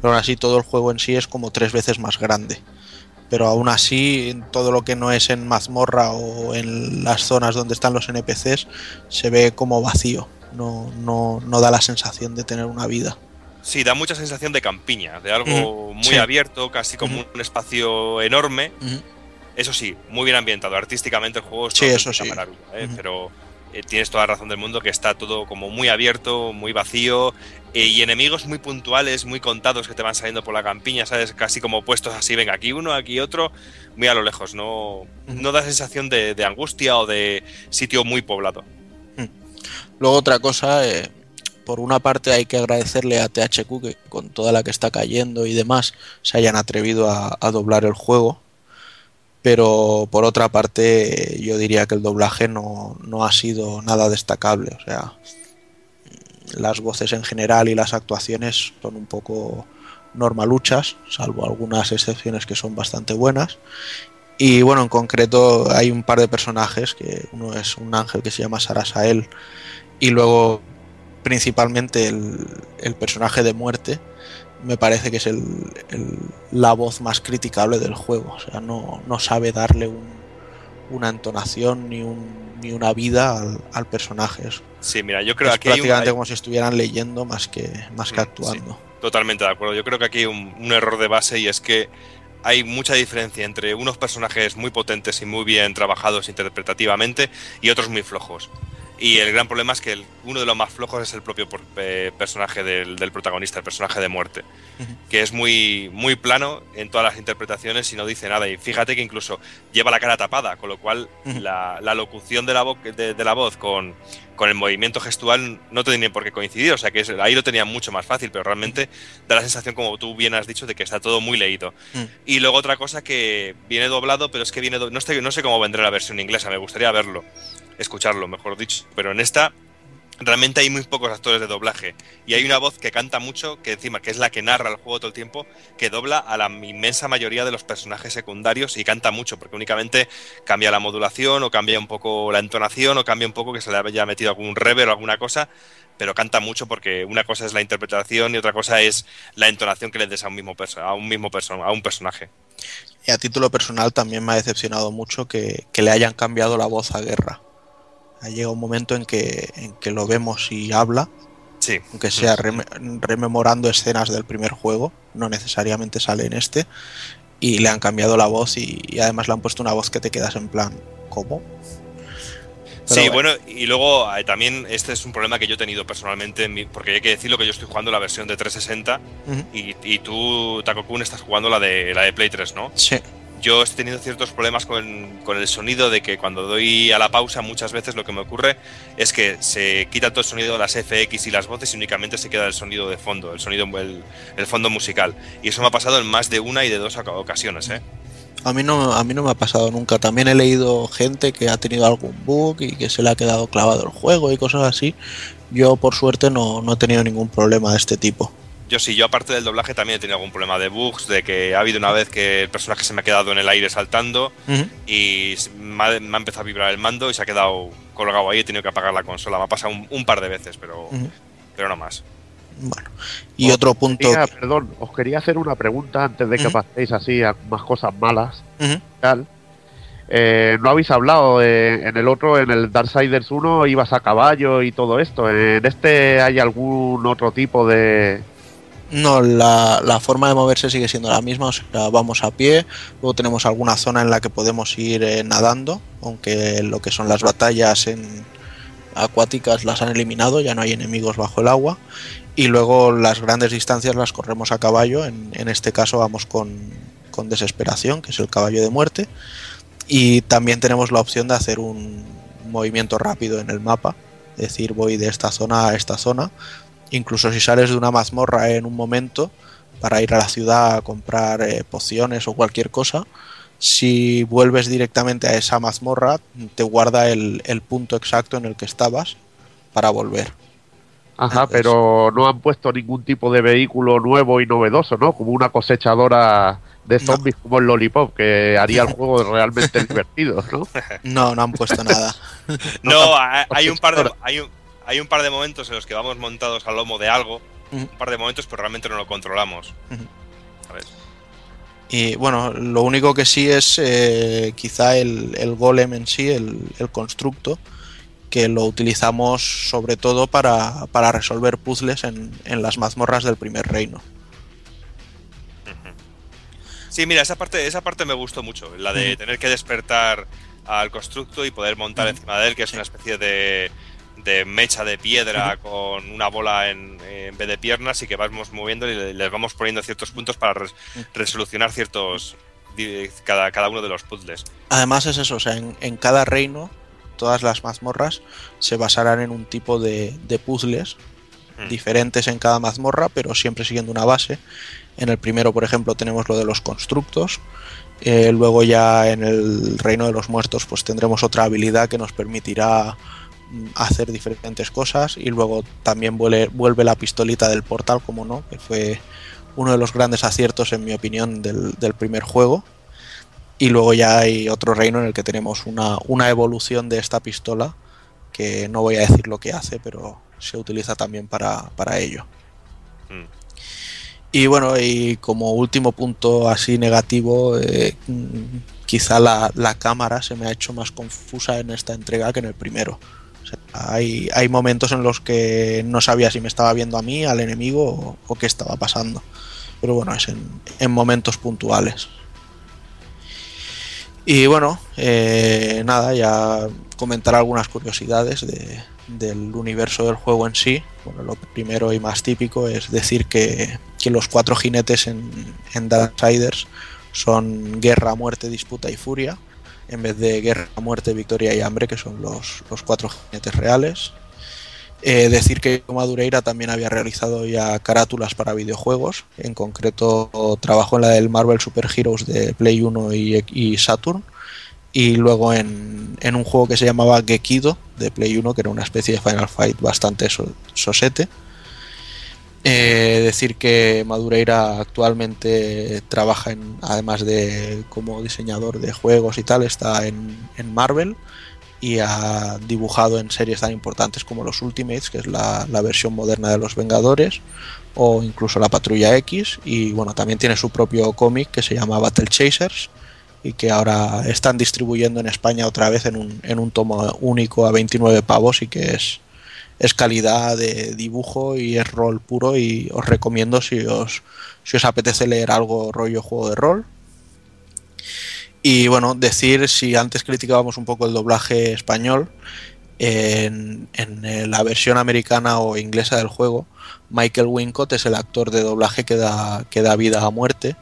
[SPEAKER 2] pero aún así todo el juego en sí es como tres veces más grande. Pero aún así, todo lo que no es en mazmorra o en las zonas donde están los NPCs, se ve como vacío. No, no, no da la sensación de tener una vida.
[SPEAKER 3] Sí, da mucha sensación de campiña, de algo muy
[SPEAKER 2] sí.
[SPEAKER 3] abierto, casi como un espacio enorme. Eso sí, muy bien ambientado. Artísticamente el juego es
[SPEAKER 2] Sí, eso sí.
[SPEAKER 3] maravilla, ¿eh? Pero eh, tienes toda la razón del mundo que está todo como muy abierto, muy vacío eh, y enemigos muy puntuales, muy contados que te van saliendo por la campiña, ¿sabes? Casi como puestos así, venga, aquí uno, aquí otro, muy a lo lejos. No, no da sensación de, de angustia o de sitio muy poblado.
[SPEAKER 2] Luego otra cosa, eh, por una parte hay que agradecerle a THQ que con toda la que está cayendo y demás se hayan atrevido a, doblar el juego. Pero por otra parte yo diría que el doblaje no, no ha sido nada destacable. O sea, las voces en general y las actuaciones son un poco normaluchas, salvo algunas excepciones que son bastante buenas. Y bueno, en concreto hay un par de personajes, que uno es un ángel que se llama Sarasael y luego principalmente el, el personaje de muerte me parece que es el, el- la voz más criticable del juego. O sea, no, no sabe darle un- una entonación ni, un, ni una vida al, al personaje. Es,
[SPEAKER 3] Sí, mira, yo creo
[SPEAKER 2] es
[SPEAKER 3] que aquí hay un-
[SPEAKER 2] prácticamente como si estuvieran leyendo más que, más que
[SPEAKER 3] Mm,
[SPEAKER 2] actuando.
[SPEAKER 3] Totalmente de acuerdo. Yo creo que aquí hay un, un error de base y es que hay mucha diferencia entre unos personajes muy potentes y muy bien trabajados interpretativamente y otros muy flojos. Y el gran problema es que el- uno de los más flojos es el propio por- eh, personaje del, del protagonista, el personaje de muerte, que es muy, muy plano en todas las interpretaciones y no dice nada. Y fíjate que incluso lleva la cara tapada, con lo cual la, la locución de la, de, de la voz con, con el movimiento gestual no tiene por qué coincidir. O sea que es- ahí lo tenía mucho más fácil, pero realmente da la sensación, como tú bien has dicho, de que está todo muy leído.
[SPEAKER 2] Mm.
[SPEAKER 3] Y luego otra cosa que viene doblado, pero es que viene. No, sé, no sé cómo vendrá la versión inglesa, me gustaría verlo, escucharlo, mejor dicho. Pero en esta. Realmente hay muy pocos actores de doblaje y hay una voz que canta mucho, que encima que es la que narra el juego todo el tiempo, que dobla a la inmensa mayoría de los personajes secundarios y canta mucho, porque únicamente cambia la modulación o cambia un poco la entonación o cambia un poco que se le haya metido algún reverb o alguna cosa, pero canta mucho porque una cosa es la interpretación y otra cosa es la entonación que le des a un mismo a un mismo a un personaje.
[SPEAKER 2] Y a título personal también me ha decepcionado mucho que le hayan cambiado la voz a Guerra. Ha llegado un momento en que, en que lo vemos y habla,
[SPEAKER 3] Sí.
[SPEAKER 2] aunque sea reme- rememorando escenas del primer juego, no necesariamente sale en este, y le han cambiado la voz y, y además le han puesto una voz que te quedas en plan, ¿cómo? Pero
[SPEAKER 3] sí, bueno, y luego eh, también este es un problema que yo he tenido personalmente, en mi- porque hay que decirlo que yo estoy jugando la versión de 360
[SPEAKER 2] Ujú.
[SPEAKER 3] y, y tú, Takokun, estás jugando la de, la de Play 3, ¿no?
[SPEAKER 2] Sí.
[SPEAKER 3] Yo estoy teniendo ciertos problemas con, con el sonido de que cuando doy a la pausa muchas veces lo que me ocurre es que se quita todo el sonido de las FX y las voces y únicamente se queda el sonido de fondo, el sonido, el, el fondo musical. Y eso me ha pasado en más de una y de dos oca- ocasiones, ¿eh?
[SPEAKER 2] A mí, no, a mí no me ha pasado nunca. También he leído gente que ha tenido algún bug y que se le ha quedado clavado el juego y cosas así. Yo, por suerte, no, no he tenido ningún problema de este tipo.
[SPEAKER 3] Yo sí, yo aparte del doblaje también he tenido algún problema de bugs, de que ha habido una vez que el personaje se me ha quedado en el aire saltando y me ha, me ha empezado a vibrar el mando y se ha quedado colgado ahí, he tenido que apagar la consola. Me ha pasado un, un par de veces, pero, pero no más.
[SPEAKER 2] Y
[SPEAKER 5] Os
[SPEAKER 2] otro punto.
[SPEAKER 5] quería- perdón, os quería hacer una pregunta antes de que paséis así a más cosas malas. Tal. Eh, no habéis hablado eh, en el otro, en el Darksiders 1 ibas a caballo y todo esto. ¿En este hay algún otro tipo de...?
[SPEAKER 2] No, la, la forma de moverse sigue siendo la misma, vamos a pie, luego tenemos alguna zona en la que podemos ir eh, nadando, aunque lo que son las batallas en acuáticas las han eliminado, ya no hay enemigos bajo el agua, y luego las grandes distancias las corremos a caballo, en, en este caso vamos con, con desesperación, que es el caballo de muerte, y también tenemos la opción de hacer un movimiento rápido en el mapa, es decir, voy de esta zona a esta zona, incluso si sales de una mazmorra en un momento para ir a la ciudad a comprar eh, pociones o cualquier cosa, si vuelves directamente a esa mazmorra, te guarda el, el punto exacto en el que estabas para volver.
[SPEAKER 5] Ajá, pero no han puesto ningún tipo de vehículo nuevo y novedoso, ¿no? Como una cosechadora de zombies como el Lollipop, que haría el juego realmente divertido, ¿no?
[SPEAKER 2] No, no han puesto nada.
[SPEAKER 3] No, ha- hay un par de hay un, hay un par de momentos en los que vamos montados al lomo de algo, un par de momentos, pero realmente no lo controlamos.
[SPEAKER 2] Y bueno, lo único que sí es eh, quizá el, el golem en sí, el, el constructo, que lo utilizamos sobre todo para, para resolver puzzles en, en las mazmorras del primer reino.
[SPEAKER 3] Sí, mira, esa parte, esa parte me gustó mucho, la de tener que despertar al constructo y poder montar encima de él, que es una especie de, de mecha de piedra con una bola en, en vez de piernas y que vamos moviendo y le- les vamos poniendo ciertos puntos para res- resolucionar ciertos cada, cada uno de los puzzles.
[SPEAKER 2] Además es eso, o sea, en, en cada reino, todas las mazmorras se basarán en un tipo de, de puzzles diferentes en cada mazmorra, pero siempre siguiendo una base. En el primero, por ejemplo, tenemos lo de los constructos. Eh, luego ya en el reino de los muertos, pues tendremos otra habilidad que nos permitirá mm, hacer diferentes cosas. Y luego también vuelve, vuelve la pistolita del portal, como no, que fue uno de los grandes aciertos, en mi opinión, del, del primer juego. Y luego ya hay otro reino en el que tenemos una, una evolución de esta pistola, que no voy a decir lo que hace, pero se utiliza también para, para ello.
[SPEAKER 3] Mm.
[SPEAKER 2] Y bueno, y como último punto así negativo, eh, quizá la, la cámara se me ha hecho más confusa en esta entrega que en el primero. Hay, momentos en los que no sabía si me estaba viendo a mí, al enemigo o, qué estaba pasando. Pero bueno, es en, en momentos puntuales. Y bueno, eh, nada, ya comentar algunas curiosidades de- del universo del juego en sí. Bueno, lo primero y más típico es decir que, que los cuatro jinetes en, en Darksiders son guerra, muerte, disputa y furia, en vez de guerra, muerte, victoria y hambre, que son los, los cuatro jinetes reales. Eh, decir que Madureira también había realizado ya carátulas para videojuegos, en concreto trabajó en la del Marvel Super Heroes de Play 1 y, Saturn, y luego en, en un juego que se llamaba Gekido de Play 1, que era una especie de Final Fight bastante so- sosete. Eh, decir que Madureira actualmente trabaja en, además de como diseñador de juegos y tal, está en, en Marvel y ha dibujado en series tan importantes como los Ultimates, que es la, la versión moderna de los Vengadores, o incluso la Patrulla X, y bueno, también tiene su propio cómic que se llama Battle Chasers, y que ahora están distribuyendo en España otra vez en un, en un tomo único a 29 pavos y que es, es calidad de dibujo y es rol puro y os recomiendo si os, si os apetece leer algo rollo juego de rol. Y bueno, decir si antes criticábamos un poco el doblaje español, en, en la versión americana o inglesa del juego, Michael Wincott es el actor de doblaje que da, que da vida a muerte.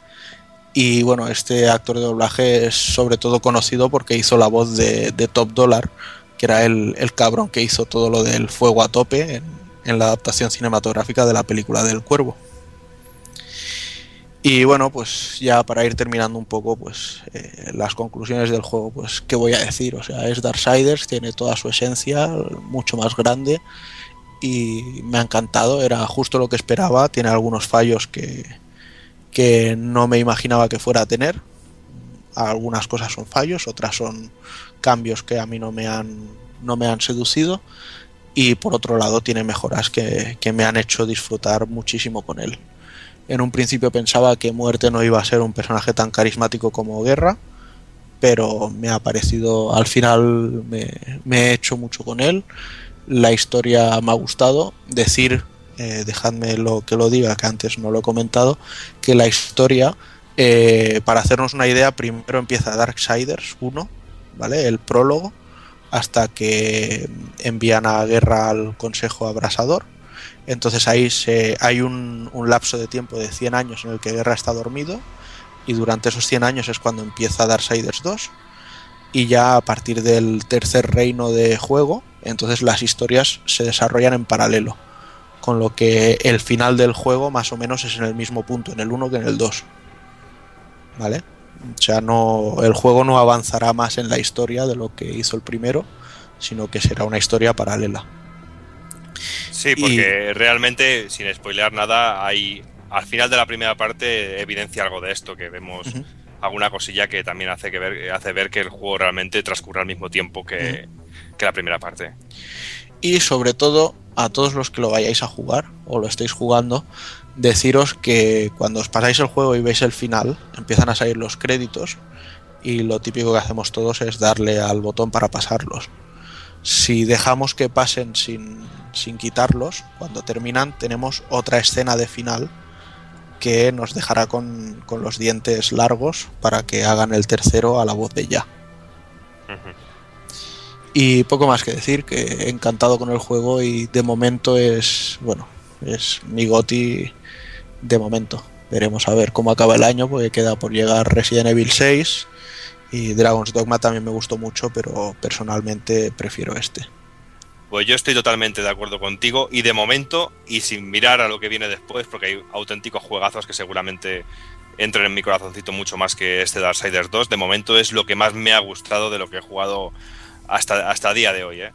[SPEAKER 2] Y bueno, este actor de doblaje es sobre todo conocido porque hizo la voz de, de Top Dollar, que era el, el cabrón que hizo todo lo del fuego a tope en, la adaptación cinematográfica de la película del cuervo. Y bueno, pues ya para ir terminando un poco, pues eh, las conclusiones del juego, pues qué voy a decir, o sea, es Darksiders, tiene toda su esencia, mucho más grande y me ha encantado, era justo lo que esperaba, tiene algunos fallos que, que no me imaginaba que fuera a tener, algunas cosas son fallos, otras son cambios que a mí no me han, no me han seducido y por otro lado tiene mejoras que, que me han hecho disfrutar muchísimo con él. En un principio pensaba que Muerte no iba a ser un personaje tan carismático como Guerra, pero me ha parecido, al final me, he hecho mucho con él. La historia me ha gustado. Decir, eh, dejadme lo que lo diga, que antes no lo he comentado, que la historia, eh, para hacernos una idea, primero empieza Darksiders 1, ¿vale? El prólogo, hasta que envían a Guerra al Consejo Abrasador entonces ahí hay un, un, lapso de tiempo de 100 años en el que Guerra está dormido y durante esos 100 años es cuando empieza Darksiders 2 y ya a partir del tercer reino de juego, entonces las historias se desarrollan en paralelo, con lo que el final del juego más o menos es en el mismo punto, en el 1 que en el 2. ¿Vale? O sea, no, el juego no avanzará más en la historia de lo que hizo el primero, sino que será una historia paralela.
[SPEAKER 3] Sí, porque y... realmente, sin spoilear nada, hay al final de la primera parte evidencia algo de esto, que vemos uh -huh. alguna cosilla que también hace, que ver, hace ver que el juego realmente transcurre al mismo tiempo que, uh -huh. que la primera parte.
[SPEAKER 2] Y sobre todo, a todos los que lo vayáis a jugar o lo estéis jugando, deciros que cuando os pasáis el juego y veis el final, empiezan a salir los créditos y lo típico que hacemos todos es darle al botón para pasarlos. Si dejamos que pasen sin, sin quitarlos, cuando terminan tenemos otra escena de final que nos dejará con, con, los dientes largos para que hagan el tercero a la voz de ya. Y poco más que decir, que encantado con el juego y de momento es, bueno, es mi goti de momento. Veremos a ver cómo acaba el año, porque queda por llegar Resident Evil 6 y Dragon's Dogma también me gustó mucho, pero personalmente prefiero este.
[SPEAKER 3] Pues yo estoy totalmente de acuerdo contigo y de momento, y sin mirar a lo que viene después, porque hay auténticos juegazos que seguramente entren en mi corazoncito mucho más que este Darksiders 2, de momento es lo que más me ha gustado de lo que he jugado hasta, hasta día de hoy. ¿eh?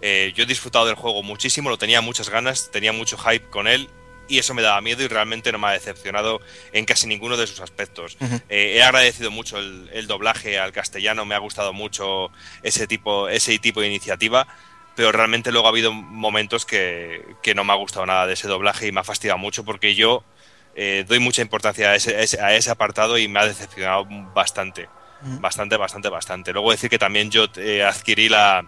[SPEAKER 3] Eh, yo he disfrutado del juego muchísimo, lo tenía muchas ganas, tenía mucho hype con él y eso me daba miedo y realmente no me ha decepcionado en casi ninguno de sus aspectos. Uh -huh. eh, he agradecido mucho el, el, doblaje al castellano, me ha gustado mucho ese tipo, ese tipo de iniciativa, pero realmente luego ha habido momentos que, que no me ha gustado nada de ese doblaje y me ha fastidiado mucho porque yo eh, doy mucha importancia a ese, a ese, apartado y me ha decepcionado bastante. Bastante, bastante, bastante. Luego decir que también yo eh, adquirí la,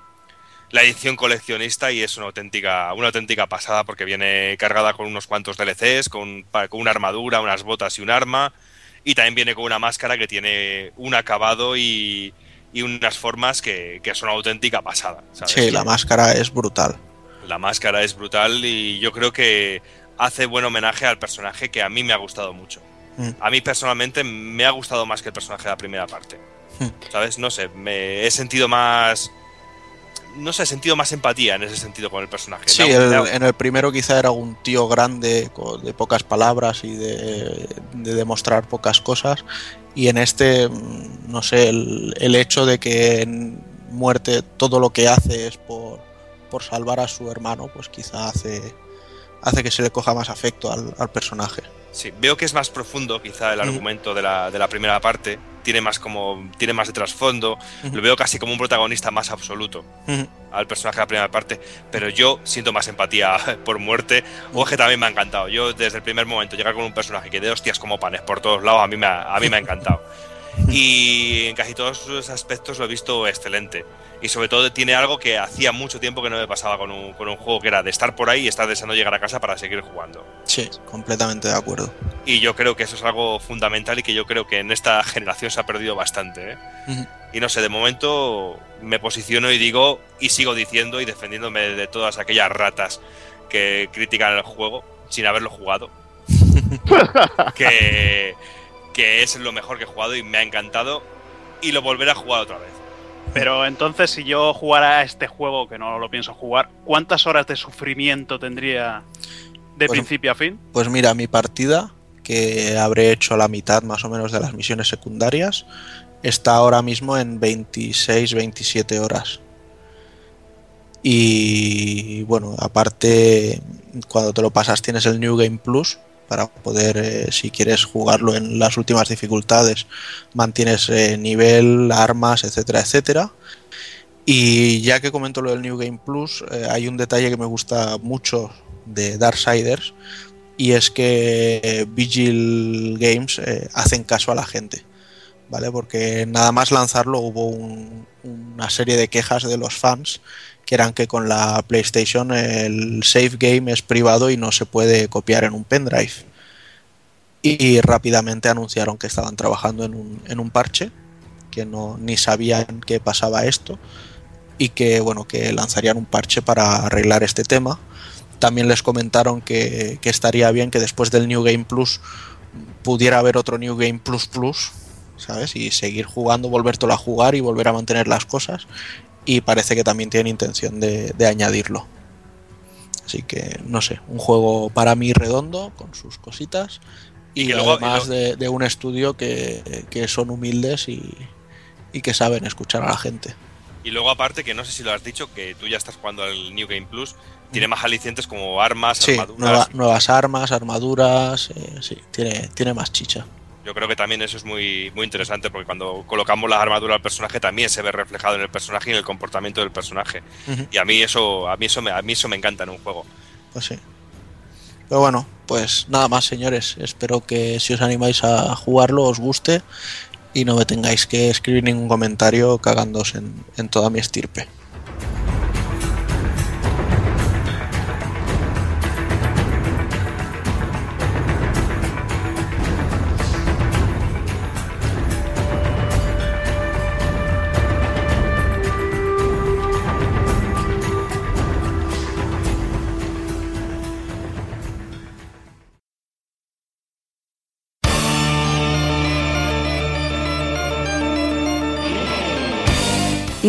[SPEAKER 3] la edición coleccionista y es una auténtica, una auténtica pasada porque viene cargada con unos cuantos DLCs, con, con, una armadura, unas botas y un arma. Y también viene con una máscara que tiene un acabado y, y unas formas que, que, son auténtica pasada.
[SPEAKER 2] ¿sabes? Sí, la máscara es brutal.
[SPEAKER 3] La máscara es brutal y yo creo que hace buen homenaje al personaje que a mí me ha gustado mucho. Mm. A mí personalmente me ha gustado más que el personaje de la primera parte. Mm. ¿Sabes? No sé, me he sentido más no sé, he sentido más empatía en ese sentido con el personaje.
[SPEAKER 2] Sí, el, en el primero quizá era un tío grande, de pocas palabras y de, de, demostrar pocas cosas. Y en este, mm, no sé, el, el, hecho de que en muerte todo lo que hace es por, por salvar a su hermano, pues quizá hace, hace que se le coja más afecto al, al personaje.
[SPEAKER 3] Sí, veo que es más profundo quizá el argumento de, la, de la primera parte, tiene más como tiene más de trasfondo, uh -huh. lo veo casi como un protagonista más absoluto uh -huh. al personaje de la primera parte, pero yo siento más empatía por muerte, o que también me ha encantado. Yo desde el primer momento llegar con un personaje que de hostias como panes por todos lados, a mí me ha, a mí me ha encantado. y en casi todos sus aspectos lo he visto excelente. Y sobre todo tiene algo que hacía mucho tiempo que no me pasaba con un, con un juego, que era de estar por ahí y estar deseando llegar a casa para seguir jugando.
[SPEAKER 2] Sí, completamente de acuerdo.
[SPEAKER 3] Y yo creo que eso es algo fundamental y que yo creo que en esta generación se ha perdido bastante. ¿eh? Uh -huh. Y no sé, de momento me posiciono y digo, y sigo diciendo y defendiéndome de todas aquellas ratas que critican el juego sin haberlo jugado. que que es lo mejor que he jugado y me ha encantado y lo volveré a jugar otra vez.
[SPEAKER 4] Pero entonces, si yo jugara a este juego, que no lo pienso jugar, ¿cuántas horas de sufrimiento tendría de
[SPEAKER 2] Pues-
[SPEAKER 4] principio a fin?
[SPEAKER 2] Pues mira, mi partida, que habré hecho la mitad más o menos de las misiones secundarias, está ahora mismo en 26-27 horas. Y bueno, aparte, cuando te lo pasas tienes el New Game Plus para poder, eh, si quieres jugarlo en las últimas dificultades, mantienes eh, nivel, armas, etcétera, etcétera. Y ya que comento lo del New Game Plus, eh, hay un detalle que me gusta mucho de Darksiders y es que Vigil Games hacen caso a la gente, ¿vale? Porque nada más lanzarlo hubo un- una serie de quejas de los fans que eran que con la PlayStation el save game es privado y no se puede copiar en un pendrive. Y rápidamente anunciaron que estaban trabajando en un, en un parche, que no ni sabían que pasaba esto y que bueno que lanzarían un parche para arreglar este tema. También les comentaron que, que estaría bien que después del New Game Plus pudiera haber otro New Game Plus Plus, ¿sabes? Y seguir jugando, volvértelo a jugar y volver a mantener las cosas. Y parece que también tienen intención de, de añadirlo. Así que, no sé, un juego para mí redondo, con sus cositas. Y,
[SPEAKER 3] Y que luego- y
[SPEAKER 2] además de, de un estudio que, que son humildes y, y que saben escuchar a la gente.
[SPEAKER 3] Y luego aparte, que no sé si lo has dicho, que tú ya estás jugando al New Game Plus, tiene más alicientes como armas,
[SPEAKER 2] Sí,
[SPEAKER 3] armaduras.
[SPEAKER 2] nueva- nuevas armas, armaduras, eh, sí, tiene, tiene más chicha.
[SPEAKER 3] Yo creo que también eso es muy, muy interesante porque cuando colocamos las armaduras al personaje también se ve reflejado en el personaje y en el comportamiento del personaje. Y a mí eso, a mí eso me, a mí eso me encanta en un juego.
[SPEAKER 2] Pues sí. Pero bueno, pues nada más, señores. Espero que si os animáis a jugarlo os guste y no me tengáis que escribir ningún comentario cagándoos en, en toda mi estirpe.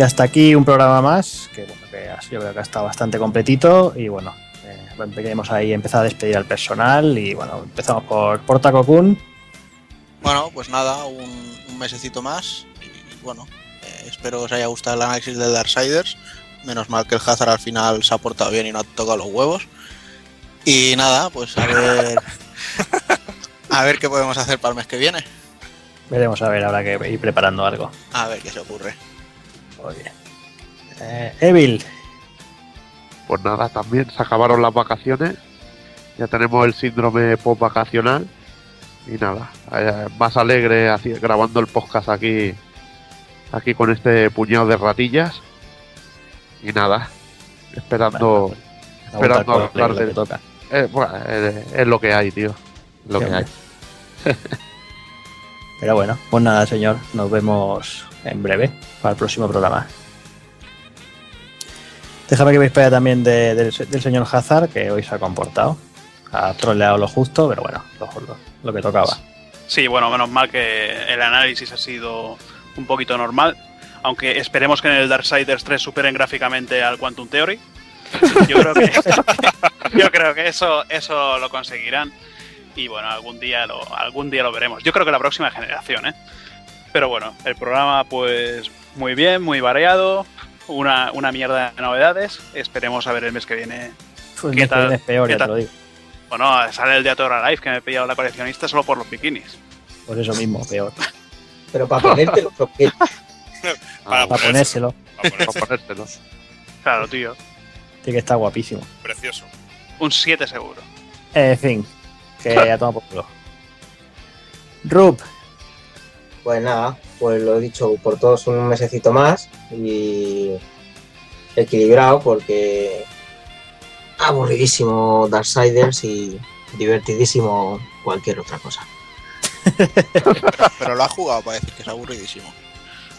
[SPEAKER 1] Y hasta aquí un programa más, que bueno, que yo creo que ha estado bastante completito y bueno, eh, queremos ahí empezar a despedir al personal y bueno, empezamos por, por Taco Kun.
[SPEAKER 2] Bueno, pues nada, un, un mesecito más. Y bueno, eh, espero que os haya gustado el análisis de Darksiders. Menos mal que el Hazard al final se ha portado bien y no ha tocado los huevos. Y nada, pues a ver. a ver qué podemos hacer para el mes que viene.
[SPEAKER 1] Veremos a ver, habrá que ir preparando algo.
[SPEAKER 2] A ver qué se ocurre.
[SPEAKER 1] Muy bien. Eh, Evil,
[SPEAKER 5] Pues nada, también se acabaron las vacaciones. Ya tenemos el síndrome post-vacacional. Y nada, eh, más alegre grabando el podcast aquí, aquí con este puñado de ratillas. Y nada, esperando,
[SPEAKER 1] el
[SPEAKER 5] esperando hablar
[SPEAKER 1] toca.
[SPEAKER 5] Eh, bueno, es lo que hay, tío. Lo
[SPEAKER 1] Sí,
[SPEAKER 5] que hay.
[SPEAKER 1] Pero bueno, pues nada, señor, nos vemos en breve para el próximo programa. Déjame que me espera también de- del, del señor Hazard, que hoy se ha comportado. Ha troleado lo justo, pero bueno, lo, lo- lo que tocaba.
[SPEAKER 4] Sí, bueno, menos mal que el análisis ha sido un poquito normal. Aunque esperemos que en el Darksiders 3 superen gráficamente al Quantum Theory. Yo creo que, yo creo que eso, eso lo conseguirán. Y bueno, algún día, lo, algún día lo veremos. Yo creo que la próxima generación, ¿eh? Pero bueno, el programa pues muy bien, muy variado. Una, una mierda de novedades. Esperemos a ver el mes que viene.
[SPEAKER 1] Pues
[SPEAKER 4] ¿Qué tal?
[SPEAKER 1] es peor,
[SPEAKER 4] ¿Qué
[SPEAKER 1] ya te lo digo.
[SPEAKER 4] Bueno, sale el de Atora Life que me he pillado la coleccionista solo por los bikinis.
[SPEAKER 1] Pues eso mismo, peor.
[SPEAKER 6] Pero para ponértelo, porque
[SPEAKER 3] Para,
[SPEAKER 1] Para ponérselo,
[SPEAKER 3] Para ponérselo.
[SPEAKER 5] Para.
[SPEAKER 4] Claro, tío.
[SPEAKER 1] tiene que estar guapísimo.
[SPEAKER 3] Precioso.
[SPEAKER 4] Un 7 seguro.
[SPEAKER 1] En fin, que ya toma por culo. Rup,
[SPEAKER 6] Pues nada, pues lo he dicho, por todos un mesecito más y equilibrado porque aburridísimo Darksiders y divertidísimo cualquier otra cosa.
[SPEAKER 2] Pero lo ha jugado para decir que es aburridísimo.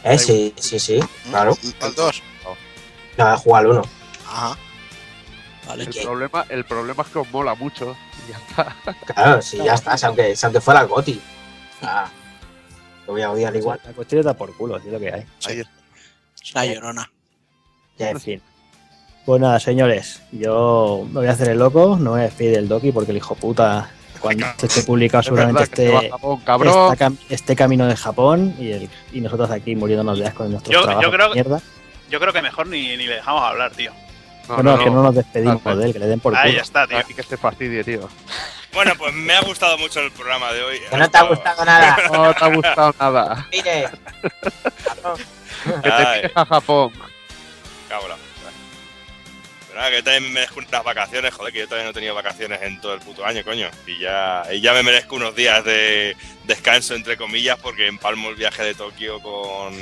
[SPEAKER 6] Eh, sí, sí, sí, claro.
[SPEAKER 2] ¿El 2?
[SPEAKER 6] Nada, jugar al uno.
[SPEAKER 2] Ajá. Vale,
[SPEAKER 5] El
[SPEAKER 2] que-
[SPEAKER 5] problema, el problema es que os mola mucho. y ya está.
[SPEAKER 6] Claro, sí, ya está, aunque, fuera el Goti. Ah, lo voy a odiar igual.
[SPEAKER 1] la cuestión está por culo, es lo que hay.
[SPEAKER 2] sí, una llorona.
[SPEAKER 6] Ya
[SPEAKER 1] En fin. Pues nada, señores, yo me voy a hacer el loco, no me voy a despedir del Doki porque el hijo puta, cuando esto esté publicado, seguramente esté,
[SPEAKER 5] Japón,
[SPEAKER 1] esté camino de Japón y, el, y nosotros aquí muriéndonos de asco en nuestros
[SPEAKER 4] Yo- yo creo-
[SPEAKER 1] de mierda.
[SPEAKER 4] Yo creo que mejor ni, ni le dejamos hablar, tío.
[SPEAKER 5] No,
[SPEAKER 1] Bueno,
[SPEAKER 5] no,
[SPEAKER 1] es que no nos despedimos de él, que le den por
[SPEAKER 4] Ahí
[SPEAKER 1] culo.
[SPEAKER 4] está, tío.
[SPEAKER 5] Aquí que se fastidie, tío.
[SPEAKER 3] Bueno, pues me ha gustado mucho el programa de hoy.
[SPEAKER 6] Que no te ha gustado nada.
[SPEAKER 5] No te ha gustado nada.
[SPEAKER 6] Mire,
[SPEAKER 5] Que te
[SPEAKER 3] Ay.
[SPEAKER 5] pides a Japón.
[SPEAKER 3] Pero nada, que también me merezco unas vacaciones, joder, que yo todavía no he tenido vacaciones en todo el puto año, coño. Y ya, y ya me merezco unos días de descanso, entre comillas, porque empalmo el viaje de Tokio con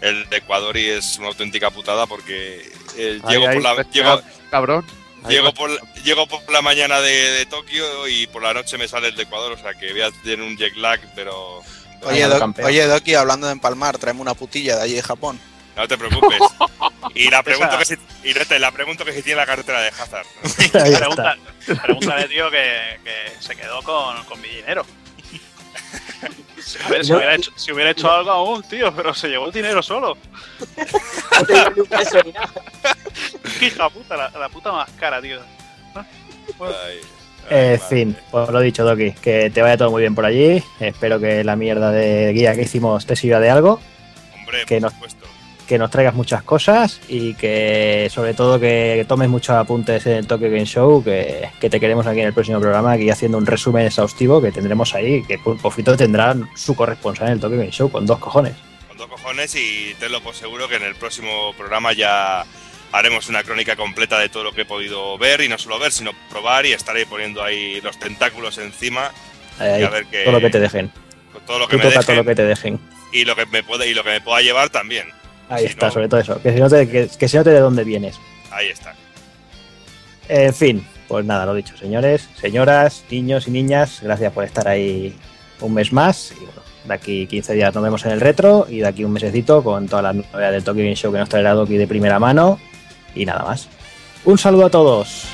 [SPEAKER 3] el de Ecuador y es una auténtica putada porque eh,
[SPEAKER 5] Ahí,
[SPEAKER 3] llego,
[SPEAKER 5] ahí,
[SPEAKER 3] por la,
[SPEAKER 5] pues,
[SPEAKER 3] llego,
[SPEAKER 5] Cabrón.
[SPEAKER 3] Llego, por, la- llego por la mañana de, de Tokio y por la noche me sale el de Ecuador, o sea que voy a tener un jet lag, pero
[SPEAKER 2] Oye, Doc- oye, Doki, hablando de empalmar, tráeme una putilla de allí de Japón.
[SPEAKER 3] no te preocupes. Y la pregunto que si, y la pregunto que si tiene la carretera de Hazard.
[SPEAKER 4] Pregunta, pregúntale, tío, que, que se quedó con, con mi dinero. A ver, si
[SPEAKER 6] No.
[SPEAKER 4] hubiera, hecho, si hubiera hecho algo aún, tío, pero se llevó el dinero solo. hija puta, la, la puta más cara, tío.
[SPEAKER 3] Ay,
[SPEAKER 1] En
[SPEAKER 3] ay,
[SPEAKER 1] fin, pues lo dicho, Doki, que te vaya todo muy bien por allí. Espero que la mierda de guía que hicimos te sirva de algo,
[SPEAKER 3] Hombre,
[SPEAKER 1] que
[SPEAKER 3] por
[SPEAKER 1] no-
[SPEAKER 3] supuesto.
[SPEAKER 1] Que nos traigas muchas cosas y que sobre todo que tomes muchos apuntes en el Tokyo Game Show, que, que te queremos aquí en el próximo programa, aquí haciendo un resumen exhaustivo que tendremos ahí, que Pulpo Frito tendrá su corresponsal en el Tokyo Game Show con dos cojones.
[SPEAKER 3] Con dos cojones y tenlo por seguro que en el próximo programa ya haremos una crónica completa de todo lo que he podido ver y no solo ver, sino probar y estaré poniendo ahí los tentáculos encima
[SPEAKER 1] Ahí,
[SPEAKER 3] y a ver que,
[SPEAKER 1] todo lo que te dejen.
[SPEAKER 3] todo lo
[SPEAKER 1] Tú
[SPEAKER 3] que me
[SPEAKER 1] toca todo
[SPEAKER 3] dejen
[SPEAKER 1] lo que te dejen.
[SPEAKER 3] y lo que me puede y lo que me pueda llevar también.
[SPEAKER 1] Ahí
[SPEAKER 3] Si
[SPEAKER 1] está,
[SPEAKER 3] no-
[SPEAKER 1] sobre todo eso. Que se note, que, que se note de dónde vienes.
[SPEAKER 3] Ahí está.
[SPEAKER 1] En fin, pues nada, lo dicho, señores, señoras, niños y niñas, gracias por estar ahí un mes más. Y bueno, de aquí 15 días nos vemos en el retro y de aquí un mesecito con todas las novedades del Tokyo Game Show que nos traerá Doki de primera mano. Y nada más. Un saludo a todos.